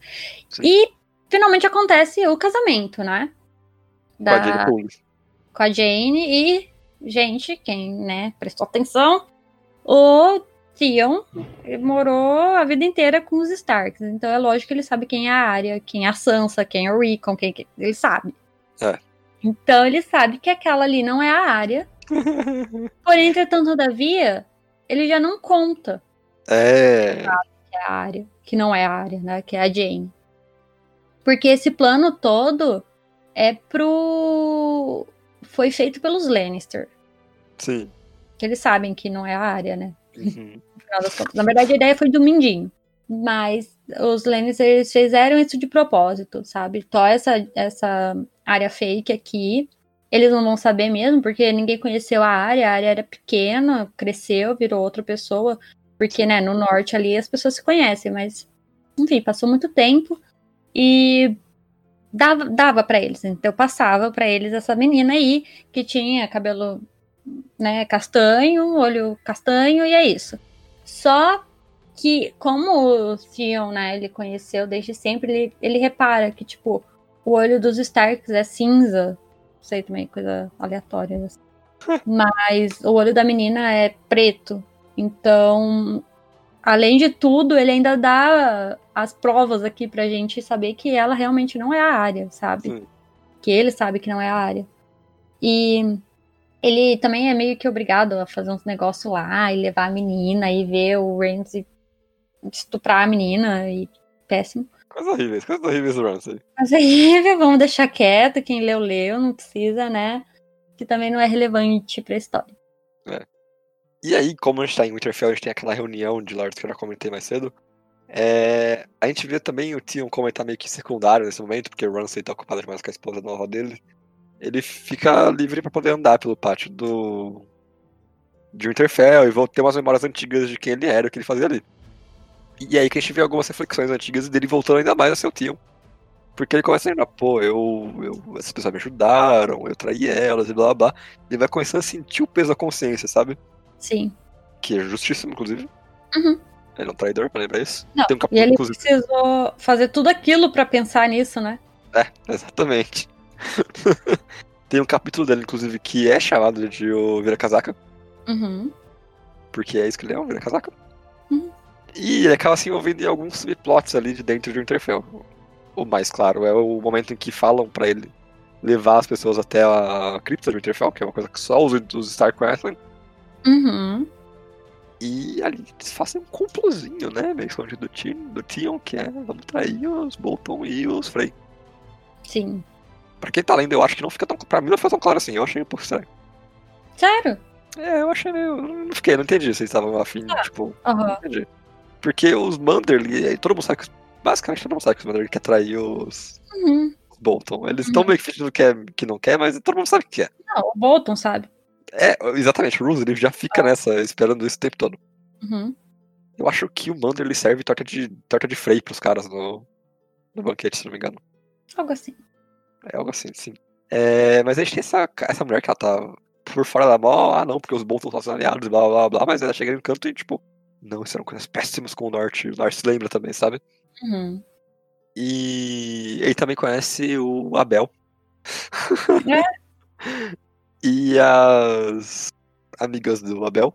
Sim. E finalmente acontece o casamento, né? Com a Da- Jane com a Jane e, gente, quem né, prestou atenção, o Theon morou a vida inteira com os Starks. Então é lógico que ele sabe quem é a Arya, quem é a Sansa, quem é o Rickon, quem que- ele sabe. É. Então ele sabe que aquela ali não é a Arya. Porém, entretanto, todavia, ele já não conta É. que é a Arya, que não é a Arya, né? Que é a Jane. Porque esse plano todo é pro. Foi feito pelos Lannister. Sim. Que eles sabem que não é a Arya, né? Uhum. Na verdade, a ideia foi do Mindinho. Mas os Lannister fizeram isso de propósito, sabe? Só essa, essa área fake aqui. Eles não vão saber mesmo, porque ninguém conheceu a área. A área era pequena, cresceu, virou outra pessoa. Porque, né, no norte ali as pessoas se conhecem, mas. Enfim, passou muito tempo. E dava, dava para eles. Então eu passava para eles essa menina aí, que tinha cabelo né, castanho, olho castanho, e é isso. Só que, como o Theon, né, ele conheceu desde sempre, ele, ele repara que, tipo, o olho dos Starks é cinza. Não sei também, coisa aleatória. assim. Mas o olho da menina é preto. Então, além de tudo, ele ainda dá as provas aqui pra gente saber que ela realmente não é a área, sabe? Sim. Que ele sabe que não é a área. E ele também é meio que obrigado a fazer uns negócios lá e levar a menina e ver o Ramsey estuprar a menina e péssimo. Coisas horríveis, coisas horríveis do Ramsay. Mas aí vamos deixar quieto, quem leu, leu, não precisa, né? Que também não é relevante pra história. E aí, como a gente tá em Winterfell, a gente tem aquela reunião de Lords que eu já comentei mais cedo. é, A gente vê também o Tion tá meio que secundário nesse momento, porque o Ramsay tá ocupado demais com a esposa nova dele. Ele fica livre pra poder andar pelo pátio do. de Winterfell e vão ter umas memórias antigas de quem ele era, o que ele fazia ali. E aí que a gente vê algumas reflexões antigas dele voltando ainda mais a ser o Tion. Porque ele começa a lembrar, pô, eu, eu. Essas pessoas me ajudaram, eu traí elas e blá blá blá. Ele vai começando a sentir o peso da consciência, sabe? Sim. que é justíssimo, inclusive. Uhum. Ele é um traidor, pra lembrar isso. Não, Tem um E capítulo, ele inclusive. precisou fazer tudo aquilo pra pensar nisso, né? É, exatamente. Tem um capítulo dele, inclusive, que é chamado de o Vira-Casaca, Uhum. porque é isso que ele é, um Vira-Casaca. Uhum. E ele acaba se envolvendo em alguns subplots ali de dentro de Winterfell. O mais claro é o momento em que falam pra ele levar as pessoas até a cripta de Winterfell, que é uma coisa que só os, os Stark conhecem. Uhum. E ali eles fazem um complozinho, né? Meio escondido do Tion, do Tion, que é vamos trair os Bolton e os Frey. Sim. Pra quem tá lendo, eu acho que não fica tão. Pra mim não fica tão claro assim, eu achei um pouco estranho. Sério? É, eu achei meio. Não fiquei, não entendi se eles estavam afim, Ah. tipo. Aham. Não entendi. Porque os Manderly, todo mundo sabe que. Basicamente todo mundo sabe que os Manderly quer trair os Uhum. Bolton. Eles estão meio que fingindo que, é, que não quer, mas todo mundo sabe que quer. Não, o Bolton, sabe? É, exatamente, o Rose ele já fica nessa, esperando isso o tempo todo. Uhum. Eu acho que o Manderly serve torta de, torta de freio pros caras no, no banquete, se não me engano. Algo assim. É algo assim, sim. É, mas a gente tem essa, essa mulher que ela tá por fora da mão, ah não, porque os Bolton são aliados, blá blá blá, mas ela chega no canto e tipo, não, isso eram coisas péssimas com o Norte, o Norte se lembra também, sabe? Uhum. E ele também conhece o Abel. É. e as amigas do Abel,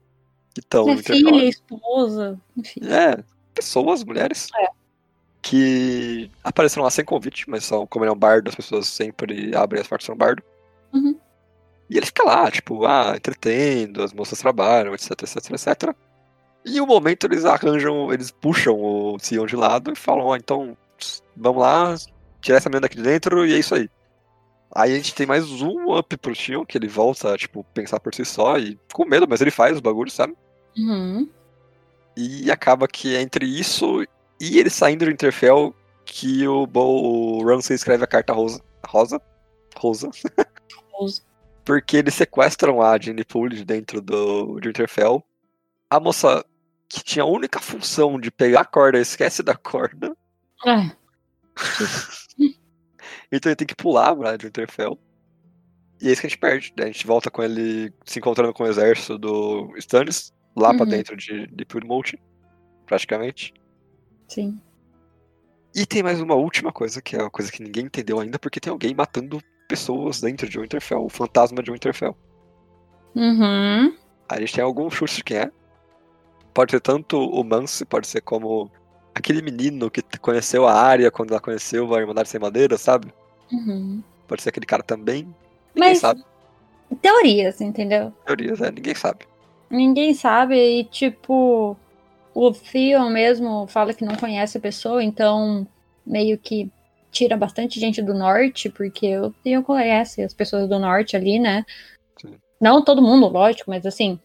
que estão filha, esposa, enfim. É, pessoas, mulheres. É. Que apareceram lá sem convite, mas são, como ele é um bardo, as pessoas sempre abrem as portas no bardo. Uhum. E ele fica lá, tipo, ah, entretendo, as moças trabalham, etc, etc, etc. E um momento eles arranjam, eles puxam o Sion de lado e falam, ó, então, vamos lá, tirar essa menina daqui de dentro e é isso aí. Aí a gente tem mais um up pro Sion, que ele volta tipo, pensar por si só e com medo, mas ele faz os bagulhos, sabe? Uhum. E acaba que é entre isso e ele saindo do Interfell que o, Bo, o Ramsay escreve a carta rosa. Rosa? Rosa. Rosa. Porque eles sequestram a Jenny Poole dentro do de Interfell. A moça que tinha a única função de pegar a corda esquece da corda. É. Então ele tem que pular pra de Interfell. E é isso que a gente perde. Daí a gente volta com ele se encontrando com o exército do Stannis, lá pra Uhum. dentro de, de praticamente. Sim. E tem mais uma última coisa, que é uma coisa que ninguém entendeu ainda, porque tem alguém matando pessoas dentro de Winterfell, o fantasma de Winterfell. Uhum. A gente tem algum chute de quem é. Pode ser tanto o Mance, pode ser como aquele menino que conheceu a área quando ela conheceu a Irmandade Sem Madeira, sabe? Uhum. Pode ser aquele cara também. Ninguém Mas, sabe. teorias, entendeu? Teorias, é, ninguém sabe. Ninguém sabe e, tipo, o Theon mesmo fala que não conhece a pessoa, então meio que tira bastante gente do norte, porque o Theon conhece as pessoas do norte ali, né? Sim. Não todo mundo, lógico, mas assim,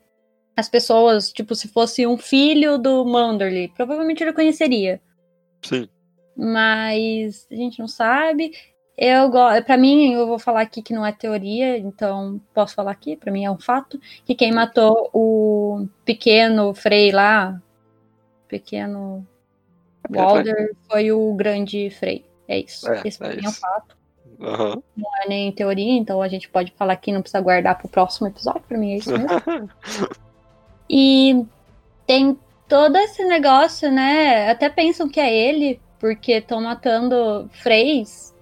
as pessoas, tipo, se fosse um filho do Manderly, provavelmente ele conheceria. Sim. Mas a gente não sabe. Eu gosto, para mim, eu vou falar aqui que não é teoria, então posso falar aqui, para mim é um fato, que quem matou o pequeno Frei lá, pequeno Walder, foi o grande Frei. É isso. É, Esse pra é mim é um isso. fato. Aham. Não é nem teoria, então a gente pode falar aqui, não precisa guardar pro próximo episódio, pra mim é isso mesmo. E tem todo esse negócio, né? Até pensam que é ele, porque estão matando Freys,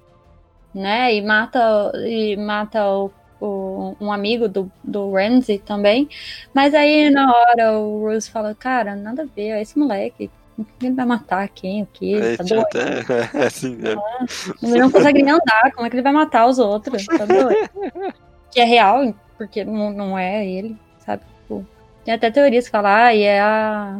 né? E mata, e mata o, o- um amigo do, do Ramsey também. Mas aí na hora o Rose fala, cara, nada a ver, é esse moleque. Ele vai matar quem, o quê? É, Tá doido? até. É, sim, é. Ele não consegue nem andar, como é que ele vai matar os outros? Tá doido? que é real, porque não, não é ele, tem até teorias que falam, ah, e é a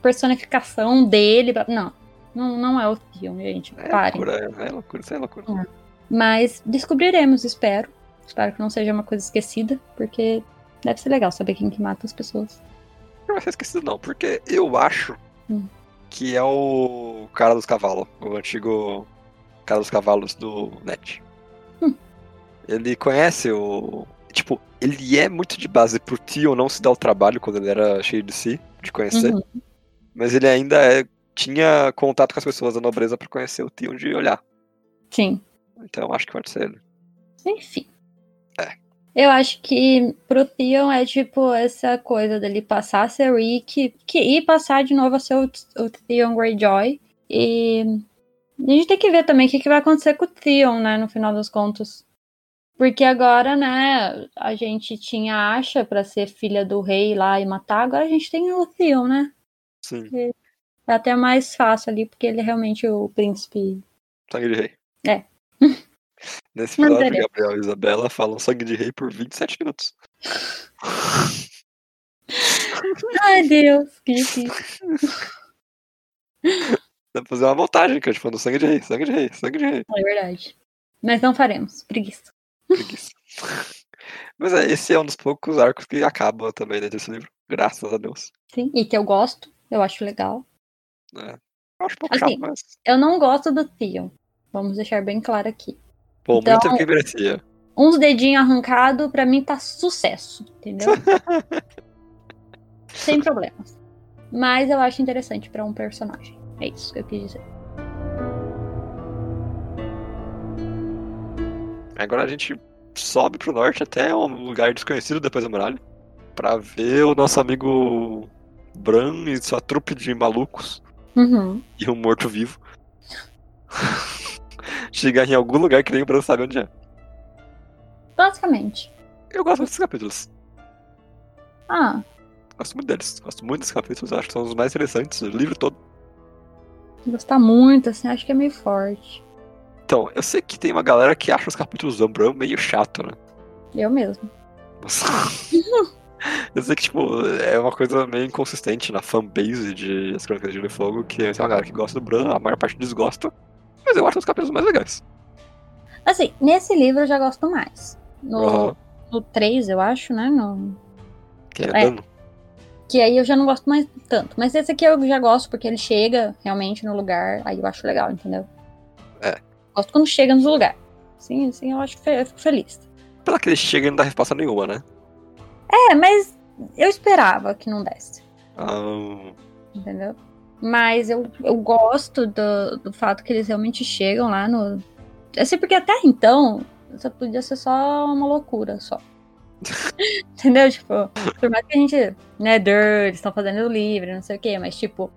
personificação dele. Não, não, não é o filme, gente. É Parem. loucura, é, é loucura, isso é loucura. Mas descobriremos, espero. Espero que não seja uma coisa esquecida, porque deve ser legal saber quem que mata as pessoas. Não vai ser esquecido, não, porque eu acho Hum. que é o cara dos cavalos, o antigo cara dos cavalos do Net. Hum. Ele conhece o. Tipo, ele é muito de base pro tio não se dar o trabalho quando ele era cheio de si, de conhecer. Uhum. Mas ele ainda é- tinha contato com as pessoas da nobreza pra conhecer o tio de olhar. Sim. Então acho que pode ser ele. Enfim. É. Eu acho que pro Theon é tipo essa coisa dele passar a ser Rick que, e passar de novo a ser o, o Theon Greyjoy. E a gente tem que ver também o que, que vai acontecer com o Theon, né, no final das contas. Porque agora, né, a gente tinha Asha pra ser filha do rei lá e matar, agora a gente tem o Theon, né? Sim, É até mais fácil ali, porque ele é realmente o príncipe. sangue de rei. É. Nesse episódio. Gabriel e Isabela falam sangue de rei por 27 minutos. Ai, Deus, que difícil. Dá pra fazer uma montagem, que eu tipo, no sangue de rei, sangue de rei, sangue de rei. É verdade. Mas não faremos, preguiça. Preguiça. Mas é, esse é um dos poucos arcos que acaba também dentro desse livro. Graças a Deus. Sim, e que eu gosto, eu acho legal. É. Eu acho um pouco Assim, chato, mas. Eu não gosto do Theon. Vamos deixar bem claro aqui. Pô, então- muito que merecia. Uns dedinhos arrancados, pra mim tá sucesso, entendeu? Sem problemas. Mas eu acho interessante pra um personagem. É isso que eu quis dizer. Agora a gente sobe pro norte até um lugar desconhecido depois da muralha. Pra ver o nosso amigo Bran e sua trupe de malucos Uhum. e um morto-vivo. Chegar em algum lugar que nem o Bran sabe onde é. Basicamente. Eu gosto desses capítulos. Ah, Gosto muito deles. Gosto muito desses capítulos. Acho que são os mais interessantes do livro todo. gostar muito, assim, acho que é meio forte. Então, eu sei que tem uma galera que acha os capítulos do Bran meio chato, né? Eu mesmo. Nossa. Eu sei que, tipo, é uma coisa meio inconsistente na fanbase de As Crônicas de Gelo e Fogo, que tem uma galera que gosta do Bran, a maior parte desgosta. Mas eu acho os capítulos mais legais. Assim, nesse livro eu já gosto mais. No, Aham. no 3, eu acho, né? No, Que é, É. que aí eu já não gosto mais tanto. Mas esse aqui eu já gosto porque ele chega realmente no lugar, aí eu acho legal, entendeu? É. Gosto quando chega no lugar. Sim, sim, eu acho fe- eu fico feliz. Pela que ele chega e não dá resposta nenhuma, né? É, mas eu esperava que não desse, Ah, entendeu? Mas eu, eu gosto do, do fato que eles realmente chegam lá no. Assim, porque até então, isso podia ser só uma loucura só. entendeu? Tipo, por mais que a gente, né, der, eles estão fazendo o livro, não sei o quê, mas tipo,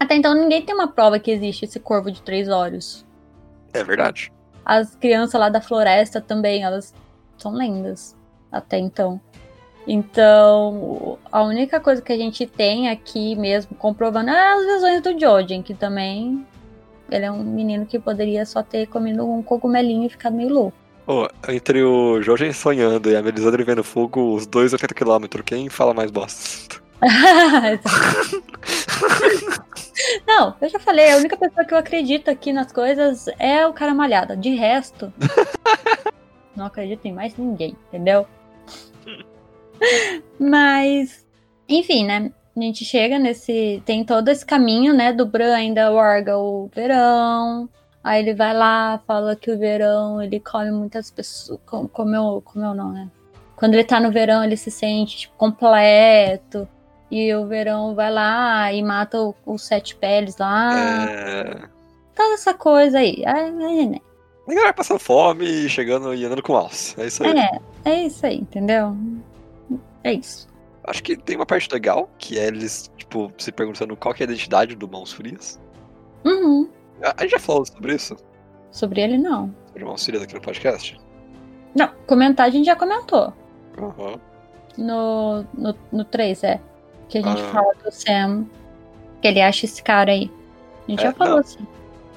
até então ninguém tem uma prova que existe esse corvo de três olhos. É verdade. As crianças lá da floresta também, elas são lendas até então. Então, a única coisa que a gente tem aqui mesmo comprovando é as visões do Jojen, que também ele é um menino que poderia só ter comido um cogumelinho e ficado meio louco. Pô, entre o Jorgen sonhando e a Melisandre vendo fogo, os dois 80km, quem fala mais bosta? Não, eu já falei, a única pessoa que eu acredito aqui nas coisas é o cara malhado. De resto, não acredito em mais ninguém, entendeu? Mas, enfim, né? A gente chega nesse. Tem todo esse caminho, né? Do Bran ainda larga o verão. Aí ele vai lá, fala que o verão ele come muitas pessoas. com- Comeu, comeu não, né? Quando ele tá no verão, ele se sente tipo, completo. E o verão vai lá e mata os sete peles lá. É. Toda essa coisa aí. Ai, né? A galera passando fome e chegando e andando com alce. É isso aí. É, é isso aí, entendeu? É isso. Acho que tem uma parte legal, que é eles, tipo, se perguntando qual é a identidade do Mãos Frias. Uhum. A a gente já falou sobre isso, Sobre ele, não. sobre Mãos Frias aqui no podcast. Não, comentar a gente já comentou. Aham. No, no, no 3, é. Que a gente Ah. fala do Sam. Que ele acha esse cara aí. A gente É, já falou não. assim.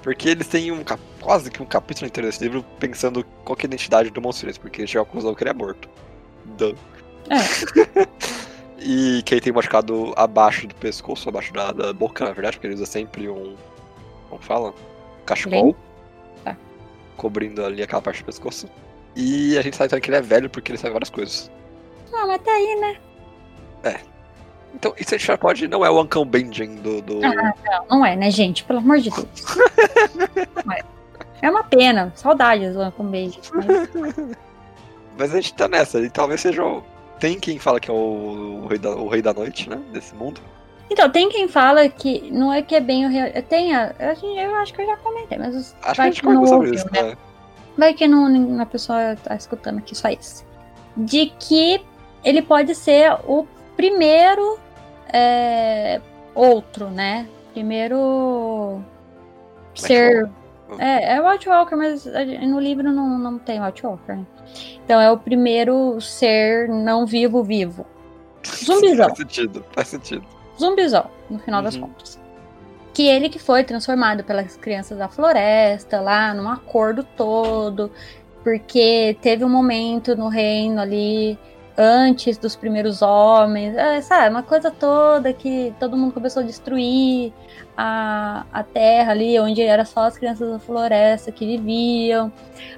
Porque eles têm um quase que um capítulo inteiro desse livro pensando qual que é a identidade do Frias, porque chegam à conclusão que ele é morto. Duh. É. E que ele tem machucado abaixo do pescoço, abaixo da, da boca, na verdade, porque ele usa sempre um. Como fala? Cachecol. Tá. Cobrindo ali aquela parte do pescoço. E a gente sabe também que ele é velho porque ele sabe várias coisas. Não, mas tá aí, né? Então, já pode. Não é o Uncle Benjamin do. do... Ah, não, não é, né, gente? Pelo amor de Deus. É. É uma pena. Saudades do Uncle Beijo. Mas... Mas a gente tá nessa. E talvez seja. o- Tem quem fala que é o, o rei, da, o rei da noite, né? Desse mundo. Então, tem quem fala que não é que é bem o real. Tem a, gente- eu acho que eu já comentei, mas os- Acho que vai gente que não ouviu, isso, né? né? Vai que não, a pessoa tá escutando aqui só isso. De que ele pode ser o primeiro é, outro, né? Primeiro ser. É, é o Outwalker, mas no livro não, não tem Outwalker, né? Então é o primeiro ser não vivo vivo. Zumbizão. Faz sentido, faz sentido. zumbizão, no final das Uhum. contas. Que ele que foi transformado pelas crianças da floresta, lá num acordo todo, porque teve um momento no reino ali antes dos primeiros homens, é, sabe? Uma coisa toda que todo mundo começou a destruir a, a terra ali, onde era só as crianças da floresta que viviam.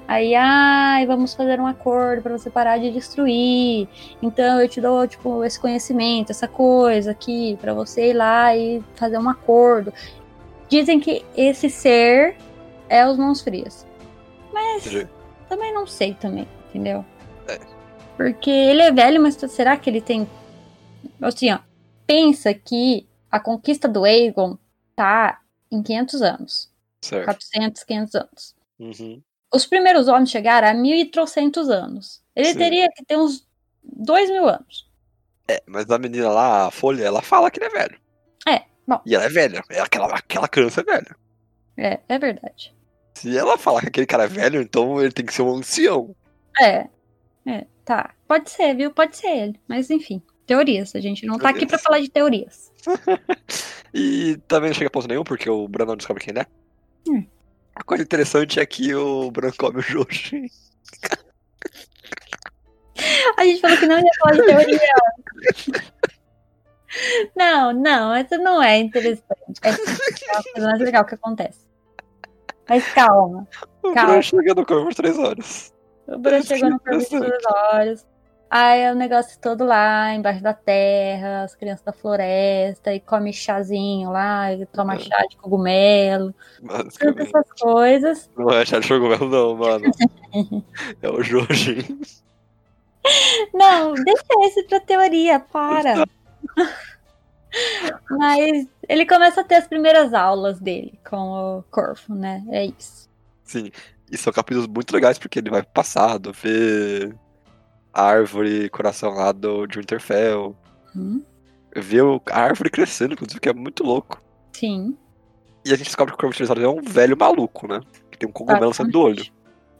Aí, ai, vamos fazer um acordo para você parar de destruir. Então eu te dou, tipo, esse conhecimento, essa coisa aqui, para você ir lá e fazer um acordo. Dizem que esse ser é os mãos frias. Mas Entendi. também não sei também, entendeu? Porque ele é velho, mas será que ele tem. Assim, ó. Pensa que a conquista do Aegon tá em 500 anos. Certo. 400, 500 anos. Uhum. Os primeiros homens chegaram a 1.300 anos. Ele Sim. teria que ter uns 2 mil anos. É, mas a menina lá, a Folha, ela fala que ele é velho. É, bom. E ela é velha. É aquela, aquela criança é velha. É, é verdade. Se ela falar que aquele cara é velho, então ele tem que ser um ancião. É. É, tá. Pode ser, viu? Pode ser ele. Mas enfim, teorias. A gente não tá aqui pra falar de teorias. E também não chega a ponto nenhum, porque o Bran não descobre quem ele é. Hum. A coisa interessante é que o Bran come o Joji. A gente falou que não ia falar de teoria. Não, não, essa não é interessante. Essa é a coisa mais legal que acontece. Mas calma. O Calma. Bran chega no corpo por três horas. O Bruno chegou no interessante. Duas Horas. Aí é o negócio todo lá, embaixo da terra, as crianças da floresta, e come chazinho lá, e toma É. chá de cogumelo, todas essas coisas. Não é chá de cogumelo, não, mano. É o Joji. Não, deixa esse pra teoria, para. Mas ele começa a ter as primeiras aulas dele com o Corvo, né? É isso. Sim. E são capítulos muito legais, porque ele vai pro passado, ver a árvore coração lá do, de Winterfell. Hum, o- a árvore crescendo, inclusive, que é muito louco. sim. E a gente descobre que o Corvo Olhos é um velho maluco, né? Que tem um cogumelo saindo do olho.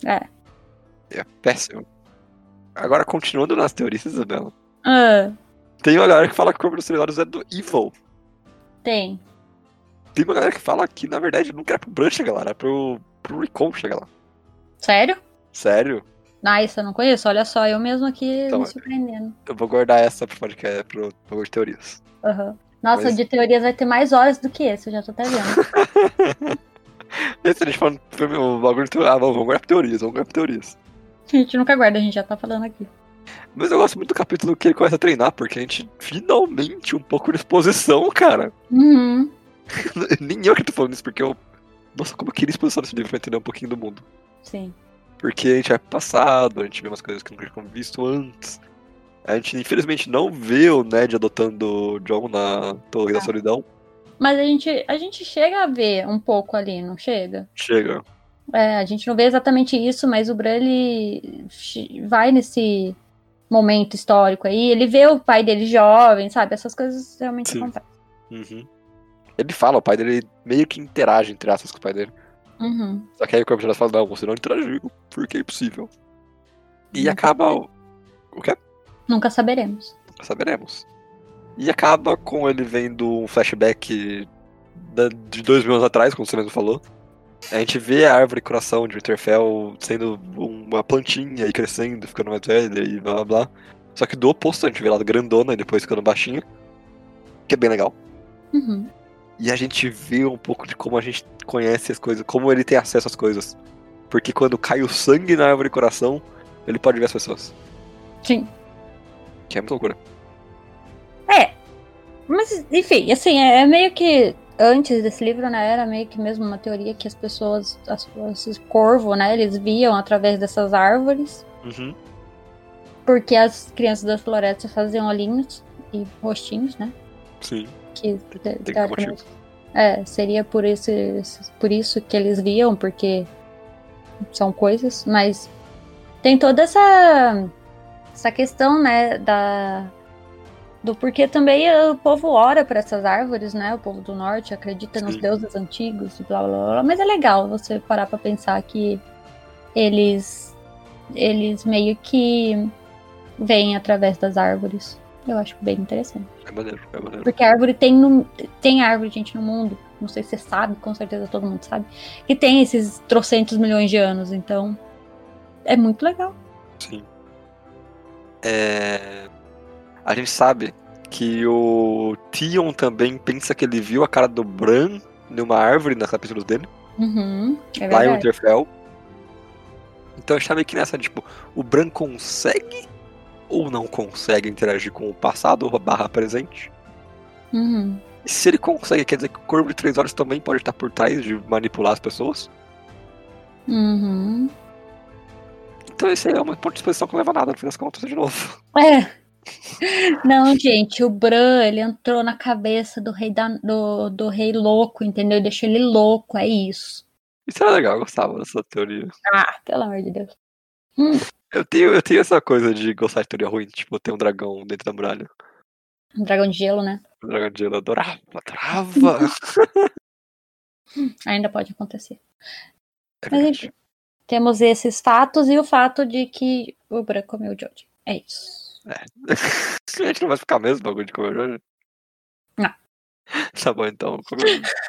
É. É péssimo. Agora, continuando nas teorias, Isabela. Ah, Tem uma galera que fala que o Corvo Olhos é do Evil. tem. Tem uma galera que fala que, na verdade, nunca era pro Bran chegar lá, era pro, pro Recon chegar lá. Sério? Sério? Ah, isso eu não conheço. Olha só, eu mesmo aqui Então, me surpreendendo. Eu vou guardar essa pro podcast, pro, pro de teorias. Aham. Nossa, Mas- de teorias vai ter mais horas do que esse, eu já tô até vendo. Esse a gente falando o bagulho de teoria. Ah, vamos, vamos guardar pra teorias, vamos guardar pra teorias. A gente nunca guarda, a gente já tá falando aqui. Mas eu gosto muito do capítulo que ele começa a treinar, porque a gente finalmente um pouco de exposição, cara. Uhum. Nem eu que tô falando isso, porque eu. Nossa, como eu queria exposição desse livro pra entender um pouquinho do mundo. Sim. Porque a gente pro passado, a gente vê umas coisas que nunca tínhamos visto antes. A gente infelizmente não vê o Ned adotando o John na Torre da Ah. Solidão. Mas a gente, a gente chega a ver um pouco ali, não chega? Chega. É, a gente não vê exatamente isso, mas o Bran, ele vai nesse momento histórico aí, ele vê o pai dele jovem, sabe? Essas coisas realmente Sim. acontecem. Uhum. Ele fala, o pai dele meio que interage entre aspas com o pai dele. Uhum. Só que aí o Corpo de fala, não, você não interagiu, porque é impossível. E Nunca acaba. o- O quê? Nunca saberemos. Nunca saberemos. E acaba com ele vendo um flashback de dois mil anos atrás, como você mesmo falou. A gente vê a árvore coração de Winterfell sendo uma plantinha e crescendo, ficando mais velha e blá blá blá. Só que do oposto, a gente vê ela grandona e depois ficando baixinha. Que é bem legal. Uhum. E a gente vê um pouco de como a gente conhece as coisas, como ele tem acesso às coisas. Porque quando cai o sangue na árvore coração, ele pode ver as pessoas. Sim. Que é muito loucura. É. Mas, enfim, assim, é é meio que. Antes desse livro, né, era meio que mesmo uma teoria que as pessoas, as, esses corvo, né, eles viam através dessas árvores, Uhum. porque as crianças da floresta faziam olhinhos e rostinhos, né, Sim. Que teoricamente- é, seria por isso, por isso que eles viam, porque são coisas, mas tem toda essa essa questão, né, da do porquê também o povo ora para essas árvores, né? O povo do norte acredita nos Sim. deuses antigos e blá blá blá. Mas é legal você parar para pensar que eles eles meio que vêm através das árvores. Eu acho bem interessante. É maneiro, é maneiro. Porque a árvore tem, no, tem árvore, gente, no mundo. Não sei se você sabe, com certeza todo mundo sabe. Que tem esses trocentos milhões de anos, então. É muito legal. Sim. É... A gente sabe que o Tion também pensa que ele viu a cara do Bran numa árvore nas capítulos dele. Uhum, é lá em. Winterfell. Então a gente tá meio que nessa, tipo, o Bran consegue ou não consegue interagir com o passado ou barra presente. Uhum. E se ele consegue, quer dizer que o Corvo de Três Olhos também pode estar por trás de manipular as pessoas. Uhum. Então esse aí é uma exposição que não leva a nada, no fim das contas, de novo. É. Não, gente, o Bran, ele entrou na cabeça do rei, da, do, do rei louco, entendeu? Deixou ele louco, é isso. Isso era legal, eu gostava dessa teoria. Ah, pelo amor de Deus. Hum, Eu tenho, eu tenho essa coisa de gostar de teoria ruim, tipo, ter um dragão dentro da muralha. um dragão de gelo, né? Um dragão de gelo, adorava, adorava. Ainda pode acontecer. É Mas enfim, temos esses fatos e o fato de que o Bran comeu o Joji. É isso. A gente não vai ficar mesmo bagulho de comer hoje? Não. Tá bom, então.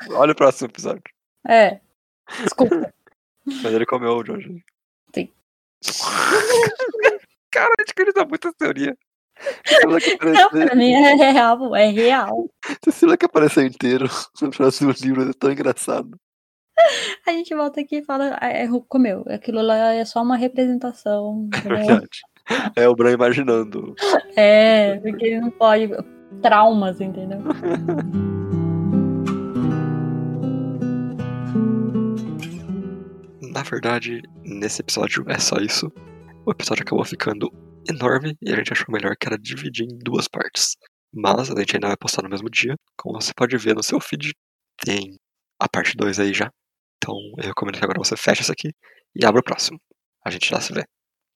Olha o próximo episódio. É. Desculpa. Mas ele comeu o Jojo. Cara, a gente acredita muito nessa teoria. Que Não, pra mim é real, é real. Cecília que aparecer inteiro no próximo livro é tão engraçado. A gente volta aqui e fala, ah, é, comeu. Aquilo lá é só uma representação. É verdade. É o Bran imaginando. É, porque ele não pode. Traumas, entendeu? Na verdade, nesse episódio é só isso. O episódio acabou ficando enorme e a gente achou melhor que era dividir em duas partes. Mas a gente ainda vai postar no mesmo dia. Como você pode ver no seu feed, tem a parte 2 aí já. Então eu recomendo que agora você feche isso aqui e abra o próximo. A gente já se vê.